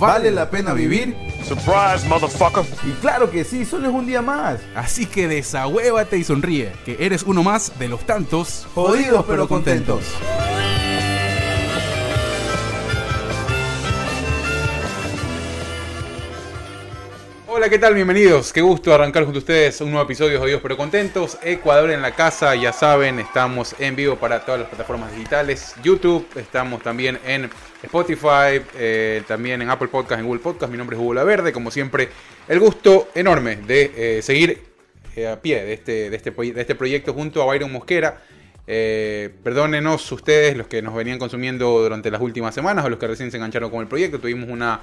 ¿Vale la pena vivir? Surprise, motherfucker. Y claro que sí, solo es un día más. Así que desahuévate y sonríe, que eres uno más de los tantos Jodidos pero contentos. Hola, ¿qué tal? Bienvenidos. Qué gusto arrancar junto a ustedes un nuevo episodio de Jodidos pero Contentos. Ecuador en la casa, ya saben, estamos en vivo para todas las plataformas digitales. YouTube, estamos también en Spotify, eh, también en Apple Podcast, en Google Podcast. Mi nombre es Hugo La Verde. Como siempre, el gusto enorme de eh, seguir eh, a pie de este, este, de este proyecto junto a Byron Mosquera. Perdónenos ustedes los que nos venían consumiendo durante las últimas semanas o los que recién se engancharon con el proyecto. Tuvimos una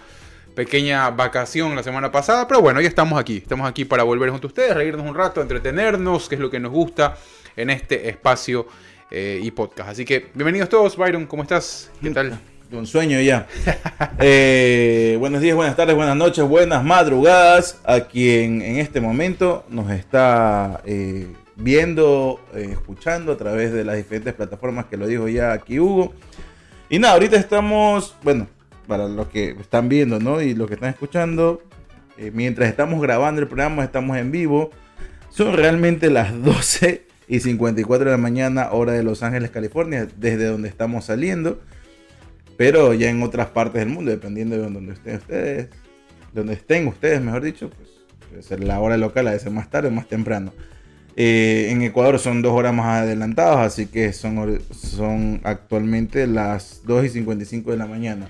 pequeña vacación la semana pasada, pero bueno, ya estamos aquí. Estamos aquí para volver junto a ustedes, reírnos un rato, entretenernos, que es lo que nos gusta en este espacio eh, y podcast. Así que bienvenidos todos, Byron, ¿cómo estás? ¿Qué tal? Con sueño ya. Eh, buenos días, buenas tardes, buenas noches, buenas madrugadas a quien en este momento nos está eh, viendo, escuchando a través de las diferentes plataformas que lo dijo ya aquí Hugo. Y nada, ahorita estamos, bueno, para los que están viendo, ¿no? Y los que están escuchando, eh, mientras estamos grabando el programa, estamos en vivo. Son realmente las 12 y 54 de la mañana, hora de Los Ángeles, California, desde donde estamos saliendo. Pero ya en otras partes del mundo, dependiendo de donde estén ustedes, donde estén ustedes, mejor dicho, pues puede ser la hora local, a veces más tarde o más temprano. Eh, en Ecuador son dos horas más adelantados, así que son, son actualmente las 2 y 55 de la mañana.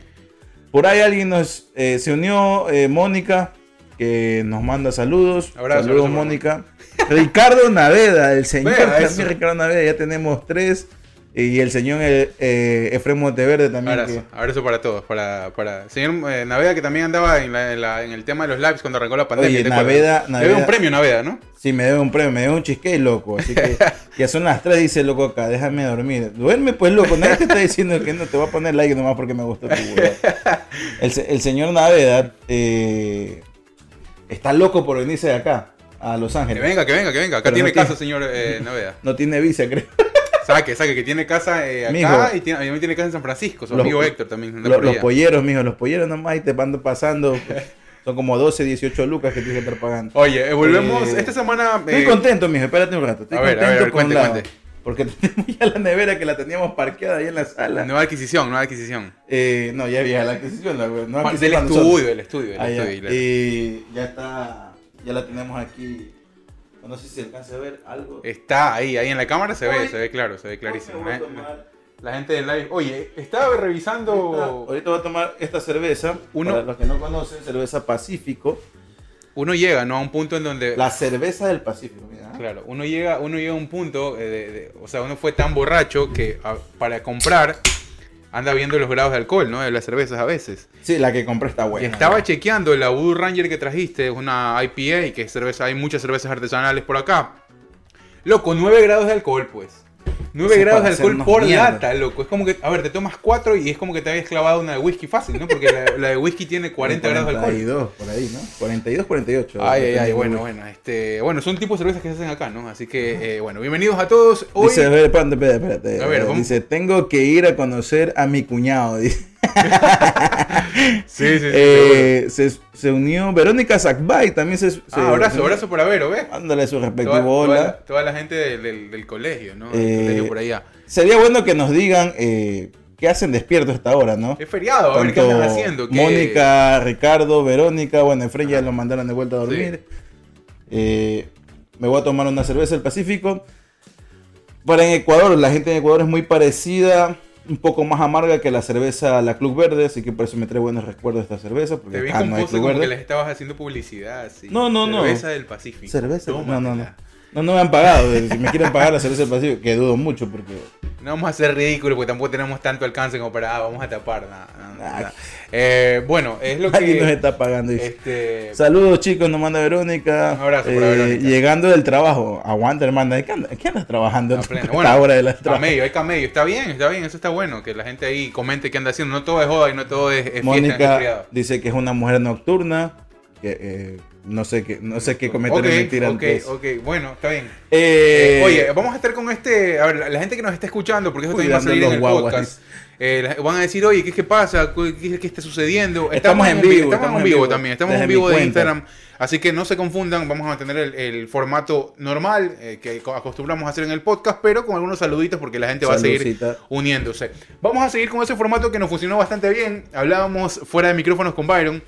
Por ahí alguien nos eh, se unió, eh, Mónica, que nos manda saludos. Abrazo, saludos, abrazo, Mónica. Ricardo Naveda, el señor también. Ricardo Naveda, ya tenemos tres. Y el señor eh, eh, Efrem Monteverde también. Abrazo, que- abrazo para todos. Para, para señor eh, Naveda, que también andaba en, la- en la- en el tema de los lives cuando arrancó la pandemia. Oye, ¿te? Naveda- Le debe un Naveda- premio Naveda, ¿no? Sí, me debe un premio, me debe un cheesecake, loco. Así que ya son las 3, dice loco acá, déjame dormir. Duerme pues, loco, nadie te está diciendo que no te va a poner like nomás porque me gustó tu. El, el señor Naveda eh, está loco por venirse de acá, a Los Que Ángeles. venga, que venga, que venga. Acá Pero tiene no tiene- casa, señor eh, Naveda. No tiene visa, creo. Saque, saque, que tiene casa eh, acá Mijo. y tiene, también tiene casa en San Francisco. Su Los- amigo Héctor también. Lo- los polleros, mijo, los polleros nomás y te van pasando. pues, son como 12, 18 lucas que tienes que estar pagando. Oye, eh, volvemos. Eh, esta semana. Estoy eh, contento, mijo, espérate un rato. Estoy a ver, a contento ver, a ver, por un cuente, lado, cuente. Porque tenemos ya la nevera que la teníamos parqueada ahí en la sala. Nueva adquisición, nueva adquisición. Eh, no, ya había la adquisición. La, no del adquisición estudio, estudio, del Ah, estudio. claro. Y ya está, ya la tenemos aquí. No sé si se alcanza a ver algo. Está ahí, ahí en la cámara se ve, se ve claro, se ve clarísimo. Me voy a La, tomar la gente del live. Oye, estaba esta- revisando. ahorita voy a tomar esta cerveza. Uno- Para los que no conocen, cerveza Pacífico. Uno llega, ¿no? A un punto en donde. La cerveza del Pacífico, mira. ¿eh? Claro, uno llega, uno llega a un punto, eh, de, de- o sea, uno fue tan borracho que a- para comprar anda viendo los grados de alcohol, ¿no? De las cervezas a veces. Sí, la que compré está y buena. estaba chequeando la Voodoo Ranger que trajiste, es una IPA, que es cerveza, hay muchas cervezas artesanales por acá. Loco, 9 grados de alcohol, pues. 9 Eso grados de alcohol por mierda. lata, loco. Es como que, a ver, te tomas 4 y es como que te habías clavado una de whisky fácil, ¿no? Porque la, la de whisky tiene 40 grados de alcohol. 42, por ahí, ¿no? 42, 48. Ay, ay, ay, bueno, bueno, este, bueno, son tipos de cervezas que se hacen acá, ¿no? Así que, eh, bueno, bienvenidos a todos. Hoy, Dice, espérate, espérate, espérate. A ver, vamos. Dice, tengo que ir a conocer a mi cuñado. Dice. sí, sí, sí, seguro. Eh, se, se unió Verónica Zakbay, también se... se- Ah, abrazo, abrazo por Avero, ¿ves? Mándale su respectivo toda toda la gente del, del- del colegio, ¿no? Del Eh, colegio por allá. Sería bueno que nos digan eh, qué hacen despiertos a esta hora, ¿no? Es feriado, a ver qué andan haciendo. ¿qué- Mónica, Ricardo, Verónica, bueno, Efraín ya lo mandaron de vuelta a dormir. Eh, me voy a tomar una cerveza del Pacífico. Para en Ecuador, la gente en Ecuador es muy parecida, un poco más amarga que la cerveza La Club Verde, así que por eso me trae buenos recuerdos de esta cerveza, porque Te vi acá con no hay pose Club como que les estabas haciendo publicidad, así. No, no, no. Cerveza del Pacífico. Cerveza, no, no, no. No, no me han pagado. Si me quieren pagar la cerveza del Pacífico, que dudo mucho porque No vamos a ser ridículos porque tampoco tenemos tanto alcance como para, ah, vamos a tapar. nada, Nah. Eh, bueno, es lo Alguien nos que... está pagando. Este, Saludos chicos, nos manda Verónica. Un abrazo para Eh, Verónica. Llegando del trabajo. Aguanta, hermana. ¿Qué andas, qué andas trabajando a esta Bueno, hora de la camello, hay camello. Está bien, está bien, eso está bueno. Que la gente ahí comente qué anda haciendo. No todo es joda y no todo es, es fiesta Mónica feriado. dice que es una mujer nocturna. Que, eh, no sé qué, no sé qué comentario Ok, mentir ok, antes. ok, bueno, está bien. Eh, Eh, oye, vamos a estar con este. A ver, la, la gente que nos está escuchando, porque eso también va a salir en el guaguas, podcast. eh, van a decir, oye, ¿qué, qué pasa? ¿Qué, qué está sucediendo? Estamos en vivo, Estamos, en vivo, también. Estamos en vivo de. Instagram. Así que no se confundan. Vamos a mantener el, el formato normal eh, que co- acostumbramos a hacer en el podcast, pero con algunos saluditos porque la gente va a seguir uniéndose. Vamos a seguir con ese formato que nos funcionó bastante bien. Hablábamos fuera de micrófonos con Byron.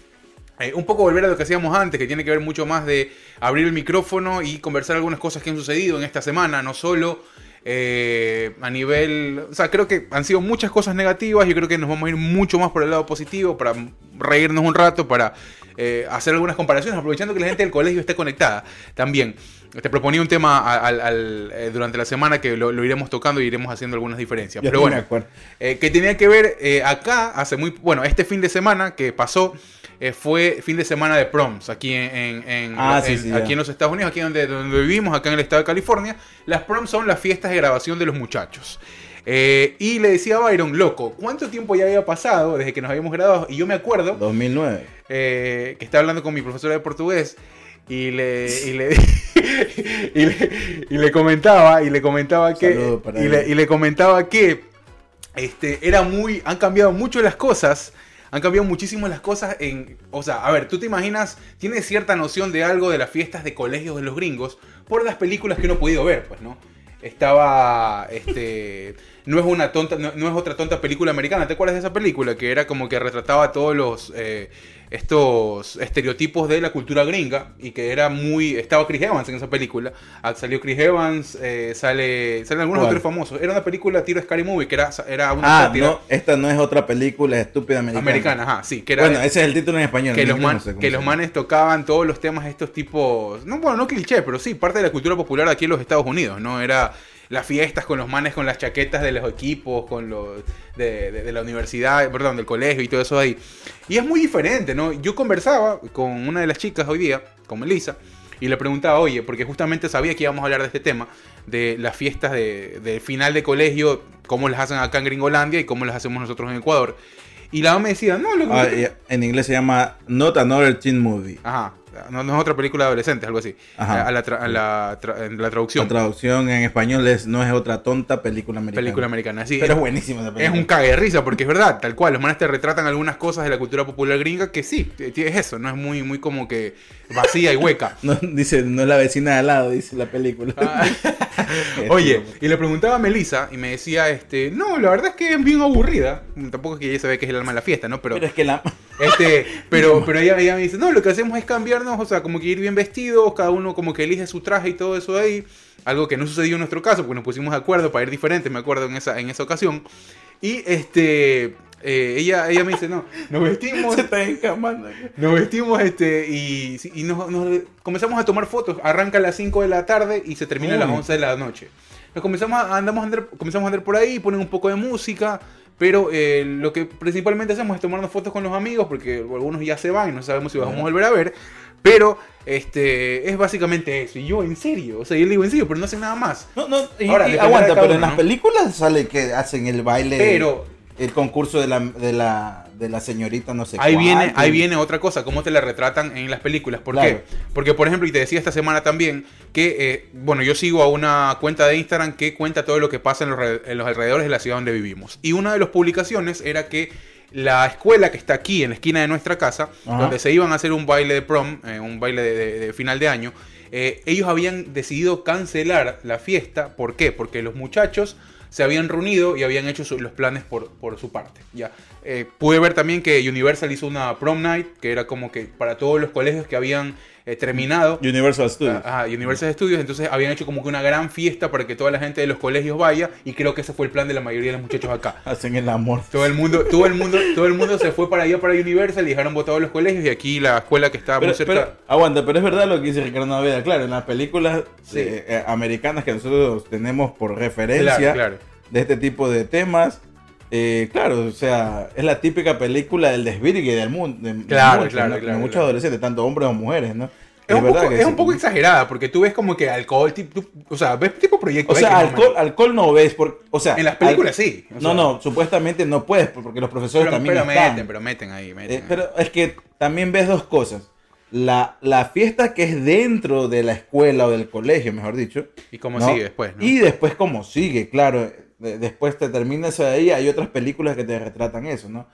Eh, un poco volver a lo que hacíamos antes, que tiene que ver mucho más de abrir el micrófono y conversar algunas cosas que han sucedido en esta semana, no solo eh, a nivel... O sea, creo que han sido muchas cosas negativas, yo creo que nos vamos a ir mucho más por el lado positivo, para reírnos un rato, para eh, hacer algunas comparaciones, aprovechando que la gente del colegio esté conectada también. Te proponía un tema al- al- eh, durante la semana que lo, lo iremos tocando y iremos haciendo algunas diferencias. Pero bueno, eh, que tenía que ver eh, acá, hace muy, bueno, este fin de semana que pasó, eh, fue fin de semana de proms aquí en, en- en- Ah, sí, en- sí, aquí en los Estados Unidos, aquí donde, donde vivimos, acá en el estado de California. Las proms son las fiestas de grabación de los muchachos. Eh, y le decía a Byron, loco, ¿cuánto tiempo ya había pasado desde que nos habíamos graduado? Y yo me acuerdo 2009. eh, que estaba hablando con mi profesora de portugués y le, y le, y le, y le comentaba y le comentaba que y le, y le comentaba que este era muy han cambiado mucho las cosas han cambiado muchísimo las cosas en o sea a ver tú te imaginas tienes cierta noción de algo de las fiestas de colegios de los gringos por las películas que uno ha podido ver pues no estaba este no es una tonta no, no es otra tonta película americana te acuerdas de esa película que era como que retrataba todos los eh, estos estereotipos de la cultura gringa y que era muy estaba Chris Evans en esa película Ah, salió Chris Evans eh, sale salen algunos ¿Cuál? otros famosos era una película tiro Scary Movie que era era una Ah, no, esta no es otra película estúpida americana. americana ajá sí que era Bueno, ese es el título en español. que en los, inglés man- no sé cómo que los manes tocaban todos los temas estos tipos, no bueno, no cliché, pero sí, parte de la cultura popular aquí en los Estados Unidos, ¿no? Era las fiestas con los manes con las chaquetas de los equipos, con los de, de- de la universidad, perdón, del colegio y todo eso ahí. Y es muy diferente, ¿no? Yo conversaba con una de las chicas hoy día, con Melissa, y le preguntaba, oye, porque justamente sabía que íbamos a hablar de este tema, de las fiestas de, de final de colegio, cómo las hacen acá en Gringolandia y cómo las hacemos nosotros en Ecuador. Y la mamá me decía, no, lo que y en inglés se llama Not Another Teen Movie. Ajá. No, no es otra película de adolescentes, algo así. Ajá. A la, tra- a la, tra- en la La traducción. traducción en español es, no es otra tonta película americana. película americana. Sí, Pero es buenísima esa es un cague de risa, porque es verdad, tal cual. Los manes te retratan algunas cosas de la cultura popular gringa que sí, es eso, no es muy, muy como que vacía y hueca. No, dice, no es la vecina de al lado, dice la película. Ah. Oye, y le preguntaba a Melissa y me decía, este, no, la verdad es que es bien aburrida. Tampoco es que ella sabe que es el alma de la fiesta, ¿no? Pero, Pero es que la... Este, pero, pero ella, ella me dice, no, lo que hacemos es o sea, como que ir bien vestidos, cada uno como que elige su traje y todo eso de ahí. Algo que no sucedió en nuestro caso, porque nos pusimos de acuerdo para ir diferentes, me acuerdo en esa, en esa ocasión. Y este, eh, ella, ella me dice, no, nos vestimos, Se está encamando. nos vestimos este, y, y nos, nos- comenzamos a tomar fotos. Arranca a las 5 de la tarde y se termina a las Uy. 11 de la noche. Nos comenzamos a, andamos a andar, comenzamos a andar por ahí, ponen un poco de música, pero eh, lo que principalmente hacemos es tomarnos fotos con los amigos, porque algunos ya se van y no sabemos si vamos a volver a ver. Pero este es básicamente eso. Y yo, en serio, o sea, yo le digo en serio, pero no hacen nada más. No, no, y, Ahora, y aguanta, pero en las películas sale que hacen el baile, Pero el concurso de la, de la, de la señorita no sé Ahí cuál, viene, ahí viene otra cosa, cómo te la retratan en las películas. ¿Por Claro. qué? Porque, por ejemplo, y te decía esta semana también, que, eh, bueno, yo sigo a una cuenta de Instagram que cuenta todo lo que pasa en los, en los alrededores de la ciudad donde vivimos. Y una de las publicaciones era que la escuela que está aquí en la esquina de nuestra casa, Ajá. donde se iban a hacer un baile de prom, eh, un baile de, de- de final de año, eh, ellos habían decidido cancelar la fiesta. ¿Por qué? Porque los muchachos se habían reunido y habían hecho su- los planes por, por su parte. Ya. Eh, pude ver también que Universal hizo una prom night, que era como que para todos los colegios que habían eh, terminado. Universal Studios. Ajá, Universal Studios, entonces habían hecho como que una gran fiesta para que toda la gente de los colegios vaya y creo que ese fue el plan de la mayoría de los muchachos acá. Hacen el amor. Todo el mundo, todo el mundo, todo el mundo se fue para allá para Universal y dejaron votados los colegios y aquí la escuela que estaba Pero, muy cerca. pero, aguanta, pero es verdad lo que dice Ricardo Naveda. Claro, en las películas Sí. eh, eh, americanas que nosotros tenemos por referencia, claro, claro. de este tipo de temas. Eh, claro, o sea, es la típica película del desvirgue del mundo. de- Claro, muchos, claro, ¿no? De claro, muchos claro. adolescentes, tanto hombres o mujeres, ¿no? Es, un, verdad poco, que es sí. un poco exagerada, porque tú ves como que alcohol, tipo, tú- o sea, ves tipo proyecto O sea, alcohol, menos. alcohol no ves, por, o sea, En las películas al- sí. No, sea, no, supuestamente no puedes, porque los profesores Pero, también pero están. meten, pero meten ahí, meten. Eh, ahí. pero es que también ves dos cosas. La, la fiesta que es dentro de la escuela o del colegio, mejor dicho. y cómo ¿no? sigue después, ¿no? Y después cómo sigue, claro. De- después te termina eso de ahí, hay otras películas que te retratan eso, ¿no?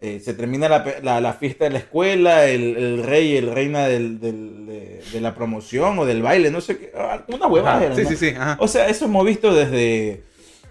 Eh, se termina la, la- la fiesta de la escuela, el, el rey y el reina del- del- de, de la promoción o del baile, no sé qué, ah, una huevada era, sí, ¿no? sí, sí, ajá. O sea, eso hemos visto desde...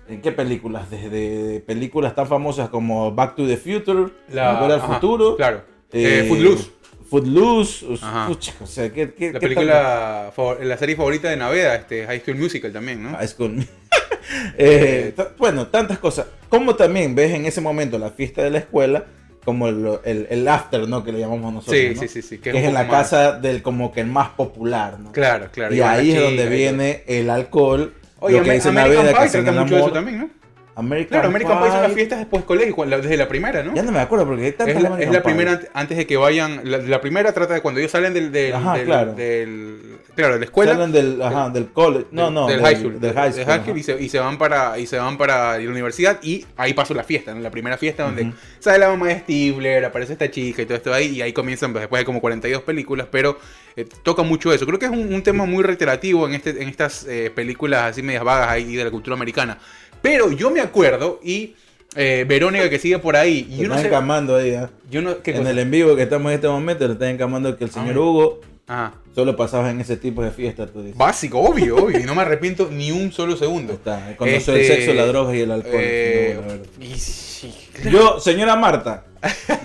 ¿En qué películas? Desde películas tan famosas como Back to the Future, La- Volver al futuro. Claro. eh, Eh, Footloose. Footloose, o- sea, ¿qué, qué, La película, la serie favorita de Naveda, este, High School Musical también, ¿no? High School. Eh, bueno, tantas cosas. Como también ves en ese momento la fiesta de la escuela, como el, el, el after, ¿no? Que le llamamos nosotros. Sí, ¿no? sí, sí, sí, Que, que es en la más- casa del como que el más popular, ¿no? Claro, claro. y ahí es donde viene el alcohol. Oye, lo que dice American Pie trata mucho de eso también, ¿no? American Claro, American Pie son las fiestas después del colegio, cuando- desde la primera, ¿no? Ya no me acuerdo porque hay tantas Es la, es la primera ant- antes de que vayan. La, la primera trata de cuando ellos salen del. del, Ajá, del- claro. del- claro, de la escuela. Salen del, ajá, del college. No, no. Del, high school. Del high school. y, se, y se van para y se van para la universidad y ahí pasó la fiesta, ¿no? La primera fiesta donde sale la mamá de Stifler, aparece esta chica y todo esto ahí y ahí comienzan pues, después de como 42 películas, pero eh, toca mucho eso. Creo que es un, un tema muy reiterativo en este en estas eh, películas así medias vagas ahí de la cultura americana. Pero yo me acuerdo y eh, Verónica que sigue por ahí y están encamando ahí, ¿ah? yo no ¿qué En el en vivo que estamos en este momento, le están encamando que el señor Ah. Hugo Ajá. solo pasaba en ese tipo de fiestas, tú dices. Básico, obvio, obvio, y no me arrepiento ni un solo segundo. Está, conoció el Este, sexo, la droga y el alcohol. Eh, señor y sí, Yo, señora Marta,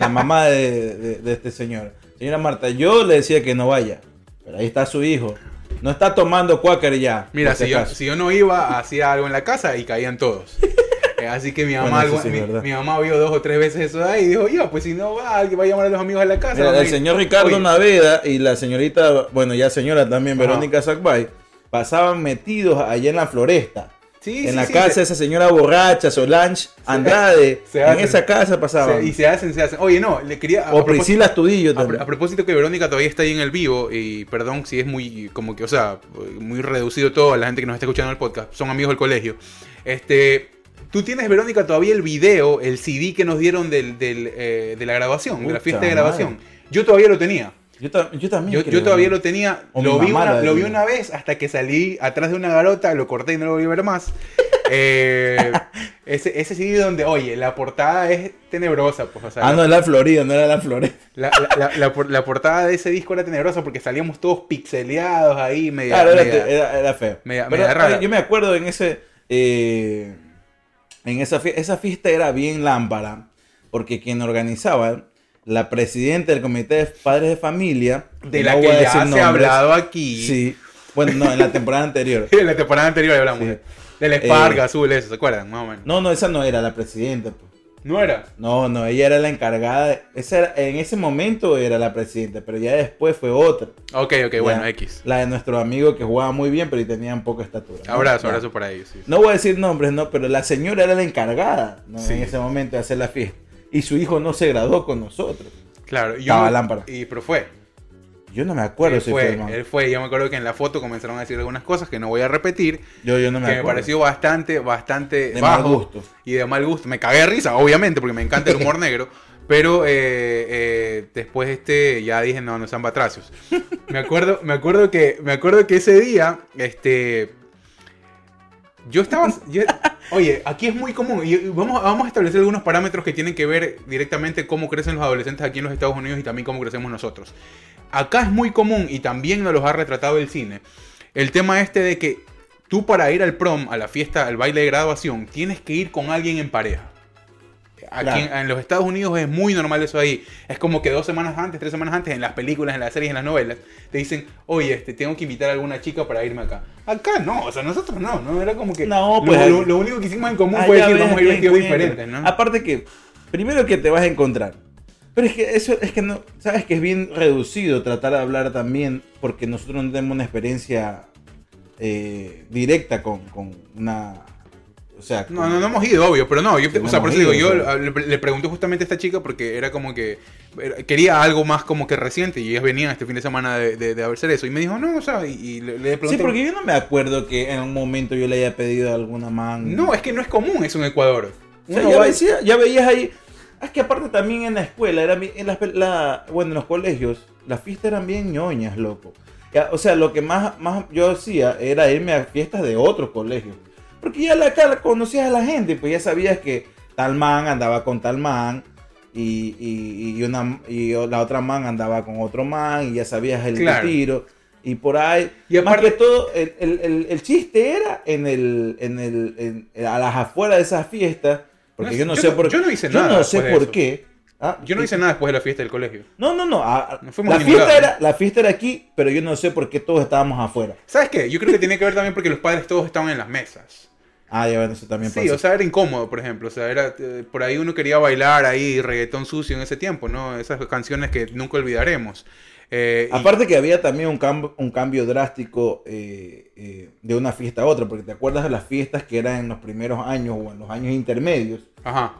la mamá de, de- de este señor, señora Marta, yo le decía que no vaya, pero ahí está su hijo. No está tomando cuáquer ya. Mira, si yo, si yo no iba, hacía algo en la casa y caían todos. Eh, así que mi mamá, Bueno, sí mi, mamá vio dos o tres veces eso ahí y dijo, yo, pues si no va, alguien va a llamar a los amigos a la casa. Mira, el ir". señor Ricardo Oye, Naveda y la señorita, bueno, ya señora también. Verónica Sacbay, pasaban metidos allá en la floresta. Sí, en sí, la sí, casa de esa señora borracha, Solange Andrade. se en hacen. esa casa pasaban. y se hacen, se hacen. Oye, no, le quería... a- a o Priscila Astudillo A, pr- también. a propósito que Verónica todavía está ahí en el vivo y perdón si es muy como que, o sea, muy reducido todo a la gente que nos está escuchando en el podcast, son amigos del colegio. Este, tú tienes Verónica todavía el video, el CD que nos dieron del, del, eh, de la grabación, de la fiesta de madre. grabación. Yo todavía lo tenía. Yo, ta- yo también. Yo, creo, yo todavía ¿no? lo tenía, O lo vi, una, la lo vi tenía. una vez hasta que salí atrás de una garota, lo corté y no lo volví a ver más. Eh, ese, ese CD donde, oye, la portada es tenebrosa, pues, o sea, Ah, no, era la Florida, no era la Floresta. la, la- la- la por- la portada de ese disco era tenebrosa porque salíamos todos pixeleados ahí, media, Claro, era, media- era, era feo. media- Pero, media rara. Yo me acuerdo en ese. eh, en esa, esa fiesta era bien lámpara. Porque quien organizaba, la presidenta del comité de padres de familia. de no la que ya se ha hablado aquí. Sí. Bueno, no, en la temporada anterior. En la temporada anterior hablamos. Sí. de- Del Esparga Eh, azul, eso, ¿se acuerdan? Más o menos. No, no, esa no era la presidenta. pues. ¿No era? No, no, ella era la encargada. de- esa era- en ese momento era la presidenta, pero ya después fue otra. Ok, ok, bueno. X. La de nuestro amigo que jugaba muy bien, pero tenían poca estatura. ¿no? Abrazo, abrazo para ellos. sí. No voy a decir nombres, no, pero la señora era la encargada ¿no? Sí. en ese momento de hacer la fiesta. Y su hijo no se graduó con nosotros. Claro, yo. Estaba lámpara. Y, pero fue. Yo no me acuerdo él si fue, él fue. Yo me acuerdo que en la foto comenzaron a decir algunas cosas que no voy a repetir. Yo, yo no me que me acuerdo. pareció bastante, bastante de mal gusto. y de mal gusto. Me cagué de risa, obviamente, porque me encanta el humor negro. Pero eh, eh, después este ya dije, no, no sean batracios. Me acuerdo, me acuerdo que, me acuerdo que ese día, este. Yo estaba. oye, aquí es muy común. Y vamos, vamos a establecer algunos parámetros que tienen que ver directamente cómo crecen los adolescentes aquí en los Estados Unidos y también cómo crecemos nosotros. Acá es muy común, y también nos los ha retratado el cine, el tema este de que tú para ir al prom, a la fiesta, al baile de graduación, tienes que ir con alguien en pareja. Aquí Claro. en, en los Estados Unidos es muy normal eso ahí. Es como que dos semanas antes, tres semanas antes, en las películas, en las series, en las novelas, te dicen, oye, este, tengo que invitar a alguna chica para irme acá. Acá no, o sea, nosotros no, ¿no? Era como que No, pues, lo, lo único que hicimos en común fue decir, vamos a ir vestidos diferentes, ¿no? Aparte que, primero que te vas a encontrar. Pero es que eso es que no, sabes que es bien reducido tratar de hablar también porque nosotros no tenemos una experiencia eh, directa con, con una O sea, No, no, no hemos ido, obvio, pero no, yo, Sí, o sea, por eso digo, yo pero- le, le pregunté justamente a esta chica porque era como que era- quería algo más como que reciente y ellas venían este fin de semana de, de, de hacer eso y me dijo, no, o sea, y, y le, le pregunté... Sí, porque yo no me acuerdo que en un momento yo le haya pedido alguna man. No, es que no es común eso en Ecuador. O sea, Uno ya, va y- decía- ya veías ahí. Es que aparte también en la escuela, era, en las la- bueno, en los colegios, las fiestas eran bien ñoñas, loco. O sea, lo que más, más yo hacía era irme a fiestas de otros colegios. Porque ya la, acá conocías a la gente, pues ya sabías que tal man andaba con tal man. Y, y, y una, y la otra man andaba con otro man. Y ya sabías el Claro. tiro. Y por ahí. Y más aparte- que todo, el, el- el- el chiste era en el, en el, en- a las afueras de esas fiestas. Porque No, yo no yo sé no- por yo no hice yo nada no sé después de por qué. Ah, Yo no hice nada después de la fiesta del colegio. No, no, no. la, a ningún fiesta era, la fiesta era aquí, pero yo no sé por qué todos estábamos afuera. ¿Sabes qué? Yo creo que tiene que ver también porque los padres todos estaban en las mesas. Ah, ya bueno, eso también Sí, pasa. o sea, era incómodo, por ejemplo. O sea, era eh, por ahí uno quería bailar ahí reggaetón sucio en ese tiempo, ¿no? Esas canciones que nunca olvidaremos. Eh, y- Aparte que había también un, cambio un cambio drástico eh, de una fiesta a otra, porque te acuerdas de las fiestas que eran en los primeros años o en los años intermedios Ajá,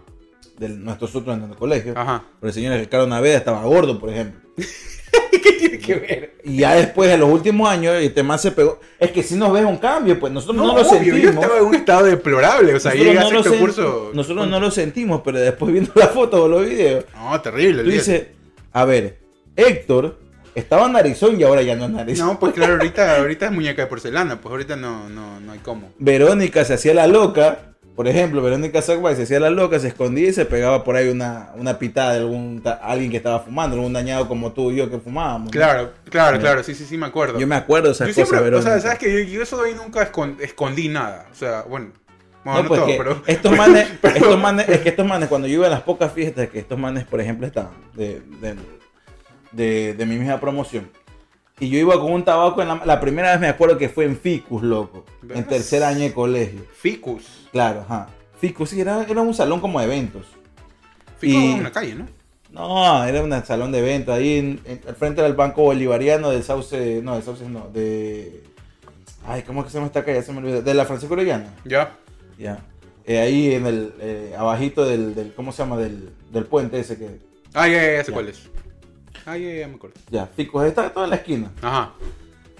de nuestros otros en el colegio. ajá. Pero el señor Ricardo Naveda estaba gordo, por ejemplo. ¿Qué tiene que ver? Y ya después, en los últimos años, el tema se pegó. Es que si nos ves un cambio, pues nosotros no, lo obvio, sentimos. yo estaba en un estado deplorable. O sea, nosotros llegué a no lo sexto sen- curso. nosotros no lo sentimos, pero después viendo la foto o los videos, No, terrible. tú dices, a ver, Héctor estaba narizón y ahora ya no es narizón. No, pues claro, ahorita, ahorita es muñeca de porcelana. Pues ahorita no, no, no hay cómo. Verónica se hacía la loca, por ejemplo, Verónica Saguay se hacía la loca, se escondía y se pegaba por ahí una, una pitada de algún alguien que estaba fumando, algún dañado como tú y yo que fumábamos. ¿no? Claro, claro, Sí. claro. Sí, sí, sí, me acuerdo. Yo me acuerdo de esas Yo cosas, siempre, o sea, sabes que yo, yo eso de ahí nunca escon- escondí nada. O sea, bueno, bueno, No, no, pues todo, que pero. estos manes, estos manes, es que estos manes, cuando yo iba a las pocas fiestas que estos manes, por ejemplo, estaban de, de, de, de mi misma promoción, y yo iba con un tabaco en la, la primera vez me acuerdo que fue en Ficus, loco, en tercer año de colegio. Ficus. Claro, ajá. Ficus, sí, era, era un salón como de eventos. Ficus Y- en una calle, ¿no? No, era un salón de eventos ahí en, en- al frente del Banco Bolivariano del Sauce, no, del Sauce no, de... Ay, ¿cómo es que se llama esta calle? Se me olvidó. De la Francisco Orellana. Ya. Ya. Eh, ahí en el, eh, abajito del, del, ¿cómo se llama? Del, del puente ese que, Ah, ya, ya, ya sé cuál es. Ah, ya, ya, me acuerdo. ya, Ficus, está toda la esquina. Ajá.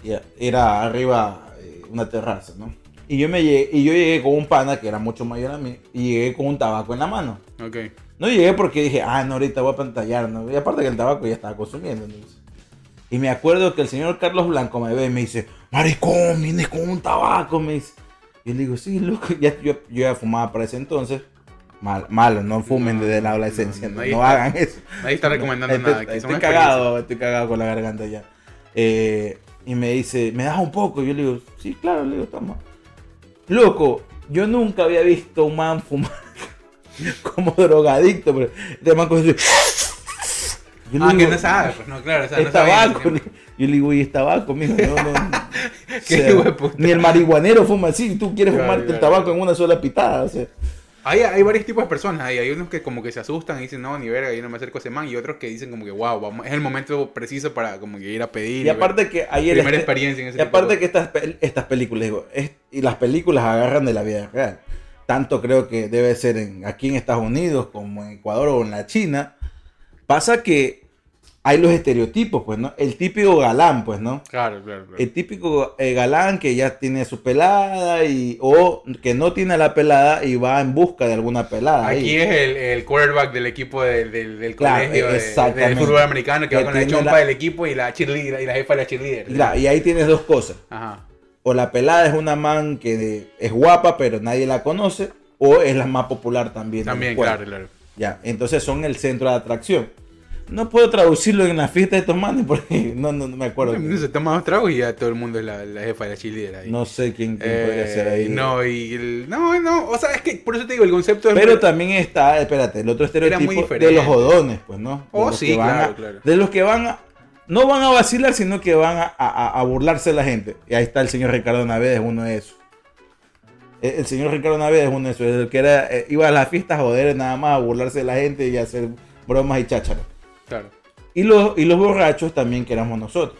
Ya, era arriba eh, una terraza, ¿no? Y yo, me llegué, y yo llegué con un pana que era mucho mayor a mí, y llegué con un tabaco en la mano. Ok. No llegué porque dije, ah, no, ahorita voy a pantallar, ¿no? Y aparte que el tabaco ya estaba consumiendo, entonces. Y me acuerdo que el señor Carlos Blanco me ve y me dice, maricón, vienes con un tabaco, me dice. Y le digo, sí, loco, ya, yo, yo ya fumaba para ese entonces. Mal, malo, no fumen No, desde la adolescencia, no, no, no está. hagan eso. Nadie está recomendando Estoy- nada. Que estoy cagado, estoy cagado con la garganta ya. Eh, y me dice, ¿me das un poco? Y yo le digo, sí, claro, le digo, toma. Loco, yo nunca había visto un man fumar como drogadicto, pero este man con ese- Yo Ah, que no sabe, pues no, claro. O sea, es no sabía tabaco. ese Yo le digo, y es tabaco, mijo. No, no. O sea, ni el marihuanero fuma así. Tú quieres Claro, fumarte el tabaco claro. en una sola pitada. O sea, Hay, hay varios tipos de personas ahí. Hay unos que como que se asustan y dicen, no, ni verga, yo no me acerco a ese man. Y otros que dicen como que, wow, vamos, es el momento preciso para como que ir a pedir. y aparte que el primera este- experiencia en ese Y de aparte que estas, estas películas, digo, es- y las películas agarran de la vida real. Tanto creo que debe ser en, aquí en Estados Unidos como en Ecuador o en la China. Pasa que hay los estereotipos, pues, ¿no? El típico galán, pues, ¿no? Claro, claro, claro. El típico eh, galán que ya tiene su pelada y, o que no tiene la pelada y va en busca de alguna pelada. ahí. Aquí es el, el quarterback del equipo de- del- del Claro, colegio de- del fútbol americano que, Que va con la chompa la- del equipo y la cheerleader y la jefa de la cheerleader. Y, la- y ahí tienes dos cosas. Ajá. O la pelada es una man que es guapa pero nadie la conoce. O es la más popular también. También, claro, claro. Ya, entonces son el centro de atracción. No puedo traducirlo en la fiesta de estos manes porque no, no, no me acuerdo. Uno se toma dos tragos y ya todo el mundo es la, la jefa de la cheerleader ahí. No sé quién, quién Eh, podría ser ahí. No, y el- no, no, o sea, es que por eso te digo, el concepto es Pero también está, espérate, el otro estereotipo de los jodones, pues, ¿no? De Oh, sí, claro, a- claro. De los que van a, no van a vacilar, sino que van a, a- a burlarse de la gente. Y ahí está el señor Ricardo Navedes, es uno de esos. El, el señor Ricardo Navedes es uno de esos, el que era, eh, iba a las fiestas a joder nada más, a burlarse de la gente y a hacer bromas y chácharas. Claro. Y los, y los borrachos también que éramos nosotros.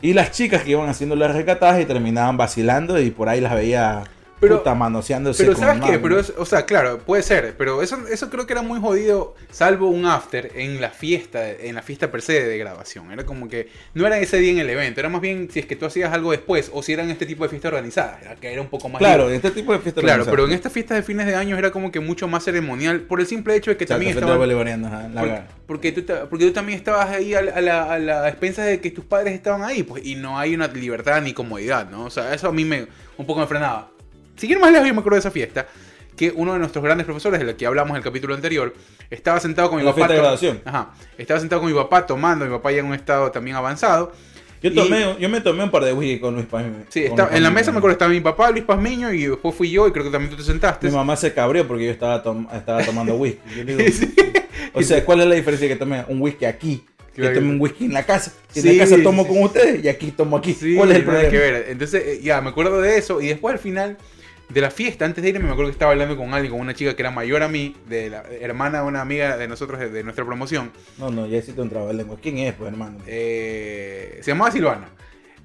Y las chicas que iban haciendo las recatadas y terminaban vacilando y por ahí las veía Pero- puta, manoseándose Pero con ¿sabes qué? Pero es- o sea, claro, puede ser, pero eso, eso creo que era muy jodido, salvo un after en la fiesta, en la fiesta per se de grabación. Era como que no era ese día en el evento, era más bien si es que tú hacías algo después o si eran este tipo de fiestas organizadas, era que era un poco más Claro, libre. este tipo de fiestas Claro, organizadas. pero en estas fiestas de fines de año era como que mucho más ceremonial por el simple hecho de que Exacto, también fiesta estaban bolivariana, ajá, la Por- gara. porque, tú, porque tú también estabas ahí a, la- a la, a la expensa de que tus padres estaban ahí, pues, y no hay una libertad ni comodidad, ¿no? O sea, eso a mí me un poco me frenaba. Siguiendo más lejos, yo me acuerdo de esa fiesta, que uno de nuestros grandes profesores, de la que hablamos en el capítulo anterior, estaba sentado con mi La papá. fiesta de. Ajá. Estaba sentado con mi papá tomando, mi papá ya en un estado también avanzado. Yo, y- tomé, yo me tomé un par de whisky con Luis Pazmiño. Sí, estaba- Luis en la mesa me acuerdo estaba mi papá, Luis Pazmiño, y después fui yo, y creo que también tú te sentaste. Mi mamá se cabrió porque yo estaba, tom- estaba tomando whisky. Yo le digo, Sí. O sea, ¿cuál es la diferencia que tomé un whisky aquí? Yo tomé un whisky en la casa. En Sí, la casa tomo sí, con ustedes y aquí tomo aquí. ¿Cuál es el problema? que ver. Entonces, eh, ya, me acuerdo de eso. Y después al final de la fiesta, antes de irme, me acuerdo que estaba hablando con alguien, con una chica que era mayor a mí, de la hermana de una amiga de nosotros, de, de nuestra promoción. No, no, ya hiciste un trabajo de lengua. ¿Quién es, pues, hermano? Eh, se llamaba Silvana.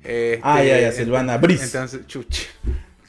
Este, Ah, ya, ya, Silvana Briz. Entonces, chuch.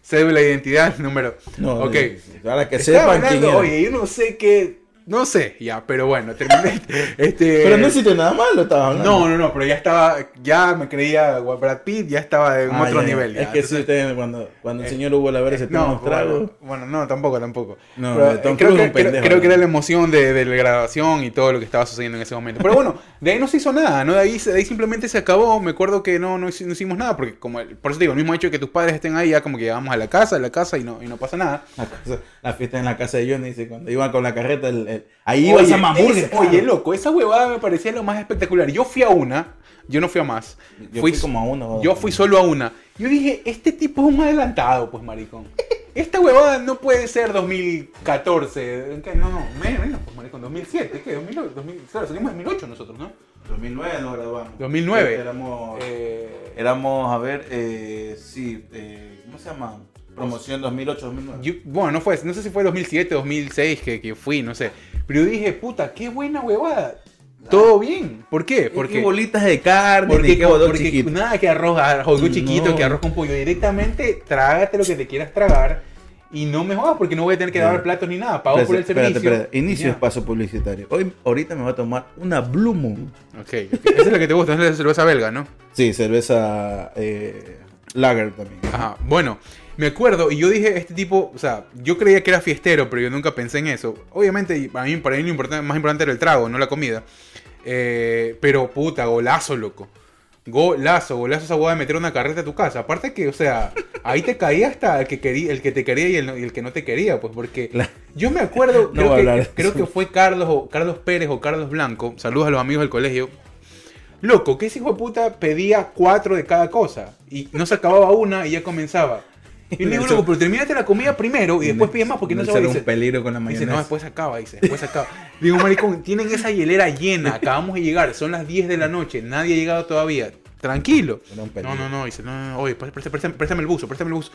Cédula de identidad, número. No, ok. no, Ahora que Estaba sepan quién hablando, era. Oye, yo no sé qué. No sé, ya, pero bueno, terminé. este, Pero no hiciste nada malo, estaba hablando. No, no, no, pero ya estaba, ya me creía Brad Pitt, ya estaba en Ah, otro ya, nivel. ya. Es que Entonces- ustedes, cuando, cuando el Eh, señor Hugo Lavera se toma No, unos tragos. bueno, bueno, no, tampoco, tampoco. No, Pero, Tom eh, creo, que, pendejo, creo- creo que era la emoción de, de la grabación y todo lo que estaba sucediendo en ese momento. Pero bueno, de ahí no se hizo nada, ¿no? De ahí, de ahí simplemente se acabó. Me acuerdo que no, no, hici- no hicimos nada, porque como el- por eso te digo, el mismo hecho de que tus padres estén ahí, ya como que llegamos a la casa, a la casa y no, y no pasa nada. La, casa- la fiesta en la casa de Johnny, dice, cuando iban con la carreta, el- ahí ibas Oye, a Mamburger. ese- Oye, loco, esa huevada me parecía lo más espectacular. Yo fui a una, yo no fui a más. Yo fui, fui como a una. Yo fui solo a una. Yo dije, este tipo es un adelantado, pues, maricón. Esta huevada no puede ser 2014. ¿Qué? No, no, menos, pues, maricón. 2007, ¿qué? 2009, 2000, claro, salimos en 2008 nosotros, ¿no? 2009 nos graduamos. 2009. Éramos, Eh, éramos a ver, eh, sí, eh, ¿cómo se llama? Promoción 2008-2009. yo- bueno, no fue, no sé si fue 2007, 2006 que, que fui, no sé. Pero yo dije, puta, qué buena huevada. Todo bien. ¿Por qué? Porque bolitas de carne, porque, ni qué porque chiquito. nada que arroz, arroz chiquito, No. que arroz con pollo. Directamente trágate lo que te quieras tragar. Y no me jodas porque no voy a tener que dar platos ni nada. Pago por el Espérate, servicio. espérate, espérate. Inicio espacio publicitario. Hoy, ahorita me voy a tomar una Blue Moon. Ok, ok. esa es la que te gusta, es la cerveza belga, ¿no? Sí, cerveza eh, lager también. Ajá, bueno, me acuerdo y yo dije, este tipo, o sea, yo creía que era fiestero, pero yo nunca pensé en eso. Obviamente, para mí, para mí lo importante- más importante era el trago, no la comida. Eh, pero puta, golazo, loco. Golazo, golazo esa hueá de meter una carreta a tu casa. Aparte que, o sea, ahí te caía hasta el que quería, el que te quería y el, no- y el que no te quería, pues porque La- yo me acuerdo, No creo, a que, creo que fue Carlos o Carlos Pérez o Carlos Blanco. Saludos a los amigos del colegio. Loco, que ese hijo de puta pedía cuatro de cada cosa. Y no se acababa una y ya comenzaba. Y le digo, loco, pero termínate la comida primero y después pides más porque no se va a un dice, peligro con la dice, mayonesa. no, después se acaba, dice, después se acaba. Digo, maricón, tienen esa hielera llena, acabamos de llegar, son las 10 de la noche, nadie ha llegado todavía. Tranquilo. No, no, no, dice, no, no, no, oye, préstame, el buzo, préstame el buzo.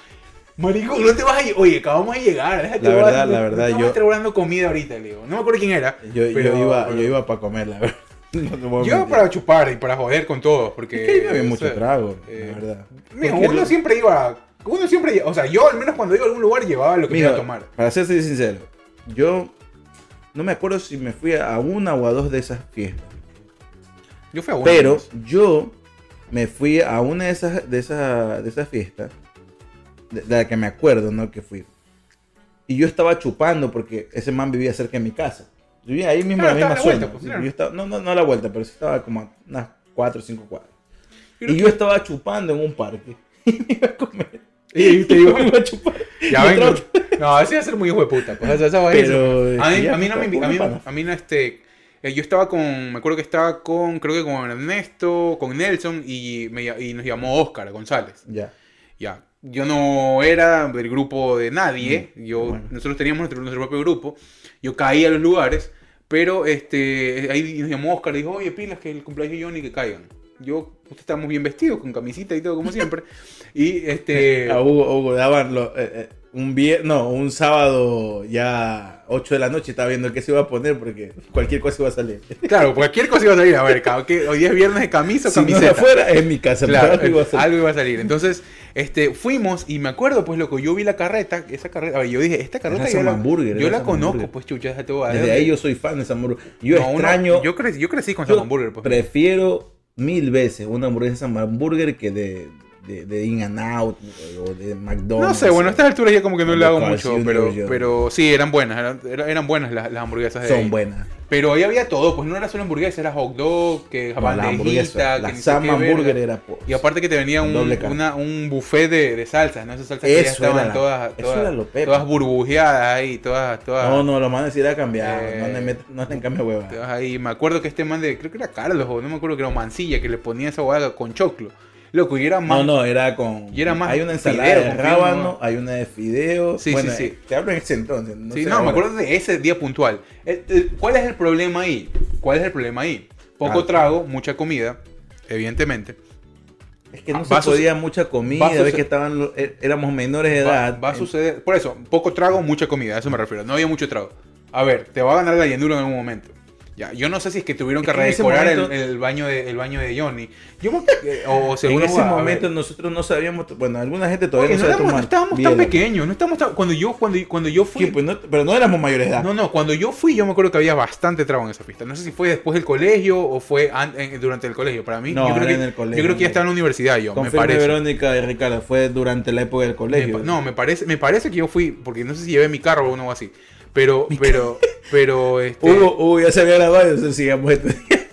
Maricón, no te vas a. Oye, acabamos de llegar. déjate La verdad, la no- verdad, yo- vas a estar guardando comida ahorita, le digo. No me acuerdo quién era. Yo, iba, yo iba para comer, la verdad. No Yo mentir. para chupar y para joder con todos, porque... Es que había o mucho sea, trago, eh, la verdad. Mira, uno lo- siempre iba... Uno siempre... O sea, yo al menos cuando iba a algún lugar llevaba lo que Mira, iba a tomar. para ser sincero, yo no me acuerdo si me fui a una o a dos de esas fiestas. Yo fui a una. Pero yo me fui a una de esas, de esas, de esas fiestas, de, de la que me acuerdo, ¿no? Que fui. Y yo estaba chupando porque ese man vivía cerca de mi casa. Yo vivía ahí mismo Claro, en la misma zona. pues, claro. yo estaba- no, no, no a la vuelta, pero sí estaba como a unas 4 o 5 cuadras. Y que- yo estaba chupando en un parque. Y me iba a comer. Y te digo, me iba a chupar. ya vengo. No, ese va a ser muy hijo de puta. Pues, esa- esa vaina- Pero, A mí, a mí no me a mí, a mí no este eh, yo estaba con me acuerdo que estaba con creo que con Ernesto con Nelson y, me y nos llamó Oscar González Ya. ya yo no era del grupo de nadie yo bueno. nosotros teníamos nuestro, nuestro propio grupo yo caía a los lugares pero este ahí nos llamó Oscar y dijo oye pilas que el cumpleaños de Johnny que caigan Yo, usted estábamos bien vestidos, con camisita y todo como siempre. Y este... A Hugo, Hugo daban lo- eh, eh, un vier- no, un sábado ya 8 de la noche estaba viendo qué se iba a poner porque cualquier cosa iba a salir. Claro, cualquier cosa iba a salir. A ver, que hoy es viernes de camisa o Si no camiseta. afuera, en mi casa. Claro, algo iba a salir. algo iba a salir. Entonces, este, fuimos y me acuerdo, pues, loco, yo vi la carreta, esa carreta, a ver, yo dije, esta carreta yo la, yo la conozco, pues, chucha, déjate voy a Desde ahí yo soy fan de esa hamburguesa. Yo No, extraño. yo, crecí, yo crecí con Sam Hamburger, pues. prefiero mil veces una hamburguesa Sam Hamburger que de, de, de In and Out o de McDonald's. No sé, bueno, a estas alturas ya como que no le hago mucho, pero, pero sí, eran buenas, eran, eran- buenas las, las hamburguesas de son ahí. buenas. Pero ahí había todo, pues no era solo hamburguesa, era hot dog, que No, la hamburguesa, que la Hamburger era po- Y aparte que te venía un, una- un buffet de, de salsas, ¿no? Esas salsas que ya estaban era la- todas, todas, era todas burbujeadas ahí, todas, todas. No, no, lo a decir a cambiar. Eh, no le met- no le cambia hueva. ahí. Me acuerdo que este man de, creo que era Carlos, o no me acuerdo que era Mancilla, que le ponía esa hueá con choclo. Loco, y era más. No, no, era con. Y era más hay una ensalada fideo, de rábano, hay una de fideo. Sí, bueno, sí, sí. eh, Te hablo en ese entonces. No sí, no, me acuerdo de ese día puntual. El- el- ¿Cuál es el problema ahí? ¿Cuál es el problema ahí? Poco Ah. trago, mucha comida, evidentemente. Es que no Ah, se podía mucha comida, ves que estaban, eh, éramos menores de Va, edad. va a suceder. Por eso, poco trago, mucha comida, a eso me refiero. No había mucho trago. A ver, te va a ganar la llanura en algún momento. Ya, yo no sé si es que tuvieron que redecorar el- momento- el, baño de, el baño de Johnny. Yo me- eh, o En ese a ver. momento nosotros no sabíamos, bueno, alguna gente Oye, todavía no, no sabe éramos- no tomar. estábamos tan pequeños, no estábamos tan- cuando yo cuando, cuando yo fui Sí, pues no- pero no éramos mayores de edad. No, no, cuando yo fui yo me acuerdo que había bastante trago en esa fiesta. No sé si fue después del colegio o fue an- en- durante el colegio. Para mí, No, yo, creo que, en el colegio, yo creo que ya no. estaba en la universidad yo, me parece. Verónica y Ricardo, fue durante la época del Me colegio. pa- no, me parece, me parece que yo fui, porque no sé si llevé mi carro o algo así. Pero, pero, pero, este... Hugo, Hugo ya se había grabado, entonces sigamos este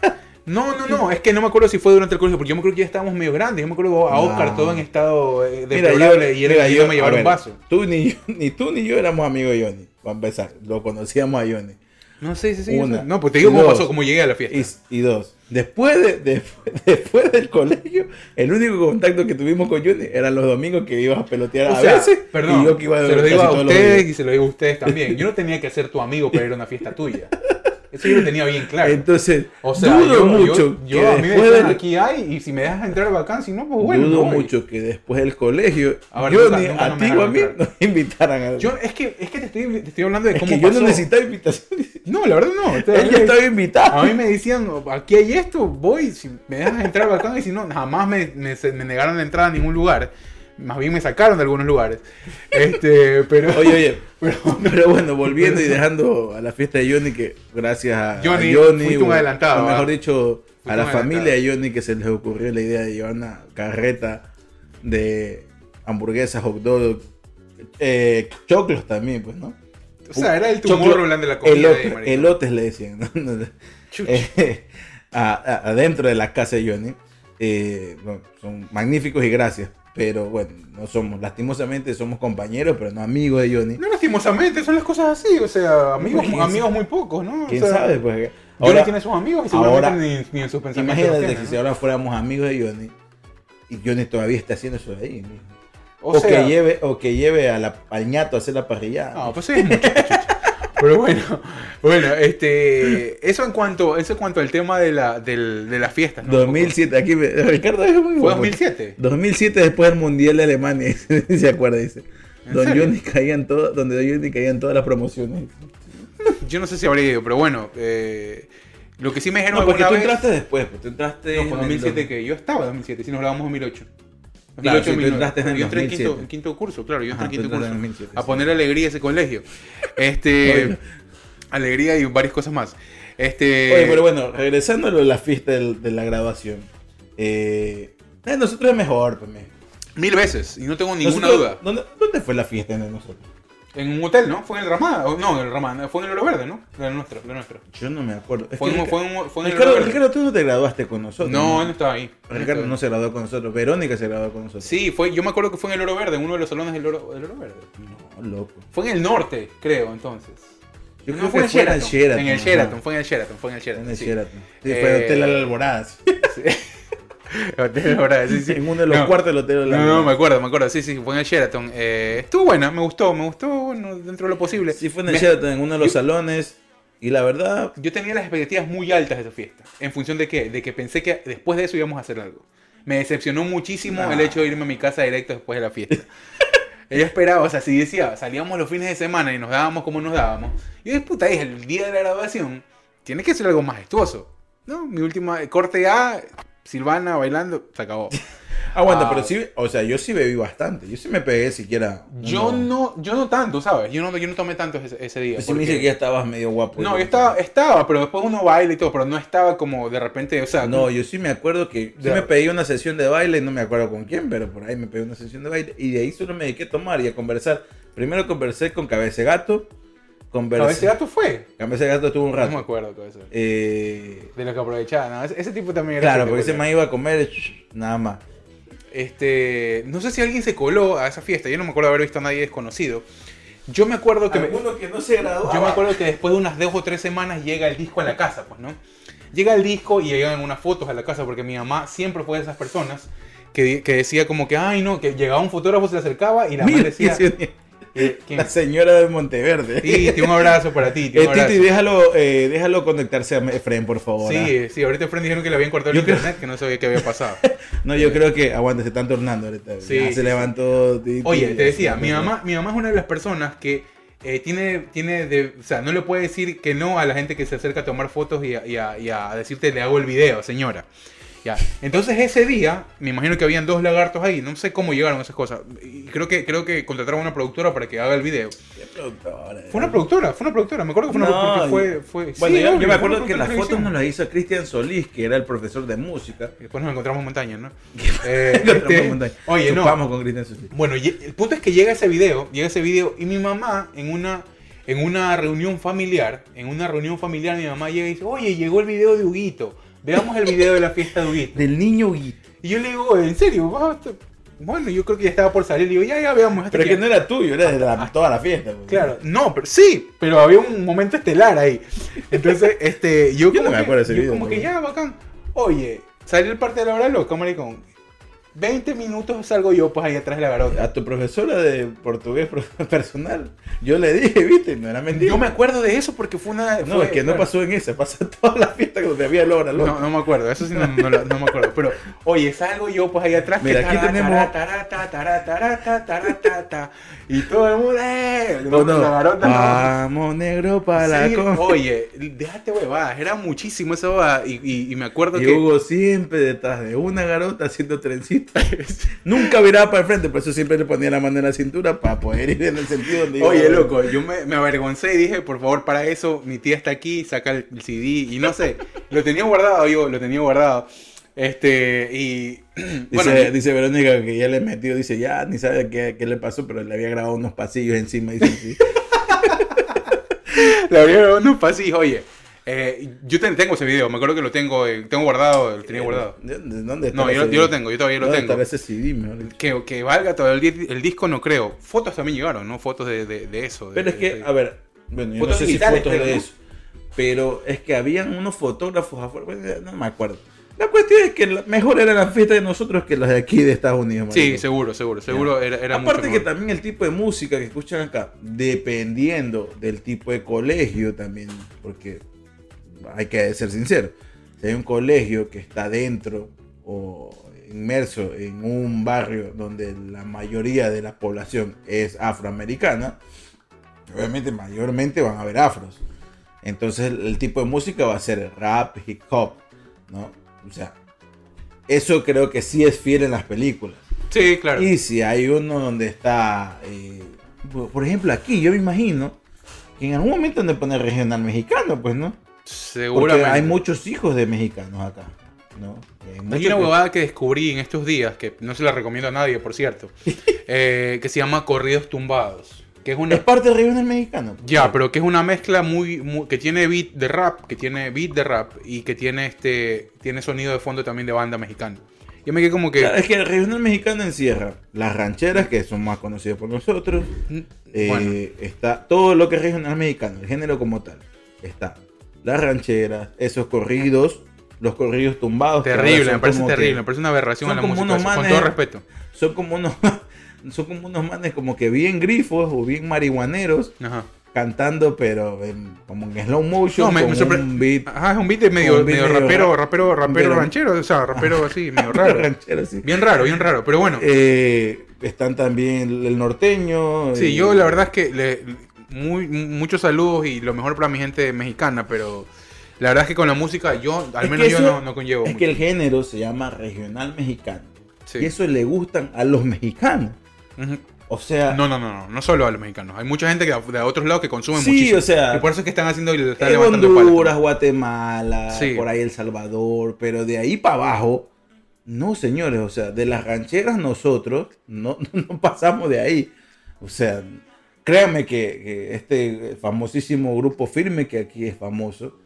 No, no, no, es que no me acuerdo si fue durante el colegio, porque yo me acuerdo que ya estábamos medio grandes. Yo me acuerdo a. Oscar todo en estado eh, deplorable y él mira, yo me llevaron un vaso. Tú ni, yo- ni tú ni yo éramos amigos de Johnny, para empezar. Lo conocíamos a Johnny. No sé, sí, sí. Una. No, pues te digo cómo pasó, cómo llegué a la fiesta. Y, y dos, después, de, después, después del colegio, el único contacto que tuvimos con Johnny eran los domingos que ibas a pelotear O a sea, veces. perdón, y yo que iba a se lo digo a ustedes y se lo digo a ustedes también. Yo no tenía que ser tu amigo para ir a una fiesta tuya. Eso yo lo tenía bien claro. Entonces, o sea, dudo yo, mucho yo, que yo a mí me después decían, del- aquí hay y si me dejas entrar bacán, si no, pues bueno. dudo no mucho que después del colegio, A nunca- nunca a no me ti o a mí nos invitaran a Yo, es que, es que te, estoy, te estoy hablando de Es cómo que yo pasó. no necesitaba invitación. No, la verdad no. O sea, Él ya estaba invitado. A mí me decían, aquí hay esto, voy, si me dejas entrar bacán y si no, jamás me, me, me negaron la entrada a ningún lugar. Más bien me sacaron de algunos lugares. Este, pero... Oye, oye, pero- pero bueno, volviendo y dejando a la fiesta de Johnny, que gracias a Johnny, a Johnny un adelantado, o mejor ¿ah? dicho, a la familia de Johnny que se les ocurrió la idea de llevar una carreta de hamburguesas, hot dog, eh, choclos también, pues, ¿no? O sea, era el Tomorrowland de la comida. Elote- de elotes le decían, ¿no? Eh, a- a- adentro de la casa de Johnny. Eh, bueno, son magníficos y gracias. Pero bueno, no somos, lastimosamente somos compañeros, pero no amigos de Johnny. No lastimosamente, son las cosas así, o sea, amigos, ¿Quién amigos muy pocos, ¿no? O ¿Quién sea, sabe? Pues, Johnny ahora, tiene sus amigos y seguramente ahora- ni, ni en sus pensamientos. imagínate que si ahora fuéramos amigos de Johnny y Johnny todavía está haciendo eso de ahí. mijo. O, O, sea, que lleve, o que lleve a la, al ñato a hacer la parrillada. No, pues es mucho, chucha. Pero bueno, bueno, este, eso en cuanto, eso en cuanto al tema de la, del, de las fiestas, ¿no? 2007, aquí me- Ricardo es muy Fue guapo. 2007. 2007 después del Mundial de Alemania, se acuerda, dice. ¿En Don? Johnny caía en todo, donde Don Johnny caía en todas las promociones. Yo no sé si habría ido, pero bueno, eh, lo que sí me dijeron No, porque tú vez- entraste después, pues tú entraste No, en fue el 2007 dos- que yo estaba en 2007, si nos grabamos en 2008. Claro, 2008, sí, tú 2009. entraste en el yo entré en quinto, 2007. en quinto curso, claro, yo entré Ajá, en quinto curso. en 2007, a poner alegría a ese colegio. Este, alegría y varias cosas más. Este, Oye, pero bueno, regresando a la fiesta de la graduación. Eh, eh, nosotros es mejor, pues. mil veces, y no tengo ninguna Nosotros- duda. ¿dónde, dónde fue la fiesta de nosotros? En un hotel, ¿no? Fue en el Ramada, no, en el Ramada, fue en el Oro Verde, ¿no? La nuestra, la nuestra. Yo no me acuerdo. Es Fue, que en, Rica- fue, en, fue en el Ricardo, Oro Verde. Ricardo, tú no te graduaste con nosotros. no, él no estaba ahí. No Ricardo no se graduó con nosotros. Verónica se graduó con nosotros. Sí, fue, yo me acuerdo que fue en el Oro Verde, en uno de los salones del Oro, del Oro Verde. No, loco. Fue en el norte, creo, entonces. Yo No, creo fue que fue en el Sheraton. En el. Sheraton, fue en el Sheraton, fue en el Sheraton. En el. Sheraton. Sí, Eh, fue el Hotel La Alborada. sí. Hotel sí, sí. En uno de los No. cuartos del Hotel No, no, me acuerdo, me acuerdo, sí, sí, fue en el Sheraton. Eh, estuvo buena, me gustó, me gustó, bueno, dentro de lo posible. Sí, fue en el Me- Sheraton, en uno de los yo- salones. Y la verdad, Yo tenía las expectativas muy altas de esa fiesta. ¿En función de qué? De que pensé que después de eso íbamos a hacer algo. Me decepcionó muchísimo Nah. el hecho de irme a mi casa directo después de la fiesta. Ella esperaba, o sea, si decía, salíamos los fines de semana y nos dábamos como nos dábamos. Y yo, puta, dije, el día de la graduación tiene que ser algo majestuoso. ¿No? Mi última corte A, Silvana bailando, se acabó. aguanta, Ah. pero sí, o sea, yo sí bebí bastante. Yo sí me pegué siquiera. Yo no, yo no tanto, ¿sabes? Yo no, yo no tomé tanto ese, ese día. Sí me porque- dice que ya estabas medio guapo. No, yo estaba, estaba, pero después uno baila y todo, pero no estaba como de repente, o sea, No, yo sí me acuerdo que Ya. me pedí una sesión de baile, no me acuerdo con quién, pero por ahí me pedí una sesión de baile y de ahí solo me dediqué a tomar y a conversar. Primero conversé con Cabeza de Gato, conversé... a veces gato fue. Cabeza de Gato tuvo un No me rato. acuerdo eso. Eh, De lo que aprovechaba, ¿no? Ese, ese tipo también era claro, porque ese man iba a comer shh, nada más. Este, no sé si alguien se coló a esa fiesta, yo no me acuerdo de haber visto a nadie desconocido. Yo me acuerdo que me- Alguno que no se graduaba. yo me acuerdo que después de unas dos o tres semanas llega el disco a la casa, pues, ¿no? Llega el disco y llegan unas fotos a la casa porque mi mamá siempre fue de esas personas que, que decía como que, ay, no, que llegaba un fotógrafo, se le acercaba y la mamá decía, ¿quién? la señora de Monteverde. Titi, un abrazo para ti, Eh. Titi, déjalo, eh, déjalo conectarse a Efraín, por favor. ¿ah? Sí, sí, ahorita Fran dijeron que le habían cortado el Yo creo- internet, que no sabía qué había pasado. No, yo creo que, aguanta, se están tornando ahorita. Sí, sí, se sí. levantó. Titi, Oye, te decía, mi mamá, mi mamá es una de las personas que eh, tiene, tiene de, o sea, no le puede decir que no a la gente que se acerca a tomar fotos y a, y a- y a decirte le hago el video, señora. Ya. Entonces ese día, me imagino que habían dos lagartos ahí, no sé cómo llegaron esas cosas. Y creo que, creo que contrataron a una productora para que haga el video. Qué productora, Fue una productora, fue una productora, me acuerdo que fue una No, porque fue, fue Bueno, sí, yo, yo obvio, me fue acuerdo una que las productora fotos nos las hizo Cristian Solís, que era el profesor de música. Y Después nos encontramos en montaña, ¿no? Eh, Encontramos este, montaña. oye, no. Chupamos con Cristian Solís. Bueno, el punto es que llega ese video, llega ese video y mi mamá en una en una reunión familiar, en una reunión familiar mi mamá llega y dice, "Oye, llegó el video de Huguito. Veamos el video de la fiesta de Huguito." Del niño Huguito. Y yo le digo, "¿En serio? Ah, Bueno, yo creo que ya estaba por salir. Le digo, "Ya, ya veamos." Pero es que- que no era tuyo, era de la- toda la fiesta. pues. Claro, no, pero sí, pero había un momento estelar ahí. Entonces, este, yo, Yo no como me que, acuerdo de ese yo video, como que ya, bacán. Oye, salió el parte de la hora loca, maricón. 20 minutos salgo yo pues ahí atrás de la garota. A tu profesora de portugués personal, yo le dije, viste, no era mentira. Yo me acuerdo de eso porque fue una... No, es que no pasó en esa, pasa toda la fiesta donde había Lora. No, no me acuerdo, eso sí no, no, me acuerdo. Pero, oye, salgo yo pues ahí atrás. Mira, aquí tenemos... Y todo el mundo... Eh, no, Vamos, negro, para sí, la. Oye, déjate huevadas, era muchísimo esa huevada. Y, y, me acuerdo y que... Hugo siempre detrás de una garota haciendo trencito Nunca miraba para el frente, por eso siempre le ponía la mano en la cintura para poder ir en el sentido donde iba. Oye, loco, yo me, me avergoncé y dije, por favor, para eso, mi tía está aquí, saca el CD y no sé, lo tenía guardado yo, lo tenía guardado. Este, y. Dice, Verónica que ya le metió, dice, ya ni sabe qué, qué le pasó, pero le había grabado unos pasillos encima. Dice, sí. le abrieron unos pasillos, oye. Eh, yo ten- tengo ese video, me acuerdo que lo tengo, eh, tengo guardado, lo tenía guardado. ¿De- de ¿Dónde está No, yo, lo tengo, yo todavía lo ¿Dónde tengo. ese CD? Que, que valga todo el, di- el disco, no creo. Fotos también llegaron, ¿no? Fotos de, de, de eso. de- Pero es que, a ver, bueno, yo Fotos no sé si fotos de eso. Pero es que habían unos fotógrafos afuera, bueno, no me acuerdo. La cuestión es que mejor era la fiesta de nosotros que las de aquí de Estados Unidos. Sí, seguro, seguro, seguro era, era mucho Aparte que también el tipo de música que escuchan acá, dependiendo del tipo de colegio también, porque hay que ser sincero, si hay un colegio que está dentro o inmerso en un barrio donde la mayoría de la población es afroamericana, obviamente mayormente van a haber afros. Entonces el, tipo de música va a ser rap, hip hop, ¿no? O sea, eso creo que sí es fiel en las películas. Sí, claro. Y si hay uno donde está, eh, por ejemplo, aquí, yo me imagino que en algún momento donde pone regional mexicano, pues, ¿no? Porque Seguramente. hay muchos hijos de mexicanos acá, ¿no? Hay Hay muchos una huevada que descubrí en estos días, que no se la recomiendo a nadie, por cierto, eh, que se llama Corridos Tumbados. Que es Es una... parte del regional mexicano. Ya, pero que es una mezcla muy, muy- que tiene beat de rap, que tiene beat de rap y que tiene este tiene sonido de fondo también de banda mexicana. Yo me quedé como que Claro, es que el regional mexicano encierra las rancheras, que son más conocidas por nosotros. eh, bueno, Está todo lo que es regional mexicano, el género como tal. Está las rancheras, esos corridos, los corridos tumbados. terrible, me parece como que- terrible, me parece una aberración a la como música, unos eso, con manes- todo respeto. son como unos son como unos manes como que bien grifos o bien marihuaneros, Ajá. cantando, pero en- como en slow motion, No, me, me sorpre- un beat Ajá, es un beat de medio, beat medio medio rapero, ra- rapero, rapero ranchero, o sea, rapero así, medio raro. ranchero, sí. Bien raro, bien raro, pero bueno. Eh, están también el norteño. Sí, eh, yo la verdad es que le- muy, muchos saludos y lo mejor para mi gente mexicana, pero la verdad es que con la música yo, al Es menos yo no, no conllevo Es mucho. que el género se llama regional mexicano. Sí. Y eso le gustan a los mexicanos. O sea, No, no, no, no, no solo a los mexicanos. Hay mucha gente que de, otros lados que consumen Sí, muchísimo. o sea, y por eso es que están haciendo están en Honduras, palas. Guatemala, Sí. por ahí El Salvador, pero de ahí para abajo, no señores, o sea, de las rancheras nosotros no, no pasamos de ahí. O sea, créanme que, que este famosísimo grupo firme, que aquí es famoso,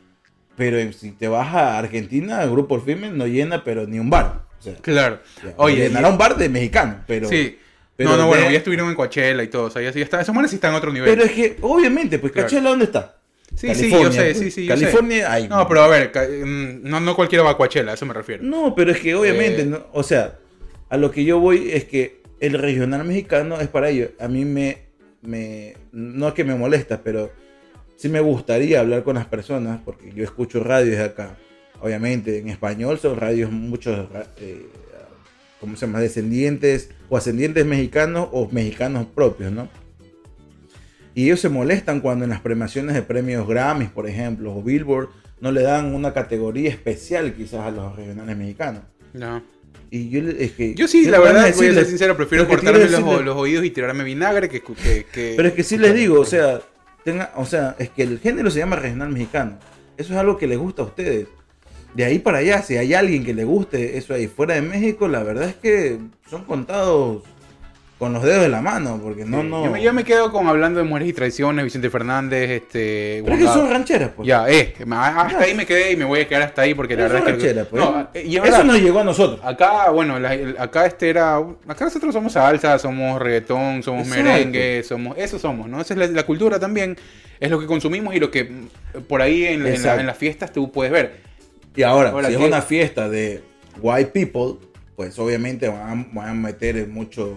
pero si te vas a Argentina, el grupo firme no llena, pero ni un bar. O sea, Claro. ya, Oye, llenará y- un bar de mexicanos, pero... sí. pero no, no, bueno, ya estuvieron en Coachella y todo. O sea, ya, sí está. Esos manes sí están en otro nivel. Pero es que, obviamente, pues, Claro. Cachela, ¿dónde está? sí, sí, yo sé, sí, sí, yo sé. California, ahí. No, pero a ver, mm, no, no cualquiera va a Coachella, a eso me refiero. No, pero es que obviamente, Eh. no, o sea, a lo que yo voy es que el regional mexicano es para ellos. A mí me, me, no que me molesta, pero sí me gustaría hablar con las personas, porque yo escucho radios de acá. Obviamente, en español son radios muchos, eh, ¿cómo se? Descendientes o ascendientes mexicanos o mexicanos propios, ¿no? Y ellos se molestan cuando en las premiaciones de premios Grammys, por ejemplo, o Billboard, no le dan una categoría especial quizás a los regionales mexicanos. No. Y yo, le- es que, Yo sí, la verdad, voy a ser sincero, prefiero cortarme los, los oídos y tirarme vinagre que... que, que- Pero es que sí les digo, o sea, tenga, o sea, es que el género se llama regional mexicano. Eso es algo que les gusta a ustedes. De ahí para allá, si hay alguien que le guste eso ahí fuera de México, la verdad es que son contados con los dedos de la mano, porque no, Sí, no. Yo me, yo me quedo con hablando de mujeres y traiciones, Vicente Fernández, este... Pero es que son rancheras, pues. Ya, eh, hasta ahí me quedé y me voy a quedar hasta ahí porque la verdad son es que... rancheras, pues. No, eh, y Eso nos llegó a nosotros. Acá, bueno, la- acá este era... Acá nosotros somos salsa, somos reggaetón, somos Exacto. merengue, somos... Eso somos, ¿no? Esa es la, la cultura también, es lo que consumimos y lo que por ahí en, en la- en las fiestas tú puedes ver. Y ahora, Ahora, si es una fiesta de white people, pues obviamente van a, van a meter mucho,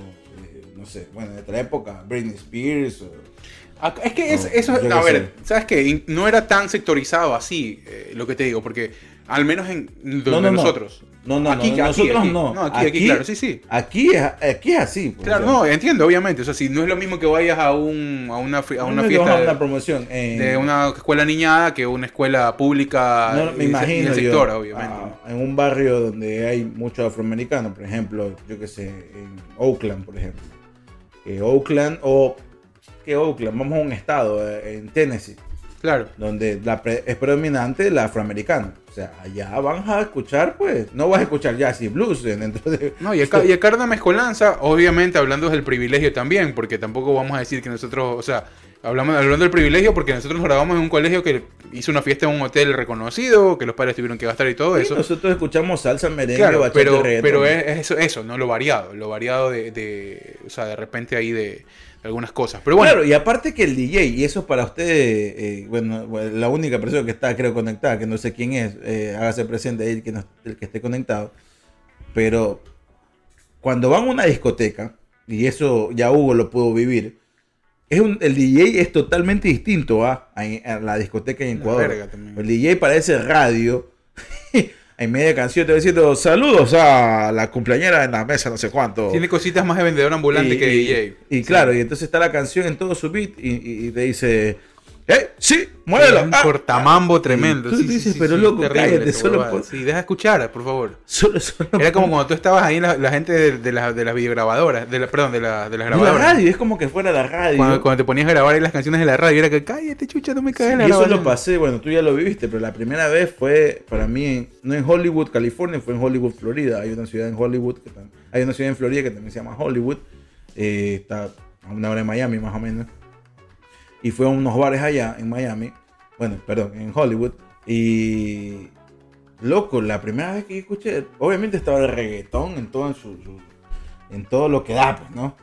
no sé, bueno, de otra época, Britney Spears. o- es que es- eso, a ver, ¿sabes qué? No era tan sectorizado así, eh, lo que te digo, porque al menos en donde No, no, no. nosotros. No, no, Aquí- no, aquí, nosotros aquí. no. No, aquí, aquí, claro, sí, sí. Aquí es, aquí es así. pues, Claro, no, entiendo, obviamente. O sea, si no es lo mismo que vayas a, un, a una, a una fiesta de, una promoción. en- de una escuela niñada que una escuela pública no, y me imagino del yo, sector, obviamente. ah, en un barrio donde hay muchos afroamericanos, por ejemplo, yo que sé, en Oakland, por ejemplo. Que Oakland o que Oakland, vamos a un estado, eh, en Tennessee. Claro. donde la pre- es predominante la afroamericana. O sea, allá van a escuchar, pues, no vas a escuchar jazz y blues eh, dentro de... No, y acá, y acá una mezcolanza, obviamente hablando del privilegio también, porque tampoco vamos a decir que nosotros, o sea, hablamos hablando del privilegio porque nosotros nos grabamos en un colegio que hizo una fiesta en un hotel reconocido, que los padres tuvieron que gastar y todo eso. nosotros escuchamos salsa, merengue, Claro, bachata pero, reggaetón. pero es, es eso, eso, ¿no? Lo variado, lo variado de, de, o sea, de repente ahí de, algunas cosas. Pero bueno, Claro, y aparte que el DJ, y eso para ustedes, eh, bueno, bueno, la única persona que está, creo, conectada, que no sé quién es, eh, hágase presente ahí el que, no- el que esté conectado, pero cuando van a una discoteca, y eso ya Hugo lo pudo vivir, es un, el DJ es totalmente distinto a, a- a la discoteca en Ecuador. El DJ parece radio. en media canción te va diciendo saludos a la cumpleañera en la mesa, no sé cuánto. tiene cositas más de vendedor ambulante Y- que de y- DJ. Y Sí. claro, y entonces está la canción en todo su beat y te dice, ¡eh! ¡Sí! ¡Muévelo! Un ah, cortamambo ah". tremendo. Tú sí, dices, sí, pero sí, loco, terrible cállate, solo por- Sí, deja escuchar, por favor. Solo, solo Era como por- cuando tú estabas ahí, la, la gente de, de, la- de las videograbadoras, de la, perdón, de, la, de las de la grabadoras. radio, es como que fuera la radio. Cuando, cuando te ponías a grabar ahí las canciones de la radio, era que cállate, chucha, no me Sí, caes y la eso grabación". lo pasé, bueno, tú ya lo viviste, pero la primera vez fue para mí, en- no en Hollywood, California, fue en Hollywood, Florida. Hay una ciudad en Hollywood, que hay una ciudad en Florida que también se llama Hollywood. eh, está a una hora de Miami más o menos. Y fue a unos bares allá en Miami, bueno, perdón, en Hollywood. Y loco, la primera vez que escuché, obviamente estaba el reggaetón en todo, en su, su- en todo lo que da, pues, ¿no?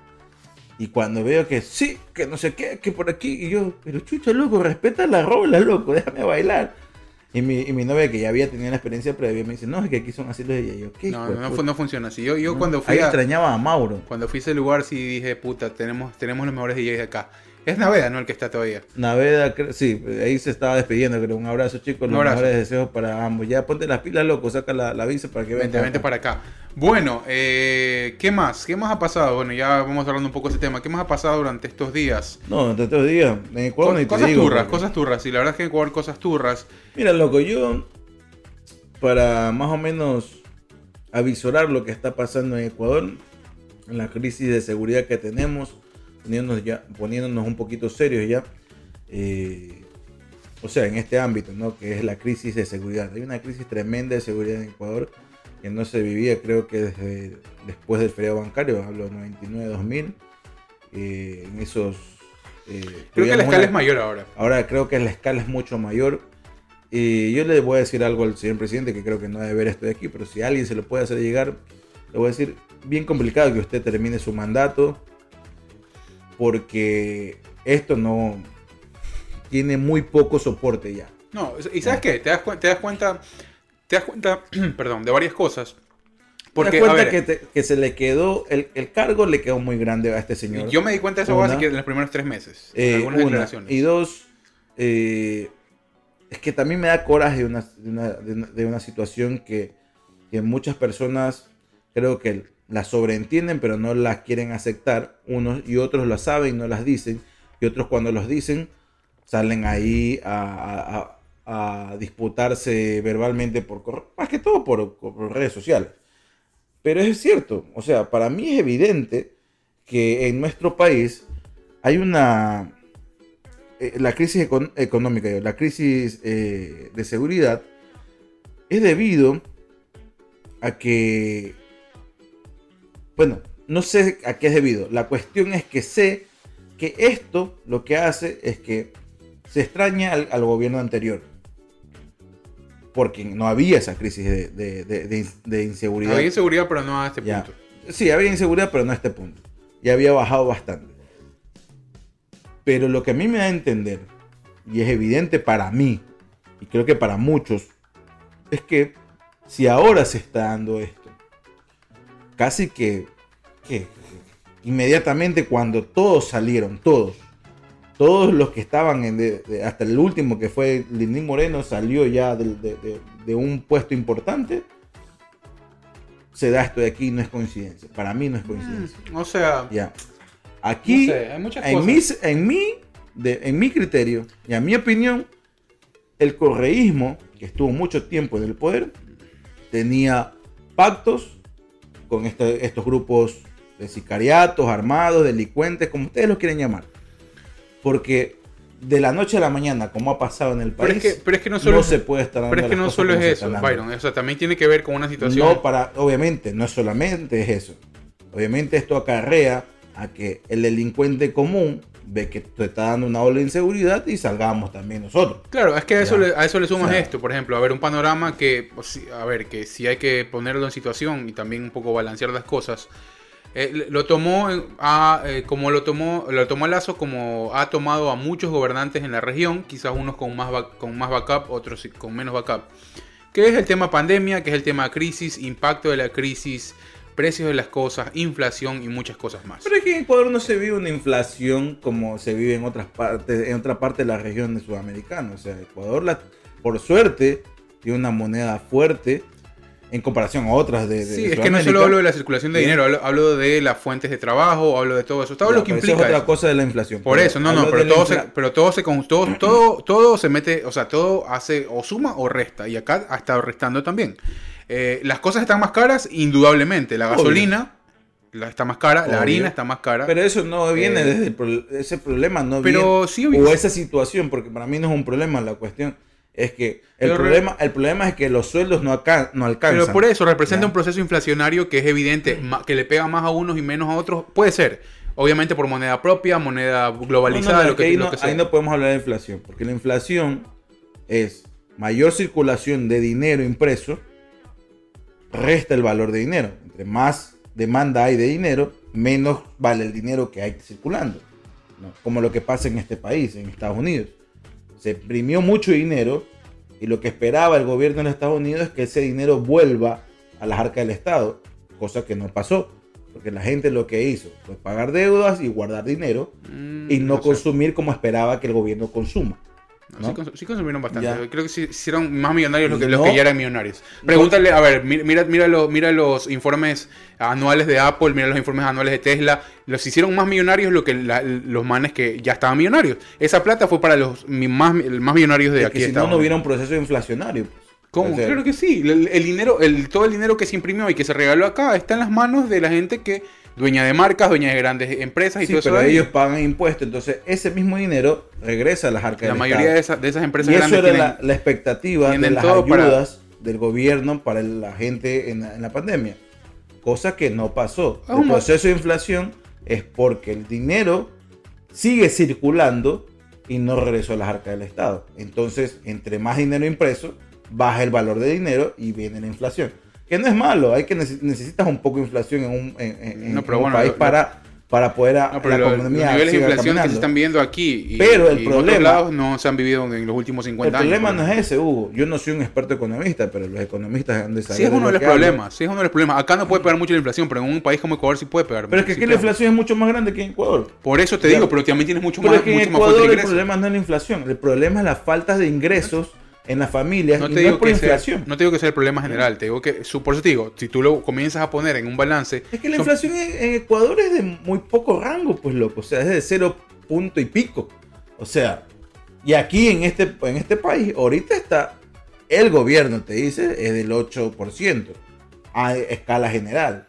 Y cuando veo que sí, que no sé qué, que por aquí, y yo, pero chucha, loco, respeta la rola, loco, déjame bailar. Y mi, y mi novia, que ya había tenido la experiencia previa, me dice, no, es que aquí son así los de yo, ¿qué? No, no, no, puta?". fu- no funciona así. Yo, yo No, cuando fui Ahí a, extrañaba a Mauro. cuando fui a ese lugar sí dije, puta, tenemos, tenemos los mejores DJs de acá. Es Naveda, ¿no? El que está todavía. Naveda, sí, ahí se estaba despidiendo, creo. Un abrazo, chicos. Un Los abrazo. mejores deseos para ambos. Ya ponte las pilas, loco. Saca la, la visa para que Vente, venga. vente para acá. Bueno, eh, ¿qué más? ¿Qué más ha pasado? Bueno, ya vamos hablando un poco de ese tema. ¿Qué más ha pasado durante estos días? No, te te digo. En Ecuador ni te cosas digo, turras, porque- cosas turras. Y la verdad es que en Ecuador cosas turras. Mira, loco, yo. Para más o menos avisorar lo que está pasando en Ecuador, en la crisis de seguridad que tenemos, poniéndonos, ya, poniéndonos un poquito serios ya. eh, o sea, en este ámbito, ¿no? Que es la crisis de seguridad. Hay una crisis tremenda de seguridad en Ecuador que no se vivía, creo que desde después del feriado bancario, hablo de 99-2000. eh, en esos. eh, Creo que la escala una- es mayor ahora. Ahora creo que la escala es mucho mayor. Y yo le voy a decir algo al señor presidente que creo que no debe ver esto de aquí, pero si alguien se lo puede hacer llegar, le voy a decir, bien complicado que usted termine su mandato, porque esto no tiene muy poco soporte ya. No, y ¿sabes qué? Te das, te das cuenta, te das cuenta, perdón, de varias cosas. Porque Porque, a cuenta ver, que, te- que se le quedó, el, el cargo le quedó muy grande a este señor. yo me di cuenta de eso Una. que en los primeros tres meses. en Eh, algunas una. declaraciones. Y dos, eh, es que también me da coraje de una, de una, de una- de una situación que, que muchas personas creo que la sobreentienden, pero no las quieren aceptar. Unos y otros lo saben y no las dicen. Y otros cuando los dicen salen ahí a, disputarse verbalmente por más que todo por, por redes sociales. Pero es cierto, o sea, para mí es evidente que en nuestro país hay una eh, la crisis econ- económica, la crisis eh, de seguridad es debido a que, bueno, no sé a qué es debido. La cuestión es que sé que esto lo que hace es que se extraña al, al gobierno anterior. Porque no había esa crisis de, de- de- de in- de inseguridad. Había inseguridad, pero no a este Ya. punto. Sí, había inseguridad, pero no a este punto. Y había bajado bastante. Pero lo que a mí me da a entender, y es evidente para mí, y creo que para muchos, es que si ahora se está dando esto, casi que, que inmediatamente cuando todos salieron, todos, todos los que estaban en de- de- hasta el último que fue Lindín Moreno salió ya de, un puesto importante, se da esto de aquí, no es coincidencia. Para mí no es coincidencia. Mm, o sea, Ya. Aquí, no sé, hay muchas en, cosas. mi, en, mi, de- en mi criterio y a mi opinión, el correísmo, que estuvo mucho tiempo en el poder, tenía pactos con este- estos grupos de sicariatos, armados, delincuentes, como ustedes los quieren llamar. Porque de la noche a la mañana, como ha pasado en el Pero país, es que, pero es que no solo, no se puede estar dando pero es que no solo es eso. Byron. O sea, también tiene que ver con una situación. No para, obviamente, no solamente es eso. Obviamente esto acarrea a que el delincuente común ve que te está dando una ola de inseguridad y salgamos también nosotros. Claro, es que a eso, Ya. le, a eso le sumas O sea. esto, por ejemplo, a ver, un panorama que, pues, a ver, que si hay que ponerlo en situación y también un poco balancear las cosas, eh, lo tomó a, eh, como lo tomó, lo tomó a Lazo como ha tomado a muchos gobernantes en la región, quizás unos con más, con más backup, otros con menos backup, que es el tema pandemia, que es el tema crisis, impacto de la crisis, precios de las cosas, inflación y muchas cosas más. Pero es que en Ecuador no se vive una inflación como se vive en otras partes, en otra parte de la región sudamericana. O sea, Ecuador, la- por suerte, tiene una moneda fuerte en comparación a otras de, de Sí, es que no solo hablo de la circulación de dinero, hablo, hablo de las fuentes de trabajo, hablo de todo eso, todo lo que eso implica. es otra eso. cosa de la inflación. Por eso, no, no, pero todo, se, pero todo se todo, todo, todo se mete, o sea, todo hace o suma o resta. Y acá ha estado restando también. Eh, las cosas están más caras, indudablemente. La Obvio. gasolina la, está más cara, Obvio. la harina está más cara. Pero eso no viene Eh, desde el pro- ese problema, no pero viene. sí, o esa situación, porque para mí no es un problema, la cuestión es que el Pero problema, el problema es que los sueldos no, acá, no alcanzan. Pero por eso representa Ya. un proceso inflacionario que es evidente, que le pega más a unos y menos a otros. Puede ser, obviamente por moneda propia, moneda no, globalizada, no, lo que ahí, lo no, que sea. ahí no podemos hablar de inflación, porque la inflación es mayor circulación de dinero impreso, resta el valor de dinero. Entre más demanda hay de dinero, menos vale el dinero que hay circulando. ¿no? Como lo que pasa en este país, en Estados Unidos. Se imprimió mucho dinero y lo que esperaba el gobierno de Estados Unidos es que ese dinero vuelva a las arcas del Estado, cosa que no pasó. Porque la gente lo que hizo fue pagar deudas y guardar dinero Mm, y no, sé. consumir como esperaba que el gobierno consuma. No. Sí, cons- sí consumieron bastante. Ya. Creo que sí hicieron más millonarios los que, los que ya eran millonarios. Pregúntale, a ver, mi- mira, mira, lo- mira los informes anuales de Apple, mira los informes anuales de Tesla. Los hicieron más millonarios lo que la- los manes que ya estaban millonarios. Esa plata fue para los más, más millonarios de Es aquí. que si no, no hubiera un proceso inflacionario. pues. ¿Cómo? Claro que sí. El, el dinero, el, todo el dinero que se imprimió y que se regaló acá está en las manos de la gente que dueña de marcas, dueña de grandes empresas y Sí, todo eso. pero ellos pagan impuestos, entonces ese mismo dinero regresa a las arcas la del mayoría Estado. de, esas- de esas empresas Y eso grandes era tienen- la, la expectativa de las para- ayudas del gobierno para la gente en la, en la pandemia. Cosa que no pasó. El proceso de inflación es porque el dinero sigue circulando y no regresó a las arcas del Estado. Entonces, entre más dinero impreso, baja el valor de dinero y viene la inflación. Que no es malo, hay que neces- necesitas un poco de inflación en un, en- en- No, en pero un bueno, país lo- para, para poder a- No, pero la lo- los economía niveles de inflación que se están viendo aquí y, Pero el y en otros problema- lados no se han vivido en los últimos El 50 años. problema por no es ese, Hugo. Yo no soy un experto economista, pero los economistas han de saber. Sí es uno de lo los que hablan. problemas, sí es uno de los problemas. Acá no puede pegar mucho la inflación, pero en un país como Ecuador sí puede pegar. Pero es que sí aquí la inflación es mucho más grande que en Ecuador. Por eso te Claro. digo, pero también tienes mucho Pero más, es que en mucho más fuerte Ecuador el problema no es la inflación. El problema es la falta de ingresos en las familias No y te, no digo es por que sea, no te digo que sea el problema general, te digo que, su- por eso te digo, si tú lo comienzas a poner en un balance, Es que la son- inflación en, en Ecuador es de muy poco rango, pues loco. O sea, es de cero punto y pico. O sea, y aquí en este, en este país, ahorita está el gobierno, te dice, es del 8% a escala general.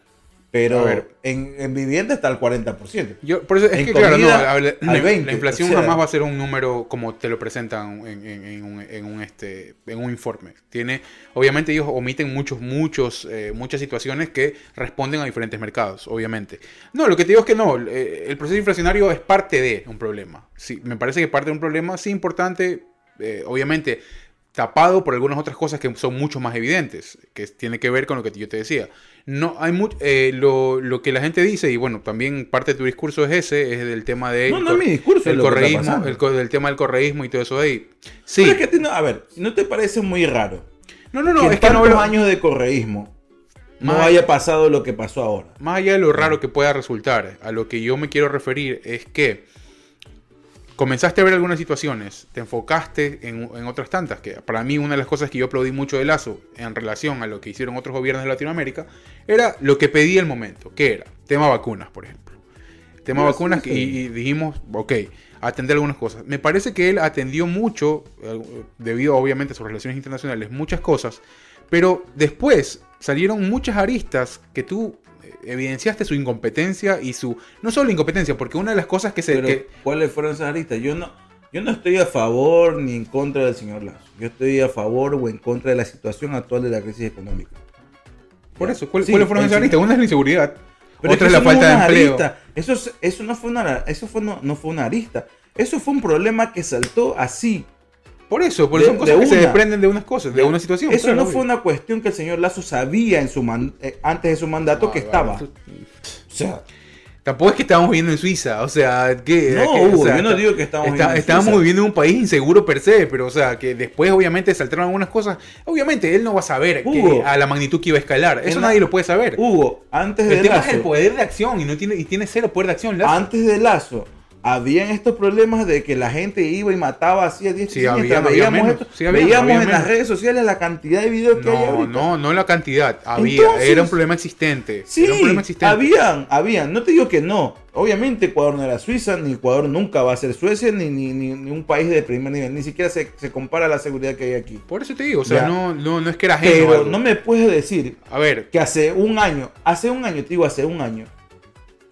Pero en, en vivienda está al 40%. Yo, por eso es En que, claro, no, la, al 20, la inflación o sea. jamás va a ser un número como te lo presentan en, en- en un, en un, este, en un informe. Tiene, obviamente ellos omiten muchos, muchos, eh, muchas situaciones que responden a diferentes mercados, obviamente. No, lo que te digo es que no, eh, el proceso inflacionario es parte de un problema. Sí, me parece que parte de un problema, sí importante, eh, obviamente tapado por algunas otras cosas que son mucho más evidentes, que tiene que ver con lo que yo te decía. No hay mucho, eh, lo, lo que la gente dice, y bueno, también parte de tu discurso es ese, es del tema de No, no es mi discurso, el correísmo, el, co- del tema del correísmo y todo eso de ahí. Sí. Pero es que a ti no- a ver, ¿no te parece muy raro no, no, no, es que no hablo- años de correísmo no Más- haya pasado lo que pasó ahora? Más allá de lo raro que pueda resultar, a lo que yo me quiero referir es que comenzaste a ver algunas situaciones, te enfocaste en, en otras tantas, que para mí una de las cosas que yo aplaudí mucho de Lazo en relación a lo que hicieron otros gobiernos de Latinoamérica era lo que pedía el momento, que era tema vacunas, por ejemplo. Tema vacunas sí, y, sí. y dijimos, ok, atender algunas cosas. Me parece que él atendió mucho, eh, debido obviamente a sus relaciones internacionales, muchas cosas, pero después salieron muchas aristas que tú eh, evidenciaste su incompetencia y su... No solo incompetencia, porque una de las cosas que se... Pero, que- ¿cuáles fueron esas aristas? Yo no, yo no estoy a favor ni en contra del señor Lazo. Yo estoy a favor o en contra de la situación actual de la crisis económica. por eso, ¿cuál- Sí, ¿cuáles fueron esas aristas? Una es la inseguridad, Pero otra que es la falta de empleo. arista. Eso, es- eso no fue una, eso fue no, no fue una arista. Eso fue un problema que saltó así. Por eso, por De- son cosas de que se desprenden de unas cosas, de una situación. Eso claro, no obvio. fue una cuestión que el señor Lazo sabía en su man- eh, antes de su mandato que estaba. O sea, Tampoco es que estábamos viviendo en Suiza, o sea, que... No, que, o Hugo, sea, yo no digo que estamos está- viviendo en estábamos Suiza. viviendo en un país inseguro per se, pero o sea, que después obviamente saltaron algunas cosas. Obviamente él no va a saber que- a la magnitud que iba a escalar, eso la- nadie lo puede saber. Hugo, antes de el tema Lazo, es el poder de acción y no tiene y tiene cero poder de acción. Lazo. antes de Lazo, habían estos problemas de que la gente iba y mataba así a 10 Sí, había-. Sí, había- veíamos en las redes sociales la cantidad de videos que hay No, ahorita. no, no la cantidad. Había, Entonces- era un problema existente. Sí, era un problema existente. habían, habían. No te digo que no. Obviamente Ecuador no era Suiza, ni Ecuador nunca va a ser Suecia, ni, ni, ni- ni un país de primer nivel. Ni siquiera se, se compara a la seguridad que hay aquí. Por eso te digo, o sea, no, no, no es que era ajeno Pero no me puedes decir A ver, que hace un año, hace un año, te digo, hace un año,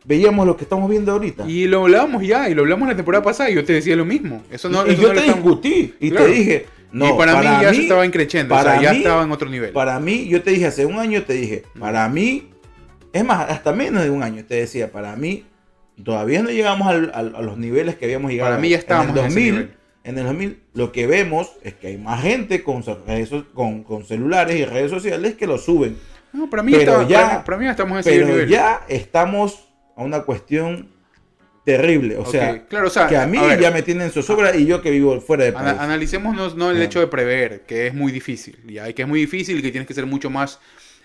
veíamos lo que estamos viendo ahorita. y lo hablábamos ya, y lo hablamos la temporada pasada y yo te decía lo mismo. Eso no, y eso yo no te discutí y Claro. te dije, no, y para, mí ya se estaba increciendo, o sea, ya estaba en otro nivel. Para mí, yo te dije hace un año, te dije, para mí, es más, hasta menos de un año, te decía, para mí, todavía no llegamos al- al- a los niveles que habíamos llegado. Para mí ya estábamos en en el ese 2000. nivel. En el 2000, lo que vemos es que hay más gente con, redes con, con celulares y redes sociales que lo suben. No, para mí, Pero estaba- ya- para, para mí ya estamos en ese Pero nivel. ya estamos a una cuestión terrible. O sea, claro, o sea, que a mí ver, ya me tienen zozobra y yo que vivo fuera de país. analicémonos no el hecho de prever, que es muy difícil, ya, que es muy difícil y que tienes que ser mucho más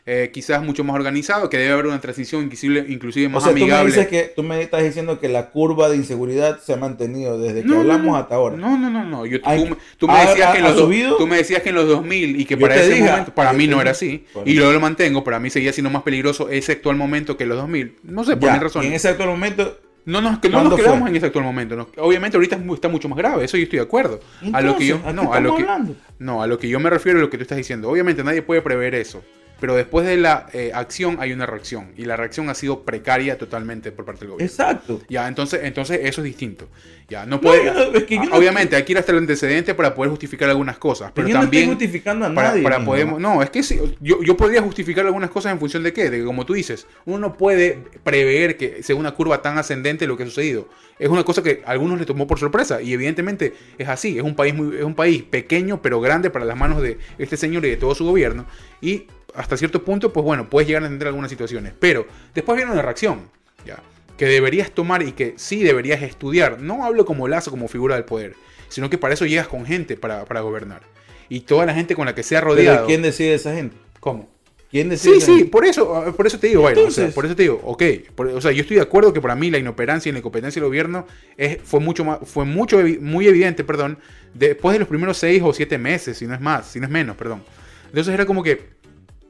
eh, quizás mucho más organizado, que debe haber una transición inclusive, inclusive O más sea, tú me amigable. dices que tú me estás diciendo que la curva de inseguridad se ha mantenido desde que No, no, hablamos no. hasta ahora. No, no, no, no. Yo, Ay, tú, me- tú me ¿ha- decías ha- que en los, subido? tú me decías que en los 2000 y que para ese dije, momento, para mí no era así. Y yo lo mantengo, para mí seguía siendo más peligroso ese actual momento que los 2000. No sé, por razones. y en ese actual momento, No, nos- que no nos ¿Cuándo quedamos fue? en ese actual momento. no. Obviamente ahorita está mucho más grave, eso yo estoy de acuerdo. a lo que yo, entonces, ¿a qué no, a lo que, hablando? no, a lo que yo me refiero es lo que tú estás diciendo. Obviamente nadie puede prever eso. Pero después de la eh, acción hay una reacción. Y la reacción ha sido precaria totalmente por parte del gobierno. exacto. Ya, entonces, entonces eso es distinto. Ya, no No, puede. no- es que no- obviamente hay que ir hasta el antecedente para poder justificar algunas cosas. Pero yo no también. estoy justificando a para, nadie. para nada. no, es que sí, yo, yo podría justificar algunas cosas en función de qué, de que como tú dices, uno no puede prever que sea una curva tan ascendente lo que ha sucedido. Es una cosa que a algunos les tomó por sorpresa y evidentemente es así. Es un país muy, es un país pequeño pero grande para las manos de este señor y de todo su gobierno y hasta cierto punto, pues bueno, puedes llegar a entender algunas situaciones. Pero después viene una reacción, ya, que deberías tomar y que sí deberías estudiar. No hablo como lazo, como figura del poder, sino que para eso llegas con gente para, para gobernar. Y toda la gente con la que sea Pero rodeado. ¿quién decide esa gente? ¿Cómo? ¿Quién decide Sí, esa sí, gente? por eso, por eso te digo, Byron, o sea, por eso te digo, ok, por- o sea, yo estoy de acuerdo que para mí la inoperancia y la incompetencia del gobierno es, fue mucho más, fue mucho, muy evidente, perdón, después de los primeros seis o siete meses, si no es más, si no es menos, perdón. Entonces era como que,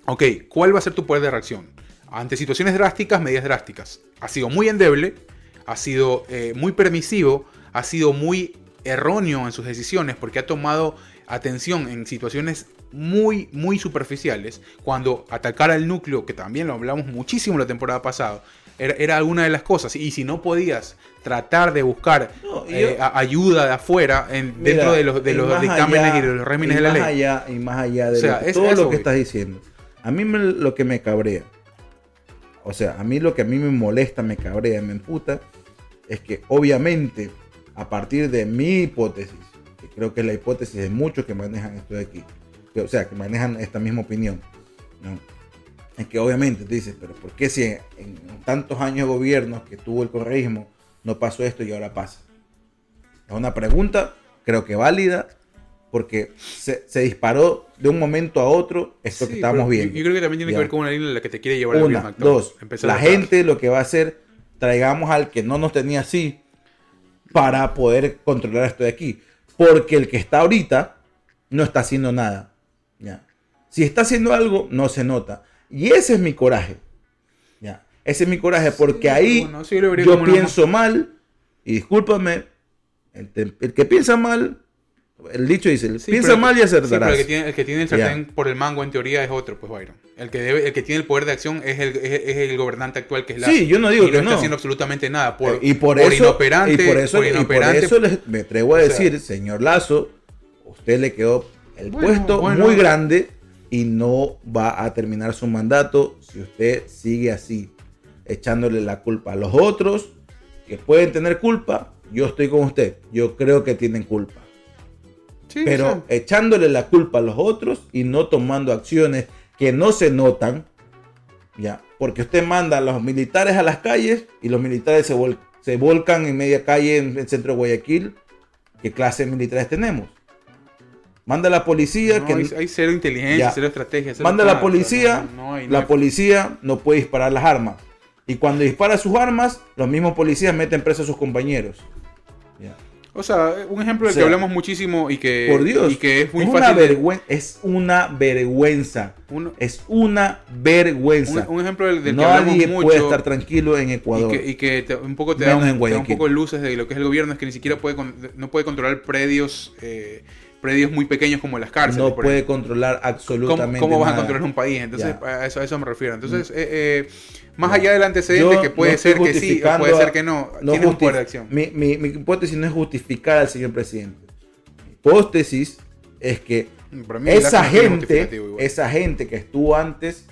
ok, ¿cuál va a ser tu poder de reacción? Ante situaciones drásticas, medidas drásticas. Ha sido muy endeble, ha sido eh, muy permisivo, ha sido muy erróneo en sus decisiones porque ha tomado atención en situaciones muy, muy superficiales. Cuando atacar al núcleo, que también lo hablamos muchísimo la temporada pasada, era, era alguna de las cosas. Y si no podías tratar de buscar No, eh, ayuda de afuera en- Mira, dentro de los, de los dictámenes allá- y de los regímenes de la ley. Allá, y más allá de O sea, lo es- todo lo que voy. estás diciendo. A mí me- lo que me cabrea, o sea, a mí lo que a mí me molesta, me cabrea, me emputa, es que obviamente a partir de mi hipótesis, que creo que es la hipótesis de muchos que manejan esto de aquí, que- o sea, que manejan esta misma opinión, ¿no? Es que obviamente te dices, pero ¿por qué si en, en tantos años de gobierno que tuvo el correísmo no pasó esto y ahora pasa? Es una pregunta, creo que válida, porque se, se disparó de un momento a otro esto Sí, que estábamos viendo. Yo, creo que también tiene Ya. que ver con una línea en la que te quiere llevar el Una, actual. dos, Empezar la atrás. gente lo que va a hacer, traigamos al que no nos tenía así para poder controlar esto de aquí. Porque el que está ahorita no está haciendo nada. ¿ya? Si está haciendo algo, no se nota. Y ese es mi coraje. ¿ya? Ese es mi coraje porque Sí, ahí bueno, sí, yo como una- pienso mal. Y discúlpame, el, el que piensa mal, el dicho dice, Sí, piensa mal y sí, acertarás. pero el que tiene, el que tiene el Ya. sartén por el mango en teoría es otro, pues Byron. El que, debe, el que tiene el poder de acción es el, es, es el gobernante actual que es la. Sí, yo no digo y que no está haciendo absolutamente nada. Por, Eh, y por, por eso, inoperante. y por eso, por y por inoperante. eso les- me atrevo a sea- decir, señor Lazo, usted le quedó el Bueno, puesto bueno. muy grande y no va a terminar su mandato si usted sigue así, echándole la culpa a los otros que pueden tener culpa. Yo estoy con usted, yo creo que tienen culpa. Sí, Pero o sea, echándole la culpa a los otros y no tomando acciones que no se notan, ya, porque usted manda a los militares a las calles y los militares se, vol- se volcan en media calle en el centro de Guayaquil. ¿Qué clase de militares tenemos? Manda a la policía no, que hay, hay cero inteligencia, Ya. cero estrategia. cero manda a la policía, no- no la policía no puede disparar las armas. Y cuando dispara sus armas, los mismos policías meten preso a sus compañeros. Ya. O sea, un ejemplo del O sea, que hablamos muchísimo y que, Por Dios, y que es muy una fácil. vergüen- es una vergüenza. uno- Es una vergüenza. un, un ejemplo del, del que hablamos Nadie mucho. puede estar tranquilo en Y Ecuador. que, y que te- un poco te da, un, te da un poco luces de lo que es el gobierno, es que ni siquiera puede no puede controlar predios eh, predios muy pequeños como las cárceles. no puede ejemplo. controlar ¿Cómo, absolutamente cómo vas a controlar un país? Entonces, a eso, a eso me refiero. Entonces, eh, eh, más Ya. allá del antecedente, Yo que puede no ser que sí, o puede ser que no, no tiene un poder de acción. Mi, mi- mi hipótesis no es justificar al señor presidente. Mi hipótesis es que esa no gente, esa gente que estuvo antes,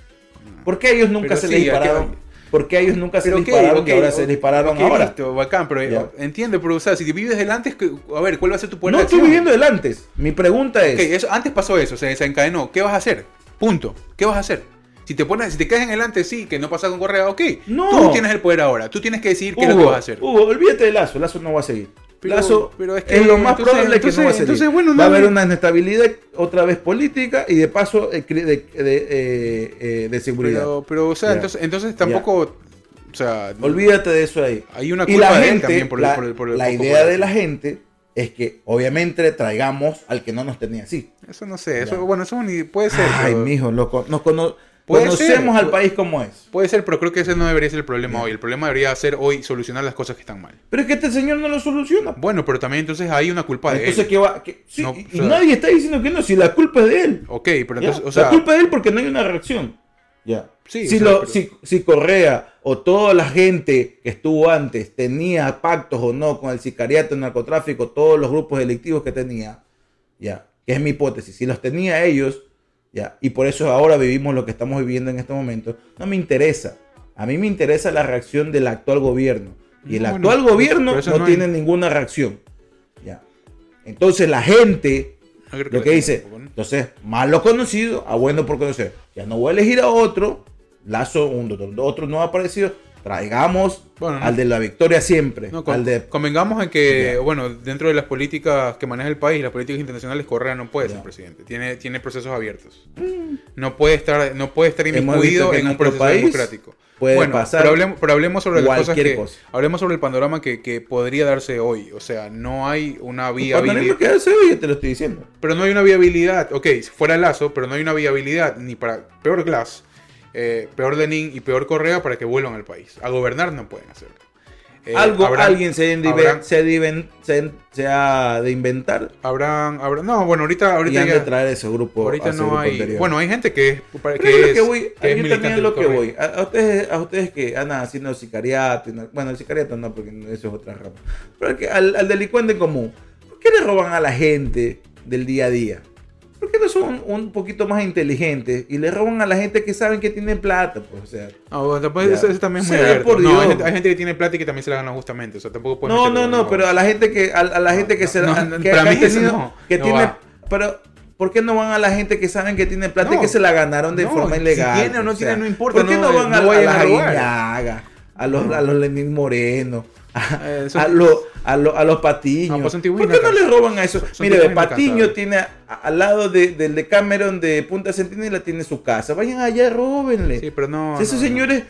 ¿por qué a ellos nunca Pero se sí, les dispararon? ¿Por qué a ellos nunca se les dispararon ok, y ahora se ok, dispararon ok, ahora? listo, bacán, pero Ya. entiende, pero o sea, si te vives delante, es que- a ver, ¿cuál va a ser tu poder No de estoy acción? viviendo del antes. Mi pregunta es, eso, antes pasó eso, se desencadenó. ¿Qué vas a hacer? Punto. ¿Qué vas a hacer? Si te pones, si te quedas en el antes, sí, que no pasa con Correa, ok. No. Tú tienes el poder ahora. Tú tienes que decidir qué es lo que vas a hacer. Hugo, olvídate de Lazo, Lazo no va a seguir. Pero- Lazo pero es es, que- lo más entonces- probable que no va a salir. entonces, bueno, va a no haber una inestabilidad otra vez política y de paso eh, de, de, eh, eh, de seguridad. Pero, pero, o sea, entonces, entonces tampoco. O sea, Olvídate de eso ahí. hay una Y culpa la de él gente, también por el, la, por el- por el la idea poder. de la gente es que obviamente traigamos al que no nos tenía así. Eso no sé, eso, Ya. bueno, eso ni puede ser. Ay, pero- mijo, loco, nos cono- conocemos ser, al país como es. Puede ser, pero creo que ese no debería ser el problema hoy. El problema debería ser hoy solucionar las cosas que están mal. Pero es que este señor no lo soluciona. Bueno, pero también entonces hay una culpa de Entonces, él. ¿qué va? No, y, o sea- y nadie está diciendo que no, si la culpa es de él. Ok, pero entonces, o sea, la culpa es de él porque no hay una reacción. Ya. Sí, si, o sea, lo- pero- si, si Correa o toda la gente que estuvo antes tenía pactos o no con el sicariato, el narcotráfico, todos los grupos delictivos que tenía, ya, que es mi hipótesis, si los tenía ellos, ya, y por eso ahora vivimos lo que estamos viviendo en este momento, no me interesa. A mí me interesa la reacción del actual gobierno. Y el No, actual bueno, gobierno no, tiene ninguna reacción. Ya. Entonces la gente no lo que dice, entonces, malo conocido, a bueno por conocer. Ya no voy a elegir a otro, Lazo, un otro no ha aparecido. Traigamos Bueno, no. al de la victoria siempre. No, con- al de, Convengamos en que, Ya. bueno, dentro de las políticas que maneja el país, las políticas internacionales, Correa no puede Ya. ser presidente. Tiene, tiene procesos abiertos. No puede estar, no puede estar inmiscuido en en un proceso país democrático. puede bueno, pasar pero hablemos, pero hablemos sobre las cosas que, cosa. hablemos sobre el panorama que, que podría darse hoy. O sea, no hay una Cuando viabilidad. que hace hoy, te lo estoy diciendo. Pero no hay una viabilidad. Ok, si fuera Lazo, pero no hay una viabilidad ni para peor Glass, eh, peor Lenin y peor Correa para que vuelvan al país. A gobernar no pueden hacerlo. Eh, Algo, habrán- alguien se, ha de inve- habrán- se, inven- se- se ha de inventar Habrán, habrán- no, bueno, ahorita, y ahorita han de ya, traer ese grupo. ahorita ese no grupo hay, anterior. bueno, hay gente que para- Pero que es lo que voy, que yo también lo que Correa. voy. A, a ustedes, a ustedes que andan haciendo sicariato, y no- bueno, el sicariato no, porque eso es otra rama. Pero es que al, al delincuente común, ¿por qué le roban a la gente del día a día? ¿Por qué no son un poquito más inteligentes y le roban a la gente que saben que tienen plata? Pues, o sea, No, tampoco- eso, eso también es muy abierto. por No, hay Dios. gente, hay gente que tiene plata y que también se la gana justamente. O sea, tampoco no, no, no, pero a la gente que, a, a la gente que se la- que, para que mí eso tenido- no, que tiene, va. pero ¿por qué no van a la gente que saben que tiene plata y que se la ganaron de forma si ilegal? tiene o no O tiene, no importa, ¿Por qué no, van a, a a. Aguiñaga, a los, a los Lenín Moreno, a, Eh, a los, a, los, a los Patiños? No, pues ¿Por qué no le roban a eso? Son- son Mire, Patiño tiene a- a- al lado de, del de Cameron de Punta Centinela tiene su casa. Vayan allá, róbenle. Sí, pero no. Si esos no, señores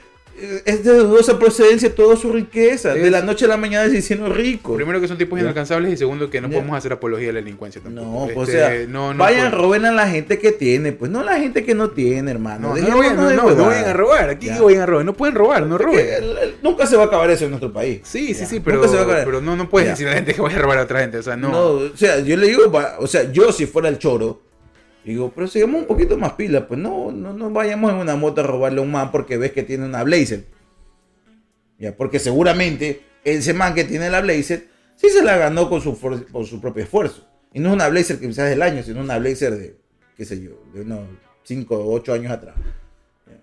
es de dudosa procedencia toda su riqueza. De la noche a la mañana se hicieron ricos. Primero que son tipos inalcanzables y segundo que no podemos hacer apología de la delincuencia tampoco. No, pues, o Este, sea, no, no vayan, puedo. roben a la gente que tiene, pues no la gente que no tiene, hermano. No, no, vayan, no, no, vayan a robar. Aquí que vayan a robar. No pueden robar, no roben. nunca se va a acabar eso en nuestro país. Sí, sí, sí, pero, nunca se va a acabar. pero no, no puedes decir a la gente que vaya a robar a otra gente. O sea, no. No, o sea, yo le digo, o sea, yo si fuera el choro, digo, pero sigamos un poquito más pila, pues no, no, no vayamos en una moto a robarle a un man porque ves que tiene una Blazer. Ya, porque seguramente ese man que tiene la Blazer sí se la ganó con su, con su propio esfuerzo. Y no es una Blazer que quizás del año, sino una Blazer de, qué sé yo, de unos 5 o 8 años atrás. Ya.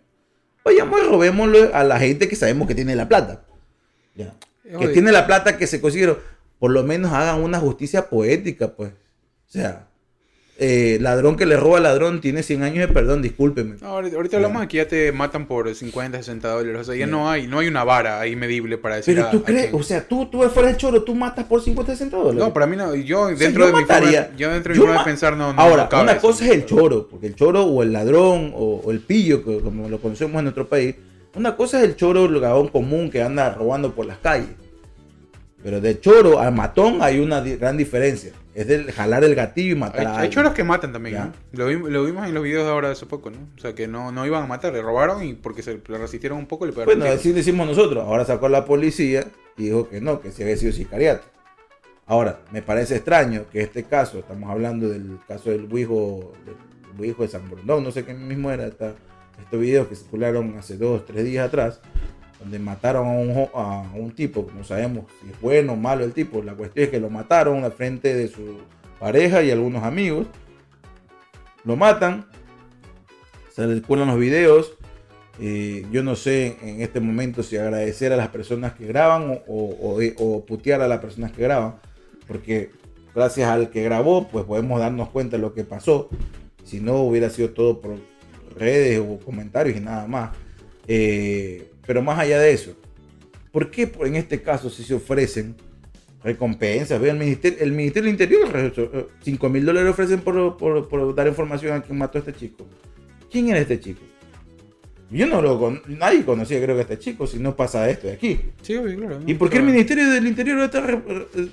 Vayamos y robémosle a la gente que sabemos que tiene la plata. Ya. Que Oye. tiene la plata que se consiguieron. Por lo menos hagan una justicia poética, pues. O sea, eh, ladrón que le roba al ladrón tiene 100 años de perdón, discúlpeme. No, ahorita, ahorita hablamos de que ya te matan por 50, 60 dólares. O sea, ya no hay, no hay una vara ahí medible para decir. Pero a- tú crees, o sea, tú, tú fuera el choro, tú matas por 50 centavos. No, para mí no. Yo O sea, dentro yo de mi forma, yo dentro de Yo mi forma ma- de pensar no. no Ahora, no una eso. cosa es el choro, porque el choro o el ladrón o, o el pillo, que- como lo conocemos en nuestro país, una cosa es el choro, el gabón común que anda robando por las calles. Pero de choro al matón hay una gran diferencia. Es de jalar el gatillo y matar Hay, a hay choros que matan también. ¿no? Lo, vi- lo vimos en los videos de ahora de hace poco, ¿no? O sea, que no, no iban a matar, le robaron y porque se le resistieron un poco le pegaron. Bueno, así decimos nosotros. Ahora sacó la policía y dijo que no, que si había sido sicariato. Ahora, me parece extraño que este caso, estamos hablando del caso del hijo del de San Borondón, no sé qué mismo era, esta- estos videos que circularon hace dos, tres días atrás, donde mataron a un, a un tipo, no sabemos si es bueno o malo el tipo, la cuestión es que lo mataron al frente de su pareja y algunos amigos, lo matan, se le circulan los videos, eh, yo no sé en este momento si agradecer a las personas que graban o putear a las personas que graban, porque gracias al que grabó, pues podemos darnos cuenta de lo que pasó. Si no, hubiera sido todo por redes o comentarios y nada más. Eh, pero más allá de eso, ¿por qué en este caso si se ofrecen recompensas. El Ministerio, el Ministerio del Interior, 5 mil dólares ofrecen por, por- por dar información a quien mató a este chico. ¿Quién era este chico? Yo no lo con, nadie conocía creo que a este chico si no pasa esto de aquí. Sí, claro. ¿Y por qué el Ministerio del Interior re- eh,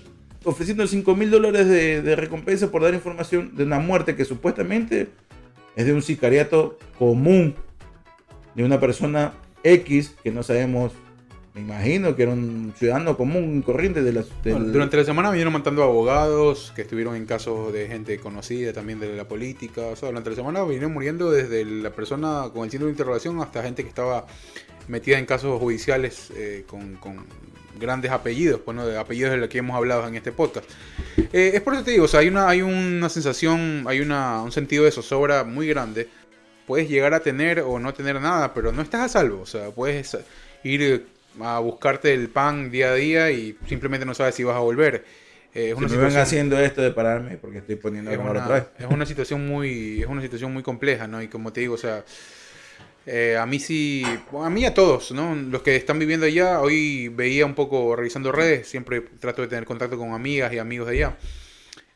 ofreciendo 5 mil dólares de, de recompensa por dar información de una muerte que supuestamente es de un sicariato común, de una persona X que no sabemos, me imagino que era un ciudadano común, corriente de Bueno, durante la semana vinieron matando abogados que estuvieron en casos de gente conocida también de la política. O sea, durante la semana vinieron muriendo desde la persona con el síndrome de interrogación hasta gente que estaba metida en casos judiciales eh, con, grandes apellidos, bueno, de apellidos de los que hemos hablado en este podcast. Eh, es por eso te digo, o sea, hay una, hay una sensación, hay una, un sentido de zozobra muy grande. Puedes llegar a tener o no tener nada, pero no estás a salvo. O sea, puedes ir a buscarte el pan día a día y simplemente no sabes si vas a volver. Eh, es Si una me situación- haciendo esto de pararme porque estoy poniendo es a grabar otra una, vez. es una situación muy es una situación muy compleja no y como te digo o sea eh, a mí sí a mí a todos no los que están viviendo allá hoy veía un poco revisando redes siempre trato de tener contacto con amigas y amigos de allá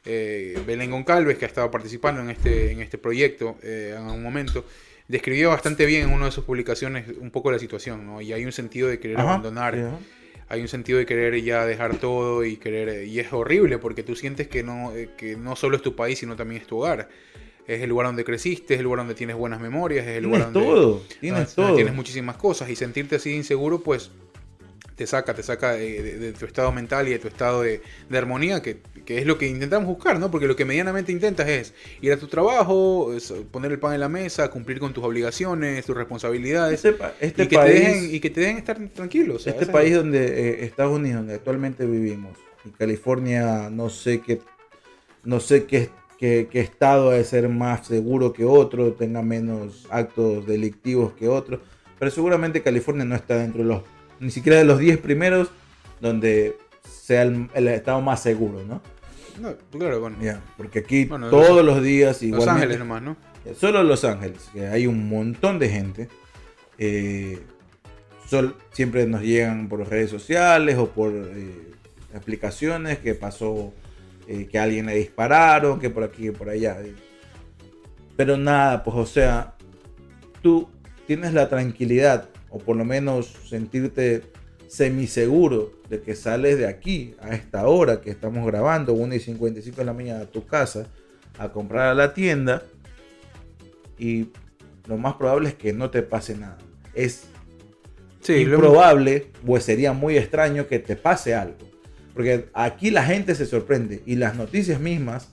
eh, Belén Goncalves que ha estado participando en este en este proyecto eh, en un momento describió bastante bien en una de sus publicaciones un poco la situación no y hay un sentido de querer Ajá, abandonar hay un sentido de querer ya dejar todo y querer eh, y es horrible porque tú sientes que no eh, que no solo es tu país sino también es tu hogar. Es el lugar donde creciste es el lugar donde tienes buenas memorias es el lugar donde todo, tienes donde todo. tienes muchísimas cosas y sentirte así inseguro pues te saca te saca de, de- de tu estado mental y de tu estado de, de armonía que, que es lo que intentamos buscar no porque lo que medianamente intentas es ir a tu trabajo es poner el pan en la mesa cumplir con tus obligaciones tus responsabilidades Este, este y que país, te dejen y que te dejen estar tranquilos este país donde eh, Estados Unidos, donde actualmente vivimos, y California, no sé qué, no sé qué, qué, qué estado debe ser más seguro que otro, tenga menos actos delictivos que otro, pero seguramente California no está dentro de los, ni siquiera de los 10 primeros, donde sea el, el estado más seguro, ¿no? No, claro, bueno. Ya, porque aquí Bueno, todos los días Los igualmente- Ángeles nomás, ¿no? Solo Los Ángeles, que hay un montón de gente. eh, sol- siempre nos llegan por redes sociales o por eh, aplicaciones que pasó, eh, que a alguien le dispararon, que por aquí, que por allá. Pero nada, pues o sea, tú tienes la tranquilidad, o por lo menos sentirte semiseguro de que sales de aquí a esta hora que estamos grabando, 1 y 55 de la mañana a tu casa, a comprar a la tienda y lo más probable es que no te pase nada. Es Sí, lo improbable, pues sería muy extraño que te pase algo. Porque aquí la gente se sorprende y las noticias mismas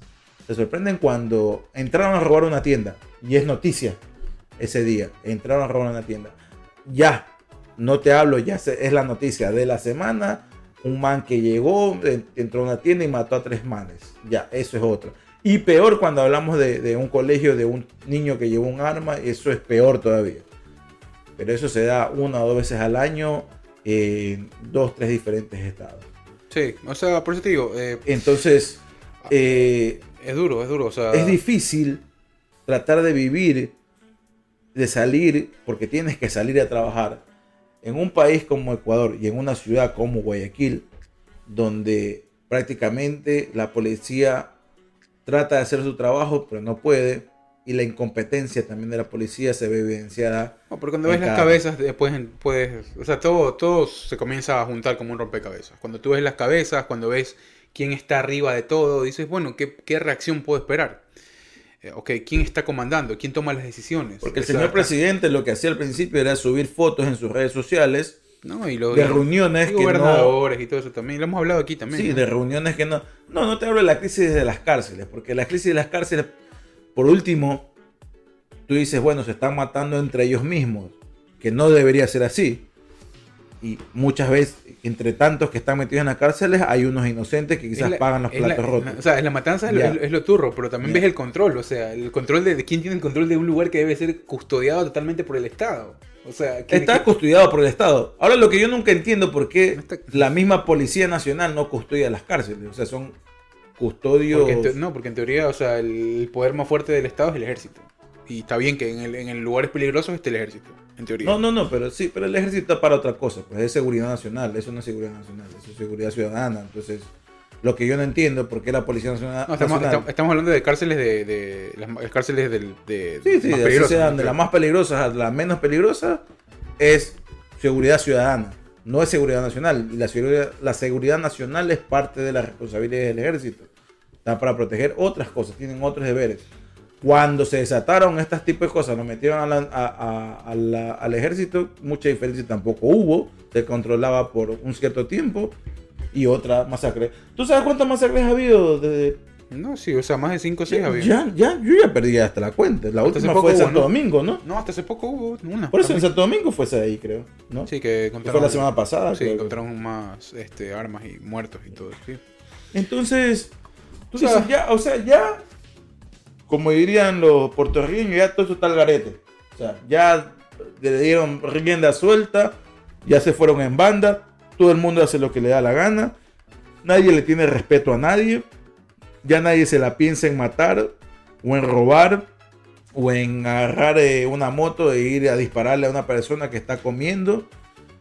se sorprenden cuando entraron a robar una tienda y es noticia ese día. Entraron a robar una tienda. Ya, no te hablo, ya es la noticia de la semana. Un man que llegó, en- entró a una tienda y mató a tres manes. Ya, eso es otra. Y peor cuando hablamos de, de un colegio, de un niño que llevó un arma, eso es peor todavía. Pero eso se da una o dos veces al año en dos, tres diferentes estados. Sí, o sea, por eso te digo, eh, Entonces, eh, es duro, es duro, o sea... es difícil tratar de vivir, de salir, porque tienes que salir a trabajar en un país como Ecuador y en una ciudad como Guayaquil, donde prácticamente la policía trata de hacer su trabajo, pero no puede, y la incompetencia también de la policía se ve evidenciada. No, pero cuando ves las cabezas, después puedes... O sea, todo, todo se comienza a juntar como un rompecabezas. Cuando tú ves las cabezas, cuando ves quién está arriba de todo, dices, bueno, ¿qué, qué reacción puedo esperar? Eh, ok, ¿quién está comandando? ¿Quién toma las decisiones? Porque el señor presidente lo que hacía al principio era subir fotos en sus redes sociales No, y de reuniones y que no, gobernadores y todo eso también. Lo hemos hablado aquí también. Sí, ¿no? de reuniones que no. No, no te hablo de la crisis de las cárceles, porque la crisis de las cárceles, por último, tú dices, bueno, se están matando entre ellos mismos, que no debería ser así. Y muchas veces, entre tantos que están metidos en las cárceles, hay unos inocentes que quizás la- pagan los la- platos rotos. O sea, es la matanza es lo, es lo- turro, pero también ves el control. O sea, el control de, de quién tiene el control de un lugar que debe ser custodiado totalmente por el Estado. O sea, ¿quién- Está custodiado por el Estado. Ahora lo que yo nunca entiendo por qué No está- la misma Policía Nacional no custodia las cárceles. O sea, son custodios... porque en te- no, porque en teoría, o sea, el poder más fuerte del Estado es el ejército. Y está bien que en, el- en el lugares peligrosos esté el ejército, en teoría. No, no, no, pero sí, pero el ejército está para otra cosa, pues es seguridad nacional, eso no es seguridad nacional, eso es seguridad ciudadana, entonces Lo que yo no entiendo, porque la Policía Nacional... No, estamos, Nacional- estamos- estamos hablando de cárceles de, de- las, las cárceles del, de, Sí, sí, más peligrosas, sean de la más peligrosa a la menos peligrosa, es seguridad ciudadana, no es seguridad nacional. Y la seguridad, la seguridad nacional es parte de las responsabilidades del ejército. Está para proteger otras cosas, tienen otros deberes. Cuando se desataron estas tipos de cosas, lo metieron a la- a- a- a la- al ejército, mucha diferencia tampoco hubo, se controlaba por un cierto tiempo y otra masacre. ¿Tú sabes cuántas masacres ha habido desde No, sí, o sea, más de 5 o 6 había. ya, ya, yo ya perdí hasta la cuenta. La Hasta última fue en Santo ¿no? Domingo, ¿no? No, hasta hace poco hubo una. Por eso en. Santo Domingo fue esa de ahí, creo. ¿no? Sí, que Que encontraron, fue la semana pasada. Sí, creo encontraron más este, armas y muertos y todo. Sí. Entonces, tú sea- dices, ya, o sea, ya, como dirían los puertorriqueños, ya todo eso está al garete. O sea, ya le dieron rienda suelta, ya se fueron en banda, todo el mundo hace lo que le da la gana, nadie le tiene respeto a nadie, ya nadie se la piensa en matar o en robar o en agarrar eh, una moto e ir a dispararle a una persona que está comiendo.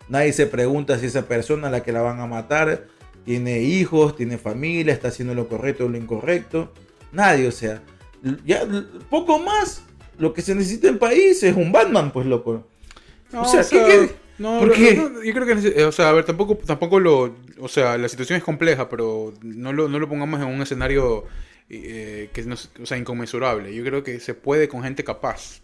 Nadie se pregunta si esa persona a la que la van a matar tiene hijos, tiene familia, está haciendo lo correcto o lo incorrecto. Nadie, o sea, ya poco más. Lo que se necesita en país es un Batman, pues loco. No, O sea, ¿qué- qué- no, por qué? no, yo creo que, eh, o sea, a ver, tampoco, tampoco lo, o sea, la situación es compleja, pero no lo, no lo pongamos en un escenario eh, que no, o sea, inconmensurable. Yo creo que se puede con gente capaz.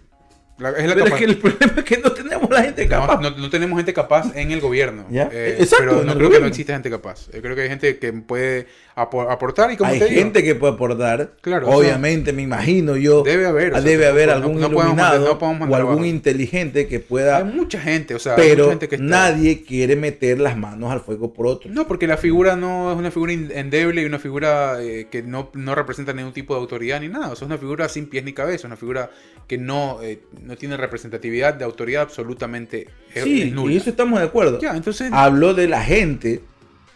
La- es la Pero es que el problema es que no tenemos la gente capaz. no- no tenemos gente capaz en el gobierno. Ya, Eh, exacto, pero no creo que no exista gente capaz. Yo creo que hay gente que puede apo- aportar y como Hay te digo, gente que puede aportar. Claro, o sea, Obviamente, me imagino yo. debe haber, o ah, sea, debe haber no- algún no podemos mandar- iluminado no o algún abajo. inteligente que pueda. hay mucha gente, o sea, pero mucha gente que está- nadie quiere meter las manos al fuego por otro. No, porque la figura no es una figura endeble y una figura eh, que no, no representa ningún tipo de autoridad ni nada. O sea, es una figura sin pies ni cabeza, una figura que no, eh, no tiene representatividad de autoridad absolutamente es, sí, nula. y eso estamos de acuerdo. Ya, entonces, Habló de la gente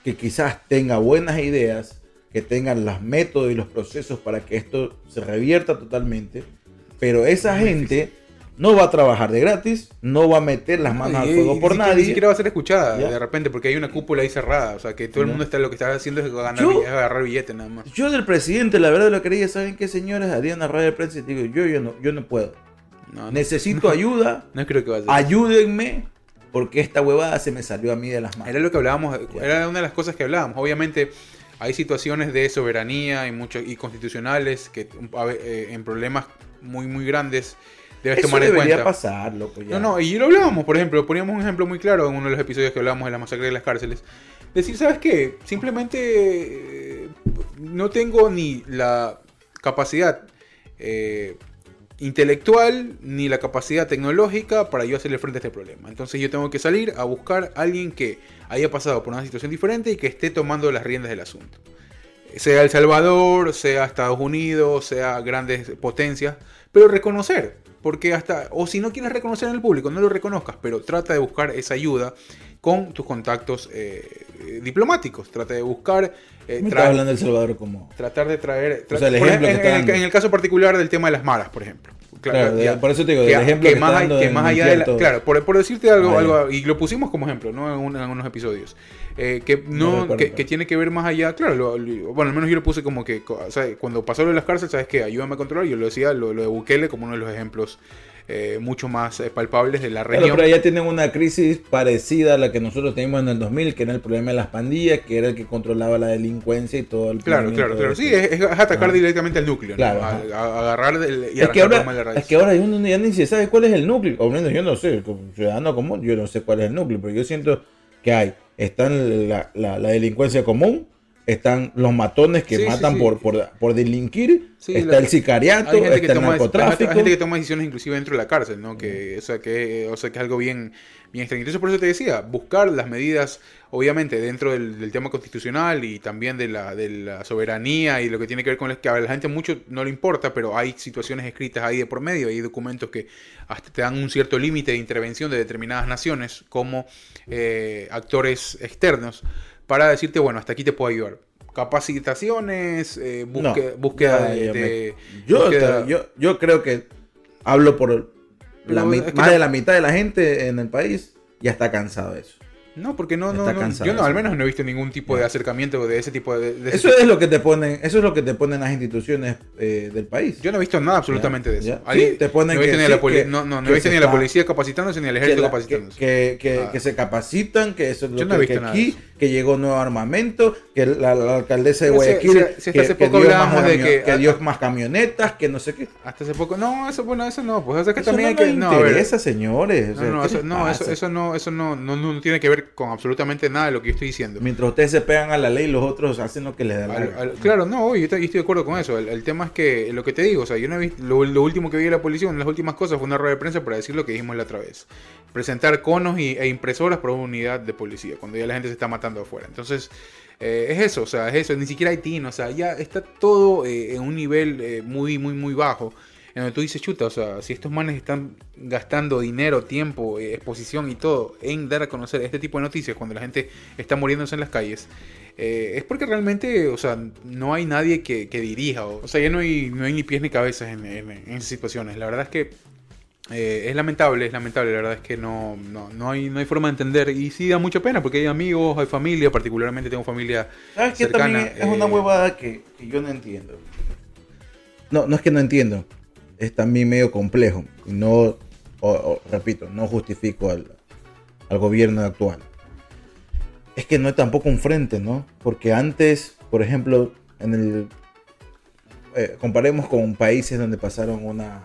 que quizás tenga buenas ideas, que tengan los métodos y los procesos para que esto se revierta totalmente, pero esa gente no va a trabajar de gratis, no va a meter las manos al fuego por nadie. Ni siquiera va a ser escuchada Ya. de repente porque hay una cúpula ahí cerrada. O sea, que todo el mundo está lo que está haciendo es, ganar, Yo- es agarrar billetes nada más. Yo del presidente, la verdad lo quería, ¿saben qué señores? Harían una radio de prensa y digo, yo, yo, no, yo no puedo. No, no, Necesito ayuda, no creo que va a ser. ayúdenme, porque esta huevada se me salió a mí de las manos. Era lo que hablábamos, era una de las cosas que hablábamos. Obviamente hay situaciones de soberanía y mucho, y constitucionales que eh, en problemas muy muy grandes debes Eso tomar en debería cuenta. pasar, loco. ya. No, no, y lo hablábamos, por ejemplo, poníamos un ejemplo muy claro en uno de los episodios que hablábamos de la masacre de las cárceles. Decir, ¿sabes qué? Simplemente eh, no tengo ni la capacidad eh, intelectual ni la capacidad tecnológica para yo hacerle frente a este problema. Entonces yo tengo que salir a buscar a alguien que haya pasado por una situación diferente y que esté tomando las riendas del asunto. Sea El Salvador, sea Estados Unidos, sea grandes potencias, pero reconocer, porque hasta, o si no quieres reconocer en el público, no lo reconozcas, pero trata de buscar esa ayuda con tus contactos eh, eh, diplomáticos, trata de buscar, eh, hablando del Salvador como... tratar de traer, O sea, el ejemplo ejemplo, que en, el, en el caso particular del tema de las maras, por ejemplo. Claro, de- ya. por eso te digo, que, el ejemplo que que, más, que más allá de la, claro, por, por decirte algo, algo, y lo pusimos como ejemplo, ¿no? En, un- en algunos episodios, eh, que No no, recuerdo, que, tiene que ver más allá, claro, lo- lo- bueno, al menos yo lo puse como que, o sea, cuando pasó lo de las cárceles, ¿sabes qué? Ayúdame a controlar, yo lo decía, lo, lo de Bukele como uno de los ejemplos eh, mucho más eh, palpables de la Claro, región. pero allá tienen una crisis parecida a la que nosotros teníamos en el 2000, que era el problema de las pandillas, que era el que controlaba la delincuencia y todo el Claro, claro, claro. Sí, es, es atacar Ajá. directamente al núcleo, ¿no? Claro, A- ajá. a- agarrar del- y Es que, ahora, raíz. es que ahora uno ya ni se sabe cuál es el núcleo. O menos yo no sé, como ciudadano común, yo no sé cuál es el núcleo, pero yo siento que hay, están la, la- la delincuencia común, están los matones que Sí, matan sí. Por, por, por delinquir, está la- el sicariato, hay gente, que está el toma, hay narcotráfico. gente que toma decisiones inclusive dentro de la cárcel, ¿no? Que, o, sea, que, o sea, que es algo bien, bien extraño. Entonces, por eso te decía, buscar las medidas, obviamente, dentro del, del tema constitucional y también de la, de la soberanía y lo que tiene que ver con el que a la gente mucho no le importa, pero hay situaciones escritas ahí de por medio, hay documentos que hasta te dan un cierto límite de intervención de determinadas naciones como eh, actores externos para decirte, bueno, hasta aquí te puedo ayudar. Capacitaciones, eh, No, búsqueda de, me- yo, búsqueda- yo, yo creo que hablo por la es que más de la mitad de la gente en el país ya está cansado de eso. No, porque no, no, no, yo no, al menos no he visto ningún tipo de acercamiento de ese tipo de... Eso tipo. es lo que te ponen, eso es lo que te ponen las instituciones eh, del país. Yo no he visto nada absolutamente de eso. Ahí Sí, te ponen no he visto que ni la que- no, no, no que he visto ni la policía capacitándose ni que, ejército la- capacitándose. que, que- Ah. que se capacitan, que eso es lo Yo no he que, visto que nada aquí. Que llegó nuevo armamento, que la, la alcaldesa de Guayaquil, sí, sí, que, hace que poco dio más hablábamos de que- dio más camionetas, que no sé qué. Hasta hace poco. No, eso, bueno, eso no. Pues o sea, que Eso también no hay que. No, interesa, señores. o no, sea, no, ¿qué eso, no, eso, eso no, eso no, no, no tiene que ver con absolutamente nada de lo que yo estoy diciendo. Mientras ustedes se pegan a la ley, los otros hacen lo que les da la Al- gana. al- claro, no, yo estoy, yo estoy de acuerdo con eso. El, el tema es que lo que te digo, o sea, yo no he visto, lo, lo último que vi de la policía, una de las últimas cosas fue una rueda de prensa para decir lo que dijimos la otra vez. Presentar conos y- e impresoras por una unidad de policía, cuando ya la gente se está matando afuera. Entonces, eh, es eso, o sea, es eso, ni siquiera hay TIN, o sea, ya está todo eh, en un nivel eh, muy, muy, muy bajo. En donde tú dices, chuta, o sea, si estos manes están gastando dinero, tiempo, exposición y todo en dar a conocer este tipo de noticias cuando la gente está muriéndose en las calles, es porque realmente, o sea, no hay nadie que, dirija, o, sea, ya no hay, no hay ni pies ni cabezas en, en- en situaciones. La verdad es que eh, es lamentable, es lamentable, la verdad es que no, no, no, hay, no hay forma de entender y sí da mucha pena porque hay amigos, hay familia, particularmente tengo familia ¿Sabes cercana, también es una eh, huevada que, que yo no entiendo? No, no es que no entiendo. Es también medio complejo. Y no, o- o, repito, no justifico al, al gobierno actual. Es que no es tampoco un frente, ¿no? Porque antes, por ejemplo, en el. eh, comparemos con países donde pasaron una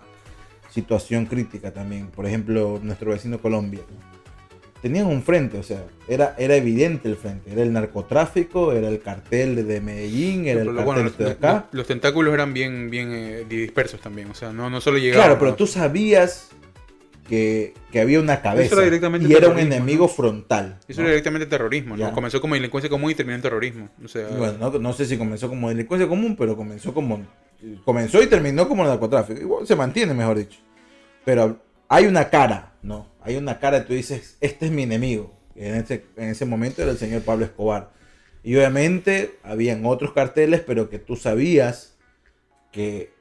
situación crítica también. Por ejemplo, nuestro vecino Colombia. tenían un frente, o sea, era, era evidente el frente. Era el narcotráfico, era el cartel de, de Medellín, era pero el cartel bueno, de los, acá. los- los tentáculos eran bien, bien eh, dispersos también, o sea, no, no solo llegaban. Claro, pero ¿no? tú sabías que, que había una cabeza era y era un enemigo ¿no? frontal. Eso ¿no? era directamente terrorismo, ¿no? Ya. Comenzó como delincuencia común y terminó en terrorismo. O sea, Bueno, no, no sé si comenzó como delincuencia común, pero comenzó como comenzó y terminó como narcotráfico. Igual se mantiene, mejor dicho. Pero hay una cara, ¿no? Hay una cara tú dices, este es mi enemigo. En ese, en ese momento era el señor Pablo Escobar. Y obviamente habían otros carteles, pero que tú sabías que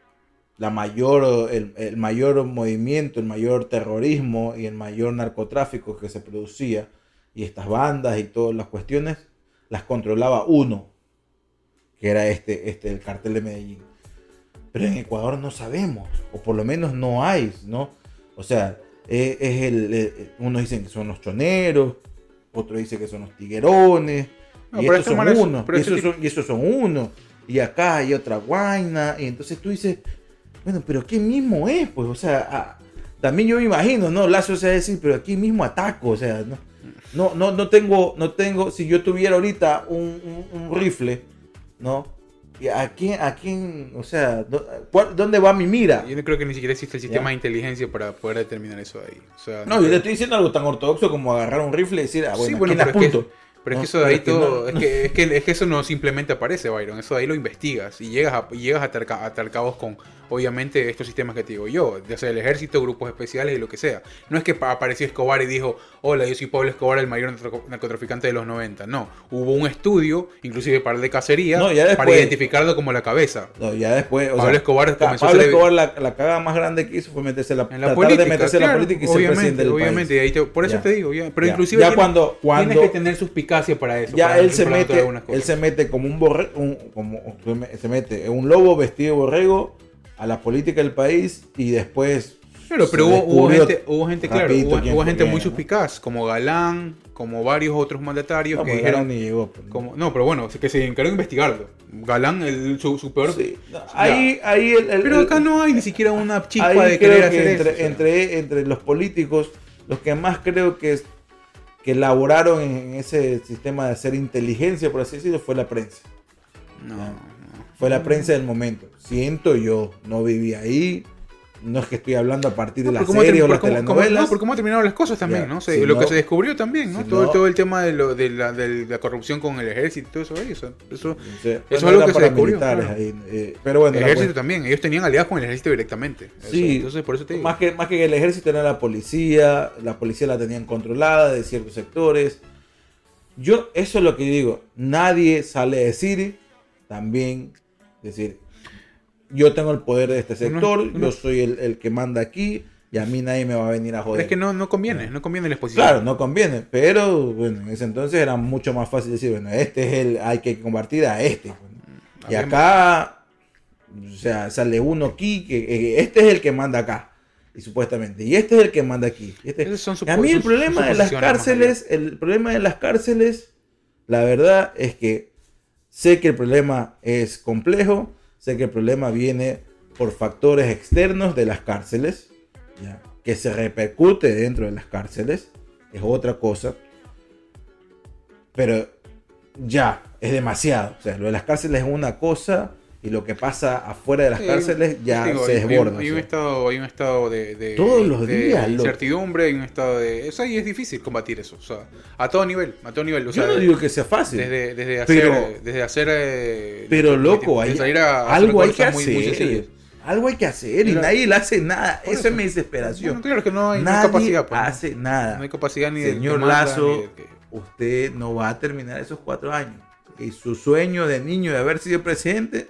la mayor, el, el mayor movimiento, el mayor terrorismo y el mayor narcotráfico que se producía, y estas bandas y todas las cuestiones, las controlaba uno, que era este, este, el cartel de Medellín. Pero en Ecuador no sabemos, o por lo menos no hay, ¿no? O sea, eh, es el, eh, unos dicen que son los choneros, otros dicen que son los tiguerones, No, y estos son pero y esos son, y esos son unos, y acá hay otra guaina, y entonces tú dices, bueno, pero ¿qué mismo es? Pues, o sea, ah, también yo me imagino, ¿no? Lazo se va a decir, pero aquí mismo ataco, o sea, no, no, no, no tengo, no tengo, si yo tuviera ahorita un, un- un rifle, ¿no? ¿Y ¿A quién, a quién, o sea, dónde va mi mira? yo no creo que ni siquiera existe el sistema Ya. de inteligencia para poder determinar eso ahí. O sea, No, yo le estoy diciendo algo tan ortodoxo como agarrar un rifle y decir, ah, bueno, Sí, ¿a bueno, pero es que-? Pero No, es que eso de ahí es que todo, no- es, que, es, que, es que eso no simplemente aparece, Byron, eso de ahí lo investigas y llegas a, y llegas a atar, atar cabos con, obviamente, estos sistemas que te digo yo, ya sea el ejército, grupos especiales y lo que sea. No es que pa- apareció Escobar y dijo, hola, yo soy Pablo Escobar, el mayor narco- narcotraficante de los 90. No, hubo un estudio, inclusive para el de cacería, No, para identificarlo como la cabeza. No, ya después, o Pablo sea, Escobar comenzó a Pablo Escobar la, la cagada más grande que hizo fue meterse en la, En la política, de meterse en la política y ser obviamente, presidente del obviamente, país. ahí te- por eso Ya. te digo, ya, pero Ya. inclusive Ya tienes- cuando- cuando- tienes que tener suspicacia para eso. Ya para él se mete, él se mete como un borrego, como se mete un lobo vestido de borrego a la política del país y después Claro, pero hubo, hubo gente, hubo gente, claro, hubo, gente muy ¿no? suspicaz, como Galán, como varios otros mandatarios No, que dijeron, Galán ni llegó, pues, ¿no? como, no, pero bueno, que se encargó de investigarlo. Galán, el, su, su peor... Sí, no, ahí, ahí el, el- Pero el- acá no hay ni siquiera una chispa de creo querer que hacer entre, eso. o sea. entre, entre los políticos, los que más creo que, es- que elaboraron en ese sistema de hacer inteligencia, por así decirlo, fue la prensa. No, no. Fue la prensa del momento. Siento yo, no viví ahí. No es que estoy hablando a partir de No, la por cómo serie termi- o las cómo- telenovelas. no, por cómo terminaron las cosas también, Ya, ¿no? Se- si lo no- que se descubrió también, ¿no? si todo, no- todo el tema de, lo, de, la, de la corrupción con el ejército y todo eso ahí, eso... Sí, Eso es algo que se descubrió, claro. ahí, eh, pero bueno, el ejército también, ellos tenían aliados con el ejército directamente. Eso, Sí. entonces por eso te digo. más que, más que el ejército era la policía, la policía la tenían controlada de ciertos sectores. Yo, eso es lo que digo, nadie sale a decir, también decir, yo tengo el poder de este sector, uno- yo soy el, el que manda aquí, y a mí nadie me va a venir a Pero joder. es que no, no conviene, no conviene la exposición. Claro, no conviene, pero bueno, en ese entonces era mucho más fácil decir, bueno, este es el, hay que compartir a este. Y Había- acá, o sea, sale uno aquí, que eh, este es el que manda acá, y supuestamente, y este es el que manda aquí. y este- son a mí el problema de las cárceles, el problema de las cárceles, la verdad es que sé que el problema es complejo, sé que el problema viene por factores externos de las cárceles, que se repercute dentro de las cárceles, es otra cosa, pero ya, es demasiado. O sea, lo de las cárceles es una cosa y lo que pasa afuera de las cárceles ya digo, se hay- desborda. Hay, o un estado, hay un estado de, de- Todos los de días, incertidumbre, hay un estado de. Eso ahí es difícil combatir eso. O sea, a todo nivel, a todo nivel. O Yo sea, no digo que sea fácil. desde, desde hacer. pero- desde hacer eh, Pero de- loco, de hay, salir a hacer algo hay que muy- muy hacer. sencillas. algo hay que hacer y Claro. nadie le hace nada. Esa eso. es mi desesperación. Bueno, claro que no hay, no hay nadie capacidad. pues, ¿no? hace nada. No hay capacidad ni Señor manda, Lazo, ni que- usted no va a terminar esos cuatro años. Y su sueño de niño de haber sido presidente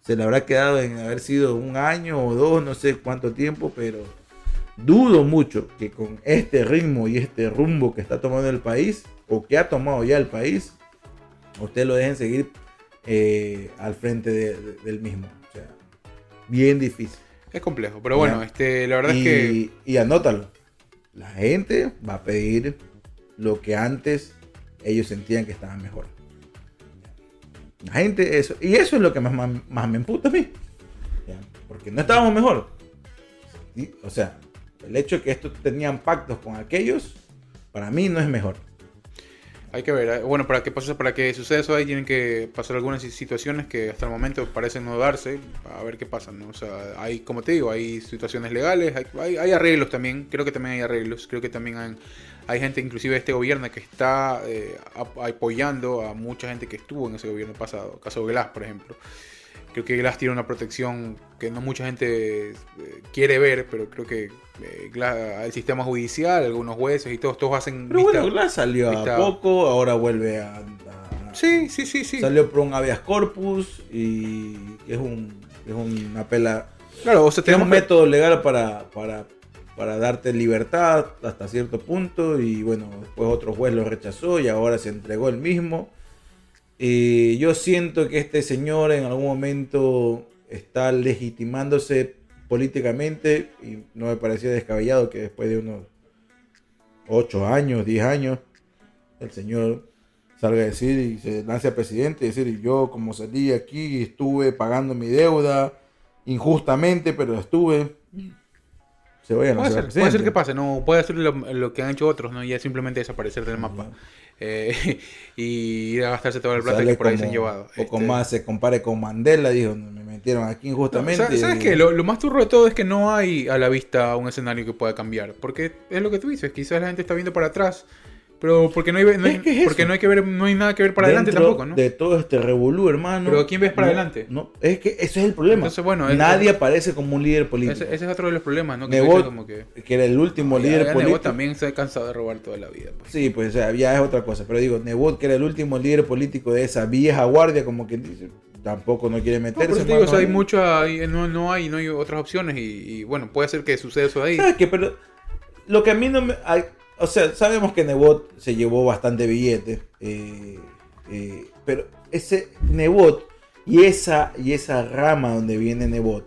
se le habrá quedado en haber sido un año o dos, no sé cuánto tiempo, pero dudo mucho que con este ritmo y este rumbo que está tomando el país, o que ha tomado ya el país, usted lo dejen seguir eh, al frente de- de- del mismo. O sea, bien difícil. Es complejo, pero bueno, Ya. este, la verdad y, es que. y anótalo. La gente va a pedir lo que antes ellos sentían que estaban mejor. La gente, eso. Y eso es lo que más, me emputa a mí. Porque no estábamos mejor. O sea, el hecho de que estos tenían pactos con aquellos, para mí no es mejor. Hay que ver, bueno, para que pase, para que suceda eso ahí tienen que pasar algunas situaciones que hasta el momento parecen no darse, a ver qué pasa, ¿no? O sea, hay, como te digo, hay situaciones legales, hay, hay, hay arreglos también, creo que también hay arreglos, creo que también hay, hay gente, inclusive de este gobierno, que está eh, ap- apoyando a mucha gente que estuvo en ese gobierno pasado, caso Glass, por ejemplo. Creo que Glass tiene una protección que no mucha gente eh, quiere ver, pero creo que eh, Glass- el sistema judicial, algunos jueces y todos, todos hacen Pero vista- bueno, Glass salió vista- a poco, ahora vuelve a. a- Sí, sí, sí, sí. Salió por un habeas corpus y es, un, es una pela. Claro, o sea, tenemos un método legal para, para, para darte libertad hasta cierto punto y bueno, después otro juez lo rechazó y ahora se entregó el mismo. Y yo siento que este señor en algún momento está legitimándose políticamente y no me parecía descabellado que después de unos 8 años, 10 años, el señor salga a decir y se lance a presidente y decir yo como salí aquí estuve pagando mi deuda injustamente pero estuve se Puede ser, puede que pase, no puede ser lo, lo que han hecho otros, ¿no? Ya simplemente desaparecer del mapa. Eh, y ir a gastarse toda la plata Sale que por ahí se han llevado. poco Este, más se compare con Mandela dijo me metieron aquí no, injustamente ¿sabes, ¿Sabes qué? Lo, lo más turro de todo es que no hay a la vista un escenario que pueda cambiar. Porque es lo que tú dices, quizás la gente está viendo para atrás. Pero porque no hay, no hay- Es que es porque no hay que ver, no hay nada que ver para adelante tampoco, ¿no? de todo este revolú hermano Pero ¿quién ves para no- adelante? no, es que ese es el problema Entonces, bueno, es- nadie aparece como un líder político Ese, ese es otro de los problemas, ¿no? Que Nebot, como que... que era el último líder ya político Nebot también se ha cansado de robar toda la vida. pues. Sí, pues ya es otra cosa. Pero digo, Nebot, que era el último líder político de esa vieja guardia, como que tampoco no quiere No, meterse. por eso te digo, o sea, hay mucho, hay- no, no hay, no hay otras opciones y, y, bueno, puede ser que suceda eso ahí. ¿Sabes qué? Pero lo que a mí no me... hay- o sea, sabemos que Nebot se llevó bastante billete. eh, eh, pero ese Nebot y esa, y esa rama donde viene Nebot,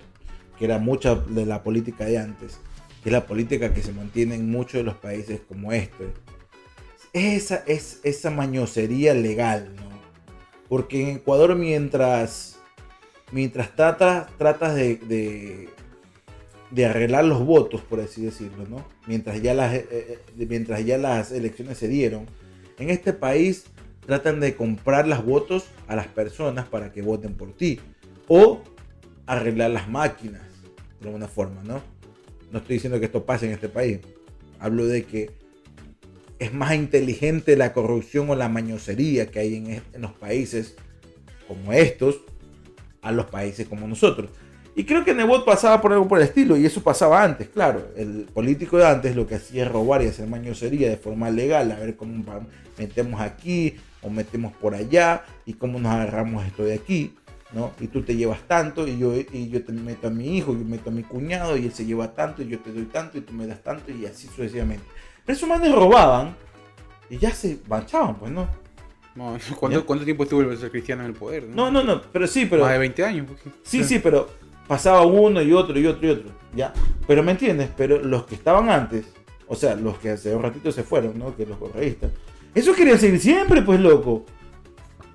que era mucha de la política de antes, que es la política que se mantiene en muchos de los países como este, esa, es esa mañosería legal, ¿no? Porque en Ecuador mientras, mientras tratas, tratas de, de, de arreglar los votos, por así decirlo, ¿no? Mientras ya, las, eh, eh, mientras ya las elecciones se dieron, en este país tratan de comprar los votos a las personas para que voten por ti. O arreglar las máquinas, de alguna forma, ¿no? No estoy diciendo que esto pase en este país. Hablo de que es más inteligente la corrupción o la mañosería que hay en, en los países como estos a los países como nosotros. Y creo que Nebot pasaba por algo por el estilo, y eso pasaba antes, claro. El político de antes lo que hacía es robar y hacer mañosería de forma legal, a ver cómo metemos aquí o metemos por allá y cómo nos agarramos esto de aquí. ¿no? Y tú te llevas tanto y yo, y yo te meto a mi hijo, yo meto a mi cuñado y él se lleva tanto y yo te doy tanto y tú me das tanto y así sucesivamente. Pero esos manes robaban y ya se manchaban, pues, ¿no? No, ¿cuánto, tiempo estuvo el cristiano en el poder? No, no, no, pero sí, pero... Más de 20 años. porque- Sí, sí, pero pasaba uno y otro y otro y otro, ¿ya? Pero me entiendes, pero los que estaban antes, o sea, los que hace un ratito se fueron, ¿no? Que los correístas, esos querían seguir siempre, pues, loco.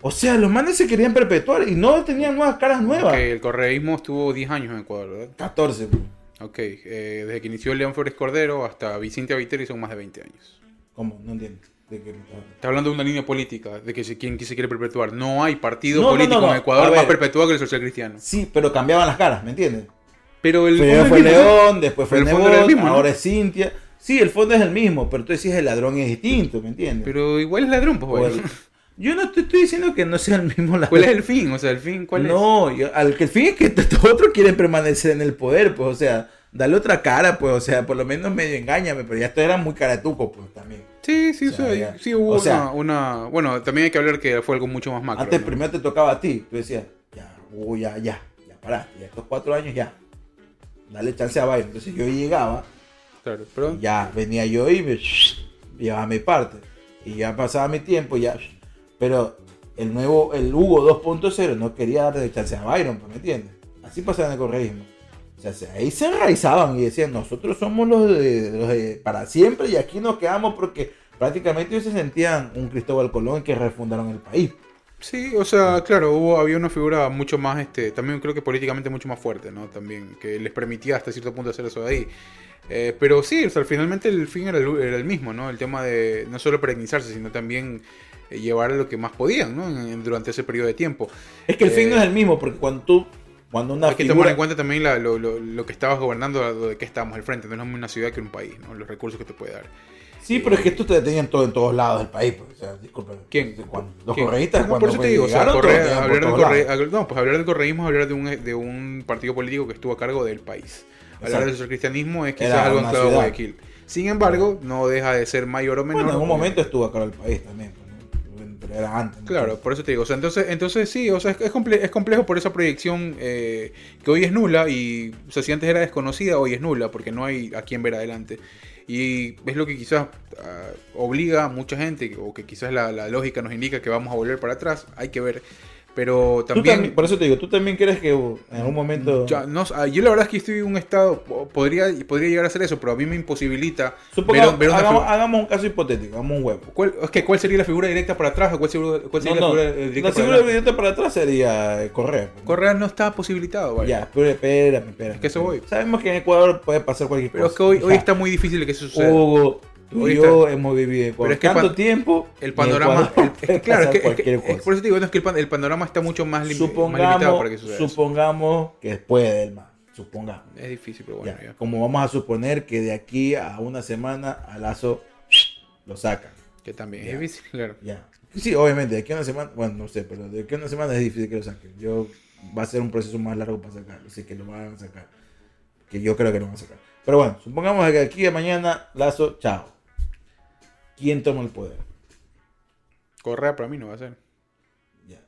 O sea, los manes se querían perpetuar y no tenían nuevas caras nuevas. Ok, el correísmo estuvo 10 años en Ecuador, ¿verdad? 14, pues. Ok, eh, desde que inició León Flores Cordero hasta Vicente Viteri son más de 20 años. ¿Cómo? No entiendo. ¿De? Está hablando de una línea política, de que se, quién se quiere perpetuar. No hay partido No, no, político no, no. en Ecuador más perpetuado que el social cristiano. Sí, pero cambiaban las caras, ¿me entiendes? Pero el Primero fue el ¿no? León, después fue el mismo, ¿no? ahora es Cintia. Sí, el fondo es el mismo, pero tú decís el ladrón es distinto, ¿me entiendes? Pero igual es ladrón, pues, O güey. el- Yo no te estoy diciendo que no sea el mismo ladrón. ¿Cuál es el fin? O sea, el fin, ¿cuál es? no, al que el fin es que estos otros quieren permanecer en el poder, pues, o sea, dale otra cara, pues, o sea, por lo menos medio engáñame, pero ya esto era muy caretuco, pues, también. Sí, sí, O sea, sí, sí hubo O sea- una, una- Bueno, también hay que hablar que fue algo mucho más macro. Antes ¿no? primero te tocaba a ti, tú decías, ya, ya, ya, ya paraste, ya estos cuatro años ya, dale chance a Bayern. Entonces yo llegaba, Claro, pero... ya venía yo y me llevaba mi parte, y ya pasaba mi tiempo, ya, pero el nuevo, el Hugo 2.0 no quería darle chance a Byron, ¿me entiendes? Así pasaba en el correísmo. O sea, se- ahí se enraizaban y decían, nosotros somos los de, los de para siempre y aquí nos quedamos porque prácticamente ellos se sentían un Cristóbal Colón que refundaron el país. Sí, o sea, claro, hubo, había una figura mucho más, este, también creo que políticamente mucho más fuerte, ¿no? También, que les permitía hasta cierto punto hacer eso de ahí. Eh, pero sí, o sea, finalmente el fin era el, era el mismo, ¿no? El tema de no solo perenizarse, sino también eh, llevar lo que más podían, ¿no? En- en- durante ese periodo de tiempo. Es que el fin Eh, no es el mismo porque cuando tú, cuando una Hay que figura... tomar en cuenta también la- lo, lo- lo que estabas gobernando, lo de qué estábamos al frente. No es lo mismo una ciudad que un país, ¿no? Los recursos que te puede dar. Sí, pero es que estos te tenían todo en todos lados del país. Pues. O sea, disculpa. ¿Quién? Cuando- los ¿Quién? correístas No, cuando por eso te digo, o sea, hablar, del corre- no, pues hablar del correísmo es hablar de un, de un partido político que estuvo a cargo del país. Hablar del socialcristianismo es quizás Era algo a ciudad. Guayaquil. Sin embargo, no deja de ser mayor o menor. Bueno, en un momento estuvo acá el país también. pues, era antes. ¿no? Claro, por eso te digo. O sea, entonces, entonces sí, o sea, es, comple- es complejo por esa proyección eh, que hoy es nula y, o sea, si antes era desconocida, hoy es nula porque no hay a quien ver adelante. Y es lo que quizás ah, obliga a mucha gente, o que quizás la, la lógica nos indica que vamos a volver para atrás, hay que ver. Pero también... también- por eso te digo, ¿tú también crees que uh, en algún momento... Ya, no, ah, yo la verdad es que estoy en un estado, po- podría, podría llegar a hacer eso, pero a mí me imposibilita Supongamos, ver- hagamos, un caso hipotético, hagamos un huevo. ¿Cuál, es que, ¿Cuál sería la figura directa para atrás o cuál sería, cuál sería No, no, la figura directa la para figura adelante? evidente para atrás sería eh, Correa. ¿no? Correa no está posibilitado, ¿vale? Ya, pero espérame, espérame. Es que eso voy. Sabemos que en Ecuador puede pasar cualquier Pero es cosa. que hoy, hoy está muy difícil que eso suceda. Hugo, tú y yo hemos vivido Pero es que tanto tiempo. el panorama, el- es que claro, es que, es por eso te digo, no, es que el, pan- el panorama está mucho más, lim- más limitado supongamos, para que suceda eso. supongamos que puede el man. Supongamos. Es difícil, pero bueno, Ya, ya. Como vamos a suponer que de aquí a una semana a Lazo lo sacan. Que también Ya. es difícil, claro. Ya. Sí, obviamente, de aquí a una semana, bueno, no sé, pero de aquí a una semana es difícil que lo saquen. Yo, va a ser un proceso más largo para sacarlo, así que lo van a sacar. Que yo creo que lo van a sacar. Pero bueno, supongamos que aquí a mañana, Lazo, chao. ¿Quién toma el poder? Correa para mí no va a ser. Ya.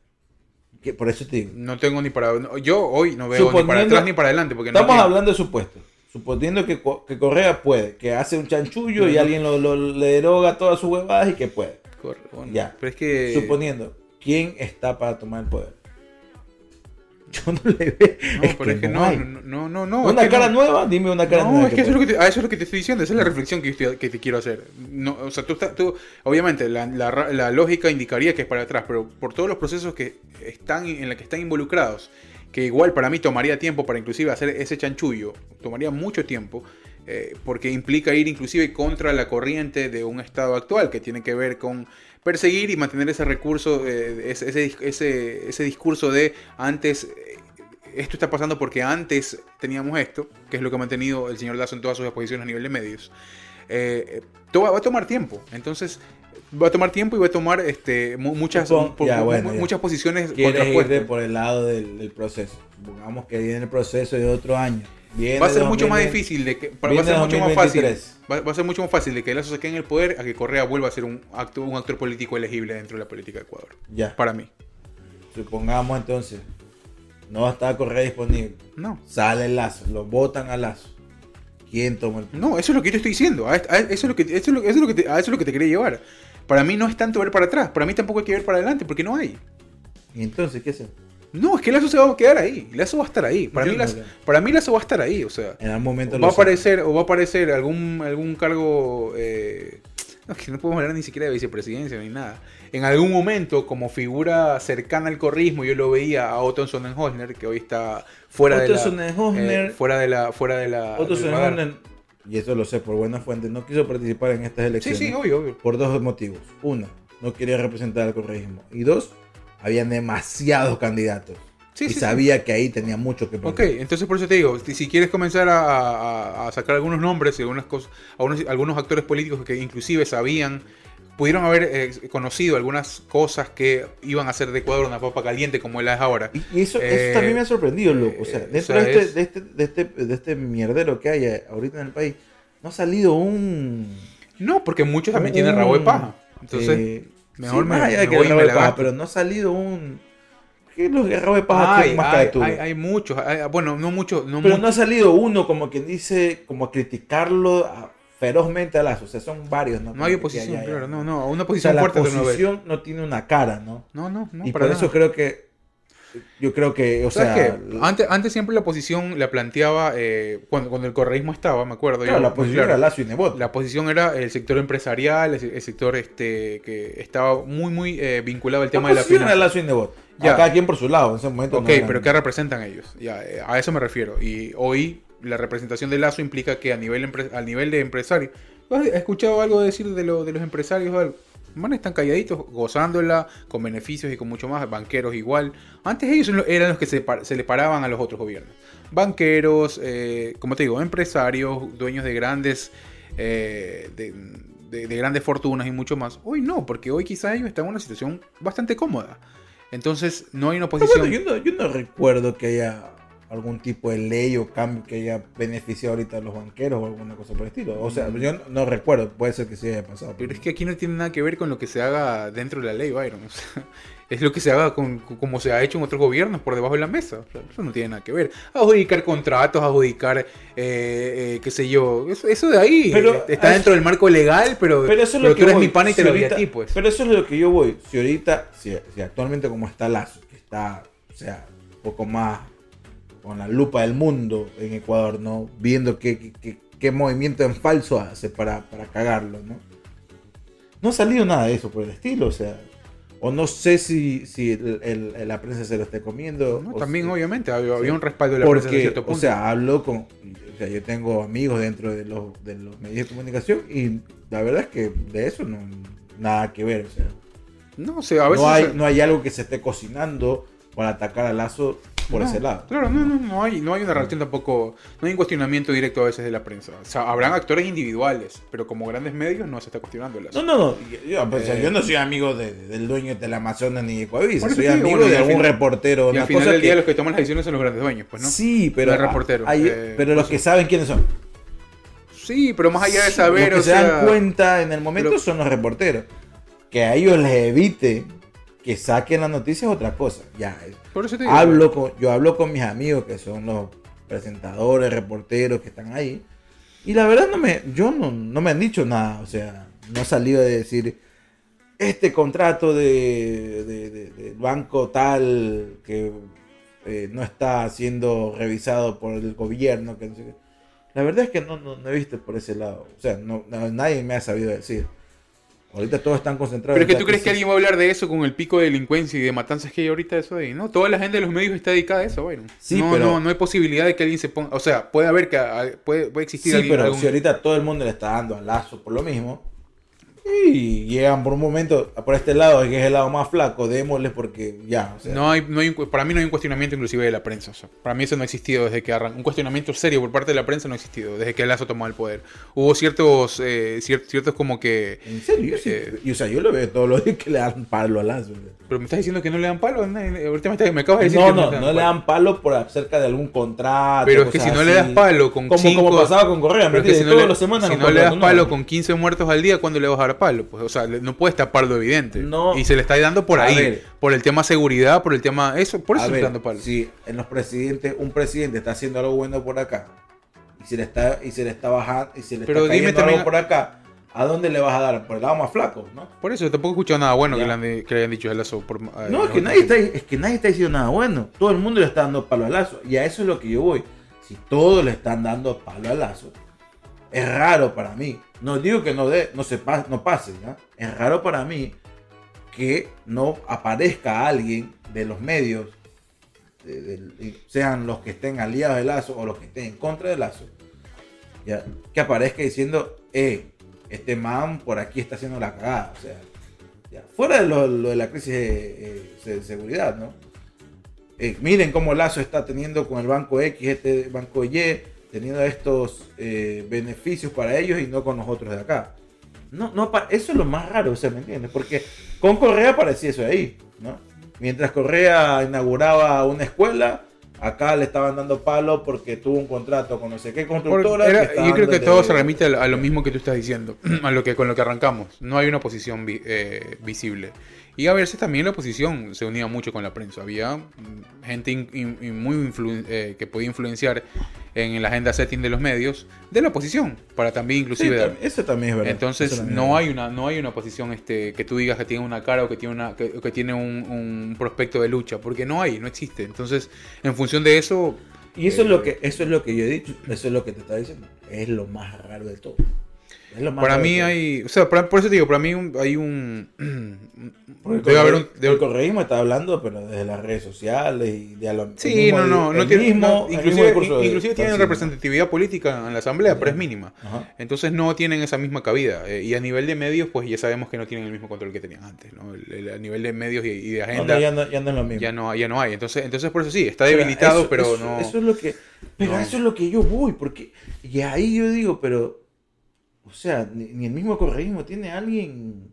Que por eso te digo. No tengo ni para. no, yo hoy no veo ni para atrás ni para adelante. Porque Estamos hablando de supuestos. Suponiendo que, que Correa puede, que hace un chanchullo y alguien lo, lo- le deroga todas sus huevadas y que puede. Corre- bueno, Ya. Pero es que. Suponiendo, ¿quién está para tomar el poder? Yo no le veo. No, es pero que es que no no, no, no, no, no, una cara no. nueva, dime una cara No, nueva. es que eso es, lo que te, a eso es lo que te estoy diciendo, esa es la reflexión que, yo estoy- que te quiero hacer. No, o sea, tú, estás- tú obviamente, la, la ra- la lógica indicaría que es para atrás, pero por todos los procesos que están en la que están involucrados, que igual para mí tomaría tiempo para inclusive hacer ese chanchullo, tomaría mucho tiempo, eh, porque implica ir inclusive contra la corriente de un estado actual, que tiene que ver con perseguir y mantener ese recurso, eh, ese, ese, ese- ese discurso de antes... eh, esto está pasando porque antes teníamos esto, que es lo que ha mantenido el señor Lazo en todas sus exposiciones a nivel de medios. Eh, eh, todo va, a tomar tiempo. Entonces, va a tomar tiempo y va a tomar este, mu- muchas, Supon- po- ya, bueno, ya. muchas posiciones contrapuestas. por el lado del, del proceso. Supongamos que viene el proceso de otro año. Viene Va a ser mucho más 2020. difícil de que va a ser mucho más fácil 2023. va, va a ser mucho más fácil de que Lazo se quede en el poder a que Correa vuelva a ser un acto, un actor político elegible dentro de la política de Ecuador. Ya. Para mí. Supongamos entonces No estaba Correa disponible. No. Sale Lazo, lo botan a Lazo. ¿Quién toma el No, eso es lo que yo te estoy diciendo. A, a- eso es lo que, eso es lo, eso es lo que te, a eso es lo que te quería llevar. Para mí no es tanto ver para atrás, para mí tampoco hay que ver para adelante, porque no hay. ¿Y entonces qué hace? No, es que Lazo se va a quedar ahí. Lazo va a estar ahí. Para, Yo mí, no Lazo, para mí Lazo va a estar ahí. O sea, En algún momento va a aparecer, o va a aparecer algún, algún cargo. eh, no, que no podemos hablar ni siquiera de vicepresidencia ni nada. En algún momento, como figura cercana al corrismo, yo lo veía a Otto Sonnenhosner, que hoy está fuera Otto de la. Sonnenhosner- eh, fuera de la. Fuera de la Otto. Sonnenhonen, y eso lo sé por buena fuente, no quiso participar en estas Sí, elecciones. sí, obvio, obvio. Por dos motivos. Uno, no quería representar al correísmo. Y dos, habían demasiados candidatos. Sí, y sí, sí. sabía que ahí tenía mucho que Ok, perder. entonces por eso te digo, si, quieres comenzar a, a- a sacar algunos nombres y algunas cosas, algunos, algunos actores políticos que inclusive sabían, pudieron haber eh, conocido algunas cosas que iban a hacer de Ecuador una papa caliente como la es ahora. Y, eso, Eh, eso también me ha sorprendido, loco. O sea, eh, dentro o sea, de, este, es- de, este, de, este, de este mierdero que hay ahorita en el país, no ha salido un. No, porque muchos también tienen rabo de paja. Entonces, eh, mejor sí, me- me que voy me la paja, pero no ha salido un. ¿Qué los rabo de paja hay, hay, hay- hay muchos, hay- bueno, no muchos, no Pero muchos. no ha salido uno como quien dice, como a criticarlo a- ferozmente a Lazo. O sea, son varios, ¿no? no hay oposición, claro, no, no, una O sea, posición la fuerte tú no oposición no tiene una cara, ¿no? No, no, no, y para por nada. eso creo que. Yo creo que, o ¿Sabes sea. qué? Antes, antes siempre la oposición la planteaba eh, cuando, cuando el correísmo estaba, me acuerdo. claro, yo, la muy oposición claro. era Lazo y Nebot. La posición era el sector empresarial, el, el sector este que estaba muy muy eh, vinculado al tema de la oposición era finanza. Lazo y Nebot. Ya. A cada quien por su lado, en ese momento. Ok, no eran- pero ¿qué representan ellos? Ya, eh, a eso me refiero. Y hoy la representación de Lazo implica que a nivel, empre- a nivel de empresario, ¿has escuchado algo decir de, lo- de los empresarios? o algo? Man, están calladitos, gozándola, con beneficios y con mucho más, banqueros igual. Antes ellos eran los que se, se le paraban a los otros gobiernos. Banqueros, eh, como te digo, empresarios, dueños de grandes, eh, de, de- de grandes fortunas y mucho más. Hoy no, porque hoy quizás ellos están en una situación bastante cómoda. Entonces no hay una Pero posición... bueno, yo no, yo no recuerdo que haya algún tipo de ley o cambio que haya beneficiado ahorita a los banqueros o alguna cosa por el estilo. O sea, yo no, no recuerdo, puede ser que sí haya pasado. Pero es que aquí no tiene nada que ver con lo que se haga dentro de la ley, Byron. O sea, es lo que se haga con, como se ha hecho en otros gobiernos por debajo de la mesa. O sea, eso no tiene nada que ver. Adjudicar contratos, adjudicar, eh, eh, qué sé yo. Eso, eso de ahí Pero, está es- dentro del marco legal, pero, Pero eso es lo que tú eres voy. mi pana y te lo di a ti, pues. Pero eso es lo que yo voy. Si ahorita, si, si actualmente como está Lazo, que está, o sea, un poco más con la lupa del mundo en Ecuador, ¿no? Viendo qué, qué- qué- movimiento en falso hace para, para cagarlo, ¿no? No ha salido nada de eso por el estilo, o sea. O no sé si, si el- el- la prensa se lo esté comiendo. No, también, si- obviamente, había, sí. un respaldo de la prensa cierto o sea, hablo con. O sea, yo tengo amigos dentro de los, de los medios de comunicación y la verdad es que de eso no nada que ver. O sea, no, o sea, a veces. no, hay, no hay algo que se esté cocinando para atacar a Lazo por No, ese lado. Claro, no, no, no hay, no hay una relación tampoco, no hay un cuestionamiento directo a veces de la prensa. O sea, habrán actores individuales, pero como grandes medios no se está cuestionando No, no, no. Yo, yo, pues, Eh. yo no soy amigo de- del dueño de la Amazonas ni de Coavisa. Soy amigo bueno, de al algún final- reportero. Y al final cosa del día que- los que toman las decisiones son los grandes dueños, pues, ¿no? Sí, pero, No hay reportero, hay- eh, pero los que saben quiénes son. Sí, pero más allá de saber, los que o se sea, dan cuenta en el momento pero- son los reporteros. Que a ellos les evite que saquen la noticia es otra cosa. Ya, por eso te digo, hablo con, yo hablo con mis amigos que son los presentadores, reporteros que están ahí. Y la verdad no me, yo no, no me han dicho nada. O sea, no ha salido de decir este contrato de, de- de- del banco tal que eh, no está siendo revisado por el gobierno. Que no sé qué. La verdad es que no, no, no he visto por ese lado. O sea, no- nadie me ha sabido decir. Ahorita todos están concentrados. Pero es que tú crees que alguien va a hablar de eso con el pico de delincuencia y de matanzas que hay ahorita eso ahí, ¿no? Toda la gente de los medios está dedicada a eso, Byron. Sí, no, pero- no, no hay posibilidad de que alguien se ponga, o sea, puede haber que ah, puede, puede existir Sí, alguien pero algún- si ahorita todo el mundo le está dando a Lazo por lo mismo, y llegan por un momento por este lado, que es el lado más flaco, démosle porque ya, o sea, No hay, no hay, un- para mí no hay un cuestionamiento inclusive de la prensa. o sea, para mí eso no ha existido desde que arrancó. Un cuestionamiento serio por parte de la prensa no ha existido desde que Lazo tomó el poder. Hubo ciertos, eh, cier- ciertos como que... en serio, yo sí, Eh, y, o sea, yo lo veo todos los días que le dan palo a Lazo. Pero me estás diciendo que no le dan palo. Ahorita me, estás- me acabas de decir No, que no, no le dan palo por acerca de algún contrato. Pero es que si no le das palo con como, cinco... como pasaba con Correa, pero es ¿me que si no, Todas le, las semanas si no le das palo con 15 muertos al día, ¿cuándo le vas a dar palo. Pues, o sea, no puedes tapar lo evidente. No. Y se le está dando por ahí. ver. Por el tema seguridad, por el tema. Eso, por eso le ver, está dando palo. si en los presidentes, un presidente está haciendo algo bueno por acá y se le está, y se le está bajando y se le Pero está dime también- algo por acá, ¿a dónde le vas a dar? Por el lado más flaco, ¿no? Por eso tampoco he escuchado nada bueno que le, han, de- que le hayan dicho a Lazo. Por, eh, No, es que, nadie está, es que nadie está diciendo nada bueno. Todo el mundo le está dando palo al lazo. Y a eso es lo que yo voy. Si todos le están dando palo al lazo, es raro para mí. No digo que no, de, no, se pa- no pase, ¿ya? Es raro para mí que no aparezca alguien de los medios, de- de- sean los que estén aliados del lazo o los que estén en contra del lazo, ¿ya? que aparezca diciendo, eh, este man por aquí está haciendo la cagada. O sea, fuera de lo, de la crisis de, de seguridad, ¿no? Eh, miren cómo Lazo está teniendo con el banco X, este banco Y, teniendo estos eh, beneficios para ellos y no con nosotros de acá. No, no, eso es lo más raro, o sea, ¿me entiendes? Porque con Correa parecía eso ahí, ¿no? Mientras Correa inauguraba una escuela, acá le estaban dando palo porque tuvo un contrato con no sé qué constructora. era- yo creo que todo se remite a lo, mismo que tú estás diciendo, a lo que con lo que arrancamos. No hay una oposición vi- eh, visible. Y a veces también la oposición se unía mucho con la prensa. Había gente in- in- in- muy influ- eh, que podía influenciar en la agenda setting de los medios de la oposición, para también Sí, inclusive dar- eso también es verdad. Entonces también no hay una no hay una posición este que tú digas que tiene una cara o que tiene una que, que tiene un, un prospecto de lucha, porque no hay, no existe. Entonces, en función de eso, Y eso es Eh, lo que eso es lo que yo he dicho, eso es lo que te estaba diciendo. Es lo más raro de todo. Es lo más para mí hay, o sea, para- por eso te digo, para mí un- hay un Porque el, debe haber un corre- debe- el correísmo está hablando, pero desde las redes sociales y de a lo, Sí, mismo- no, no, no el tiene, no, inclusive, tienen representatividad política en la asamblea, pero es mínima. Ajá. Entonces no tienen esa misma cabida. Eh, y a nivel de medios, pues ya sabemos que no tienen el mismo control que tenían antes. ¿no? El- el- a nivel de medios y, y de agenda no, ya, no, ya no es lo mismo. ya, no, ya no hay. Entonces, entonces por eso sí, está O sea, debilitado, eso- pero eso- no... Eso es lo que. Pero no. eso es lo que yo voy, porque. Y ahí yo digo, pero. O sea, ni, ni el mismo correísmo tiene alguien.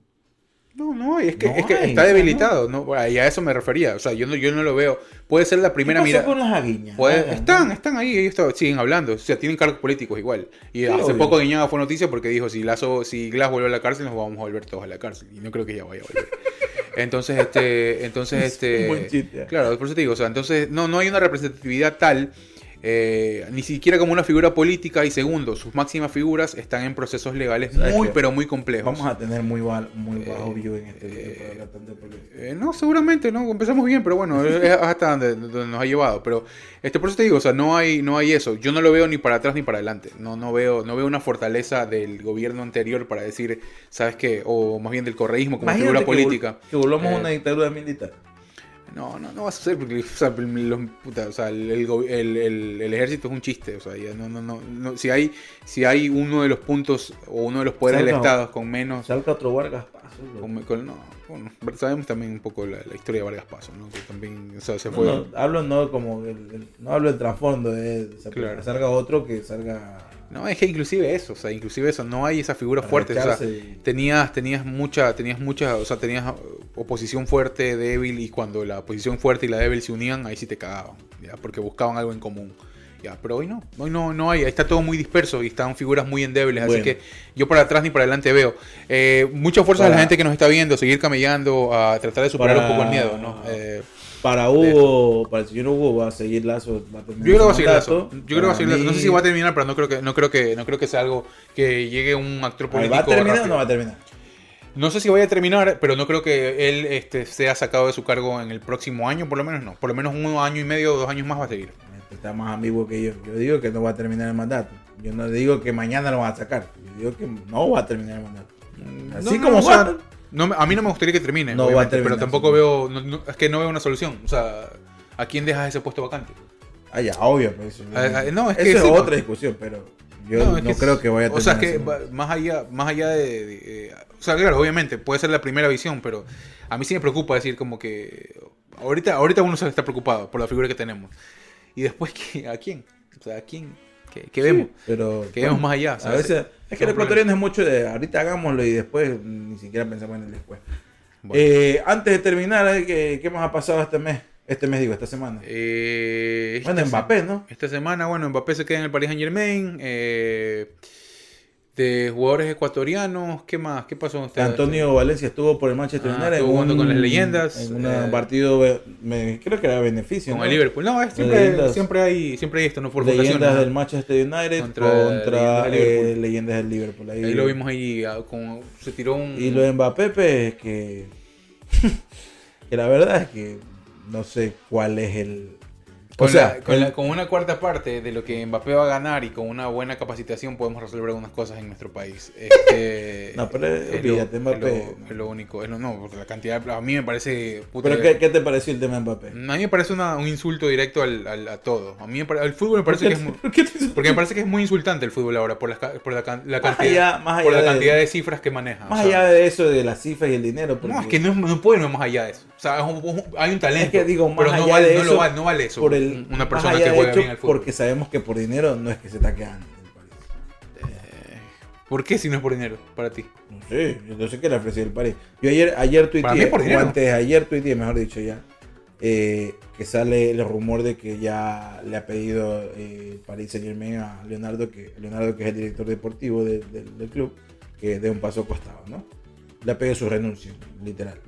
No, no, es que, No es que hay, está debilitado, ¿no? Bueno, Y a eso me refería. O sea, yo no, yo no lo veo. Puede ser la primera ¿Qué pasó mirada. con las aguiñas? Puede- Hagan, están, ¿no? están ahí, ellos está- siguen hablando. O sea, tienen cargos políticos igual. Y hace obvio. poco Guiñaga fue noticia porque dijo: si Lazo, si Glass vuelve a la cárcel, nos vamos a volver todos a la cárcel. Y no creo que ya vaya a volver. Entonces, este. Entonces, Es este. un buen chiste. Claro, por eso te digo, o sea, entonces no, no hay una representatividad tal. Eh, ni siquiera como una figura política y segundo, sus máximas figuras están en procesos legales ¿Sabes muy pero muy complejos. Vamos a tener muy, bal- muy bajo Eh, view en este video eh, política. Eh, no, seguramente, ¿no? Empezamos bien, pero bueno, es hasta donde, donde nos ha llevado. Pero este, por eso te digo, o sea, no hay, no hay eso. Yo no lo veo ni para atrás ni para adelante. No, no veo, no veo una fortaleza del gobierno anterior para decir, ¿sabes qué? O más bien del correísmo como Imagínate figura que vol- política. Que volvamos a Eh, una dictadura militar. No, no, no va a suceder porque o sea, los- puta, o sea, el, el el- ejército es un chiste. O sea, ya no, no, no, no- si hay, si hay uno de los puntos o uno de los poderes del Estado con menos Salga otro Vargas Paso. loco. con- con- no, bueno, sabemos también un poco la, la historia de Vargas Paso, ¿no? Que también, o sea, se No, fue. no, hablo no como no hablo del trasfondo de, o sea, Claro. que salga otro que salga No, es que inclusive eso, o sea, inclusive eso, no hay esa figura a fuerte, o sea, tenías, tenías mucha, tenías mucha, o sea, tenías oposición fuerte, débil, y cuando la oposición fuerte y la débil se unían, ahí sí te cagaban, ya, porque buscaban algo en común. Ya, pero hoy no, hoy no, no hay, ahí está todo muy disperso y están figuras muy endebles, Bueno. así que yo para atrás ni para adelante veo. Eh, mucha fuerza a la Para- gente que nos está viendo, seguir camellando, a tratar de superar Para- un poco el miedo, ¿no? Eh, para Hugo, para el señor Hugo va a seguir Lazo, va a terminar Yo creo que va a seguir Lazo. Yo creo que va a seguir Lazo. No sé si va a terminar, pero no creo que, no creo que, no creo que sea algo que llegue un actor político. ¿Va a terminar o rápido. no va a terminar? No sé si vaya a terminar, pero no creo que él este, sea sacado de su cargo en el próximo año, por lo menos no. Por lo menos un año y medio o dos años más va a seguir. Este Está más ambiguo que yo. Yo digo que no va a terminar el mandato. Yo no digo que mañana lo van a sacar. Yo digo que no va a terminar el mandato. Así No, no, como o va. No a mí no me gustaría que termine, No va a terminar, pero tampoco sí. veo, no- no- es que no veo una solución. O sea, ¿a quién dejas ese puesto vacante? Ah, ya, obvio. Pues, eso, Ah, ah, no, es que Eso sí, es pues. otra discusión, pero yo no, creo que vaya a O sea, terminar es que ese más allá, más allá de, de- eh, O sea, claro, obviamente, puede ser la primera visión, pero a mí sí me preocupa decir como que... Ahorita, ahorita uno se está preocupado por la figura que tenemos. Y después, ¿qué- ¿a quién? O sea, ¿a quién? ¿Qué, qué vemos? Pero Que vemos más allá, A veces, es que el ecuatoriano es mucho de ahorita hagámoslo y después ni siquiera pensamos en el después. Bueno. Eh, antes de terminar, eh, ¿qué, ¿qué más ha pasado este mes? Este mes digo, esta semana. Eh, bueno, esta Mbappé, ¿no? Esta semana, bueno, Mbappé se queda en el Paris Saint Germain. Eh, De jugadores ecuatorianos, ¿qué más? ¿Qué pasó con ustedes? Antonio Valencia estuvo por el Manchester Ah, United. estuvo jugando un- con las leyendas, En un eh, partido, me- creo que era beneficio. Con ¿no? el Liverpool. No, es siempre, Leyendas. siempre, hay, siempre hay esto, no por Leyendas del. Manchester United Contra contra, Leyendas del eh, Liverpool. Leyendas del Liverpool. Ahí, Ahí lo vimos ahí, ah, con, se tiró un... Y lo de Mbappé, pues, que, que la verdad es que no sé cuál es el... O Con, sea, la- con, el- la- con una cuarta parte de lo que Mbappé va a ganar y con una buena capacitación podemos resolver algunas cosas en nuestro país. Este, No, pero es lo- olvídate, es lo, es lo único. Es lo, no, porque la cantidad de- A mí me parece... puta, ¿Pero qué, qué te pareció el tema de Mbappé? A mí me parece una- un insulto directo al, al- a todo. A mí me pare- el fútbol me ¿Por parece qué que es muy... por qué te- Porque me parece que es muy insultante el fútbol ahora por, ca- por la, la Más cantidad, allá- más por la de- cantidad de cifras que maneja. Más o sea, allá de eso, de las cifras y el dinero. No, es que no, no puede ir más allá de eso. O sea, es un- hay un talento. Es que digo, más pero no allá vale, de no eso, lo vale, no vale eso. por el, una persona que juega hecho, bien al fútbol. Porque sabemos que por dinero no es que se está quedando París. ¿Por qué si no es por dinero para ti? No sé, yo sé que le ofreció el París. Yo ayer, ayer tuiteé, o antes de ayer tuiteé, mejor dicho ya, eh, que sale el rumor de que ya le ha pedido eh, el Paris Saint Germain a Leonardo, que Leonardo que es el director deportivo de- de- del club, que dé un paso costado, ¿no? Le ha pedido su renuncia, literal.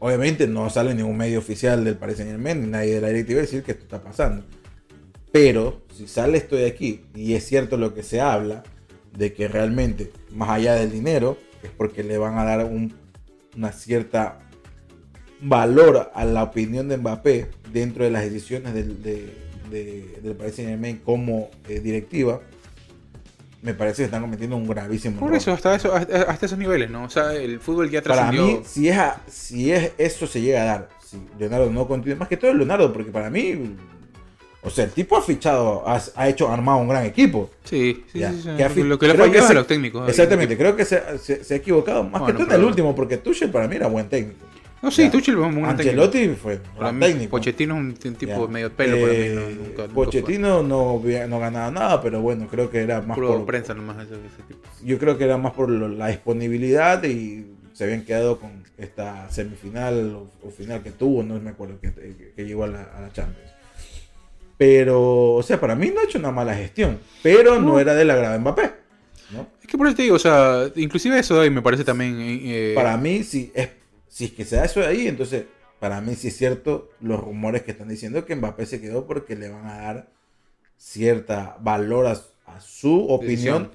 Obviamente no sale ningún medio oficial del Paris Saint Germain, ni nadie de la directiva decir que esto está pasando. Pero si sale esto de aquí y es cierto lo que se habla, de que realmente, más allá del dinero, es porque le van a dar un- una cierta valor a la opinión de Mbappé dentro de las decisiones del, de, de- del Paris Saint Germain como eh, directiva, me parece que están cometiendo un gravísimo Por error. eso, hasta, eso, hasta hasta esos niveles, ¿no? O sea, el fútbol ya Para trascendió. mí, si es, a- si es eso se llega a dar, si Leonardo no continúa, más que todo Leonardo, porque para mí, o sea, el tipo ha fichado, ha, ha hecho, armado un gran equipo. Sí, sí, Ya. sí, sí. Que ha fi- Lo que le se- a los técnicos. Exactamente, creo que se, se- se ha equivocado, más Bueno, que todo en el último, porque Tuchel para mí era buen técnico. No, sí. Tuchel es un técnico. Ancelotti fue gran técnico. Pochettino es un tipo medio pelo para mí. Eh, No, nunca. Pochettino no, no ganaba nada, pero bueno, creo que era más Puro por, prensa nomás ese, ese tipo. yo creo que era más por la disponibilidad y se habían quedado con esta semifinal o, o final que tuvo, no me acuerdo que, que- que llegó a la, a la Champions. Pero, o sea, para mí no ha hecho una mala gestión, pero no, No. era del agrado de Mbappé. ¿no? Es que por eso te digo, o sea, inclusive eso de ahí me parece también... eh, Para mí, si es, si es que se da eso de ahí, entonces, para mí sí es cierto los rumores que están diciendo que Mbappé se quedó porque le van a dar cierta valor a, a su opinión.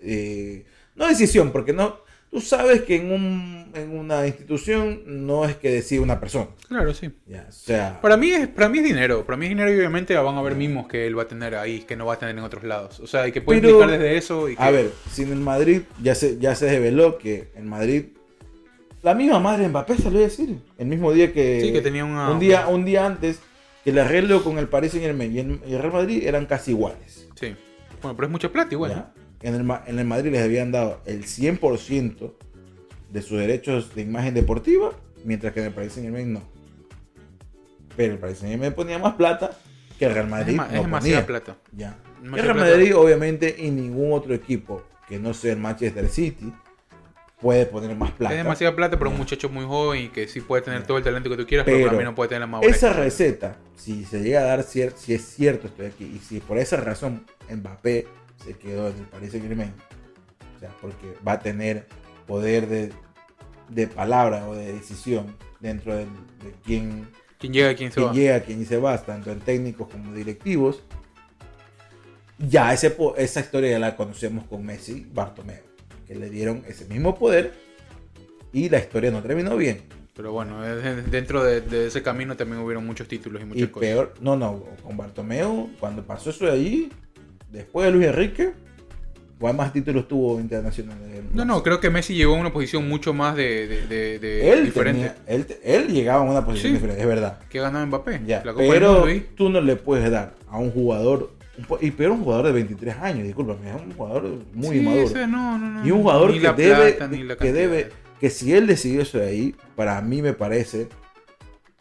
eh, no decisión, porque no... Tú sabes que en, un, en una institución no es que decide una persona. Claro, sí. O sea, Para mí, es, para mí es dinero. Para mí es dinero y obviamente van a haber mimos que él va a tener ahí que no va a tener en otros lados. O sea, y que puede Pero- implicar desde eso y que... a ver, si en el Madrid ya se, ya se reveló que en Madrid la misma madre de Mbappé salió a decir el mismo día que, Sí, que tenía una- un día un día antes que el arreglo con el Paris Saint Germain y el, y el Real Madrid eran casi iguales. Sí. Bueno, pero es mucha plata igual. ¿ya? En, el, en el Madrid les habían dado el 100% de sus derechos de imagen deportiva, mientras que en el Paris Saint Germain no. Pero el Paris Saint Germain ponía más plata que el Real ¿no? Madrid. Es, ma- es no demasiada ponía. plata. Ya. El Real plata. Madrid, obviamente, y ningún otro equipo que no sea el Manchester City puede poner más plata. Es demasiada plata para un muchacho muy joven y que sí puede tener todo el talento que tú quieras, Pero pero, para mí no puede tener la madurez. Esa receta, si se llega a dar, si es cierto, estoy aquí, y si por esa razón Mbappé se quedó en el Paris Saint Germain, o sea, porque va a tener poder de, de palabra o de decisión dentro del- de quién ¿Quién llega, quién se quién va? llega, quién se va, tanto en técnicos como directivos. Ya ese, esa historia ya la conocemos con Messi, Bartomeu, que le dieron ese mismo poder y la historia no terminó bien. Pero bueno, eh, dentro de, de ese camino también hubieron muchos títulos y muchas Y cosas. peor, no, no, con Bartomeu, cuando pasó eso de allí, después de Luis Enrique, ¿cuál más títulos tuvo internacionales? No, no, creo que Messi llegó a una posición mucho más de, de- de- de él, diferente tenía- él, él llegaba a una posición Sí. diferente, es verdad. que ganó Mbappé. Ya, la Copa del pero ahí. tú no le puedes dar a un jugador, y peor un jugador de 23 años, discúlpame, es un jugador muy Sí, maduro. ese no, no, no, Y un jugador ni que la debe, plata, ni la que debe, que si él decidió eso de ahí, para mí me parece,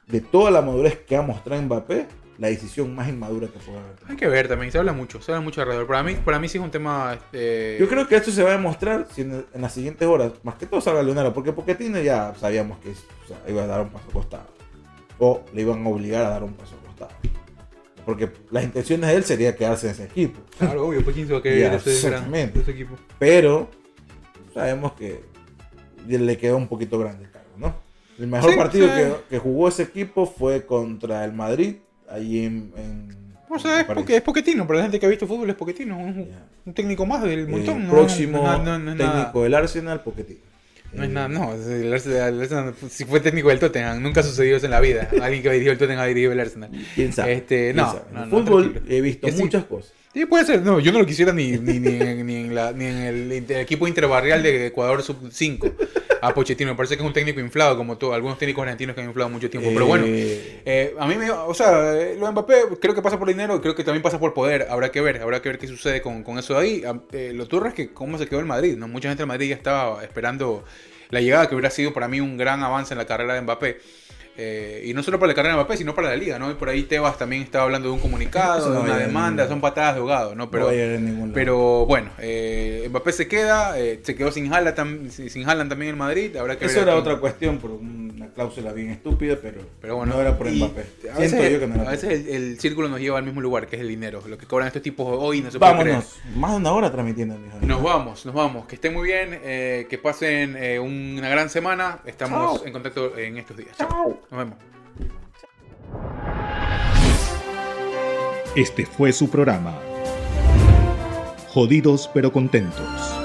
de toda la madurez que ha mostrado Mbappé, la decisión más inmadura que puede haber. Hay que ver también, se habla mucho, se habla mucho alrededor. Para mí, para mí sí es un tema... Este... Yo creo que esto se va a demostrar si en, en las siguientes horas, más que todo salga Leonardo, porque Pochettino ya sabíamos que o sea, iba a dar un paso costado. O le iban a obligar a dar un paso costado. Porque las intenciones de él sería quedarse en ese equipo. Claro, obvio, pues quién se va a querer Ya, ese, gran- ese equipo. Pero sabemos que le quedó un poquito grande el cargo, ¿no? El mejor Sí, partido sí. que, que jugó ese equipo fue contra el Madrid, ahí en... en- O sea, es, en porque, es Poquetino, para la gente que ha visto fútbol es Poquetino, un, técnico más del El montón. no- próximo no, es técnico del Arsenal, Pochettino. No es nada, no. el Arsenal- el Arsenal, si fue técnico del Tottenham, nunca ha sucedido eso en la vida. Alguien que dirigió el Tottenham ha dirigido el Arsenal. ¿Quién sabe? Este, ¿Quién no, sabe? En no, el no, fútbol tranquilo. he visto Que sí. muchas cosas. Sí, puede ser. No, yo no lo quisiera ni, ni, ni, en, ni en la- ni en el, equipo interbarrial de Ecuador Sub-5 a Pochettino. Me parece que es un técnico inflado, como todo, algunos técnicos argentinos que han inflado mucho tiempo. Pero bueno, Eh, eh, a mí me. O sea, eh, lo de Mbappé creo que pasa por dinero, creo que también pasa por poder. Habrá que ver, habrá que ver qué sucede con, con eso de ahí. Ah, eh, lo turro es que cómo se quedó el Madrid, ¿no? Mucha gente del Madrid ya estaba esperando la llegada, que hubiera sido para mí un gran avance en la carrera de Mbappé. Eh, y no solo para la carrera de Mbappé, sino para la liga, ¿no? Y por ahí Tebas también estaba hablando de un comunicado, no de una demanda, son patadas de ahogado, ¿no? Pero, no pero bueno, eh, Mbappé se queda, eh, se quedó sin Haaland, sin Haaland también en Madrid, habrá que Eso ver era otra cuestión por una cláusula bien estúpida, pero, Pero bueno, no era por Mbappé. A Siento veces, yo que no era a veces el, el círculo nos lleva al mismo lugar, que es el dinero. Lo que cobran estos tipos hoy no se puede creer. Vámonos, más de una hora transmitiendo, mijo. Nos vamos, nos vamos. Que estén muy bien, eh, que pasen eh, una gran semana. Estamos Chao. en contacto en estos días. Chao. Nos vemos. Este fue su programa. Jodidos pero contentos.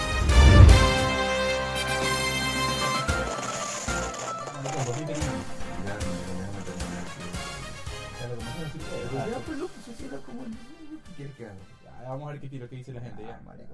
A ver qué tiro que dice la gente. Ya, Ah, ya fue.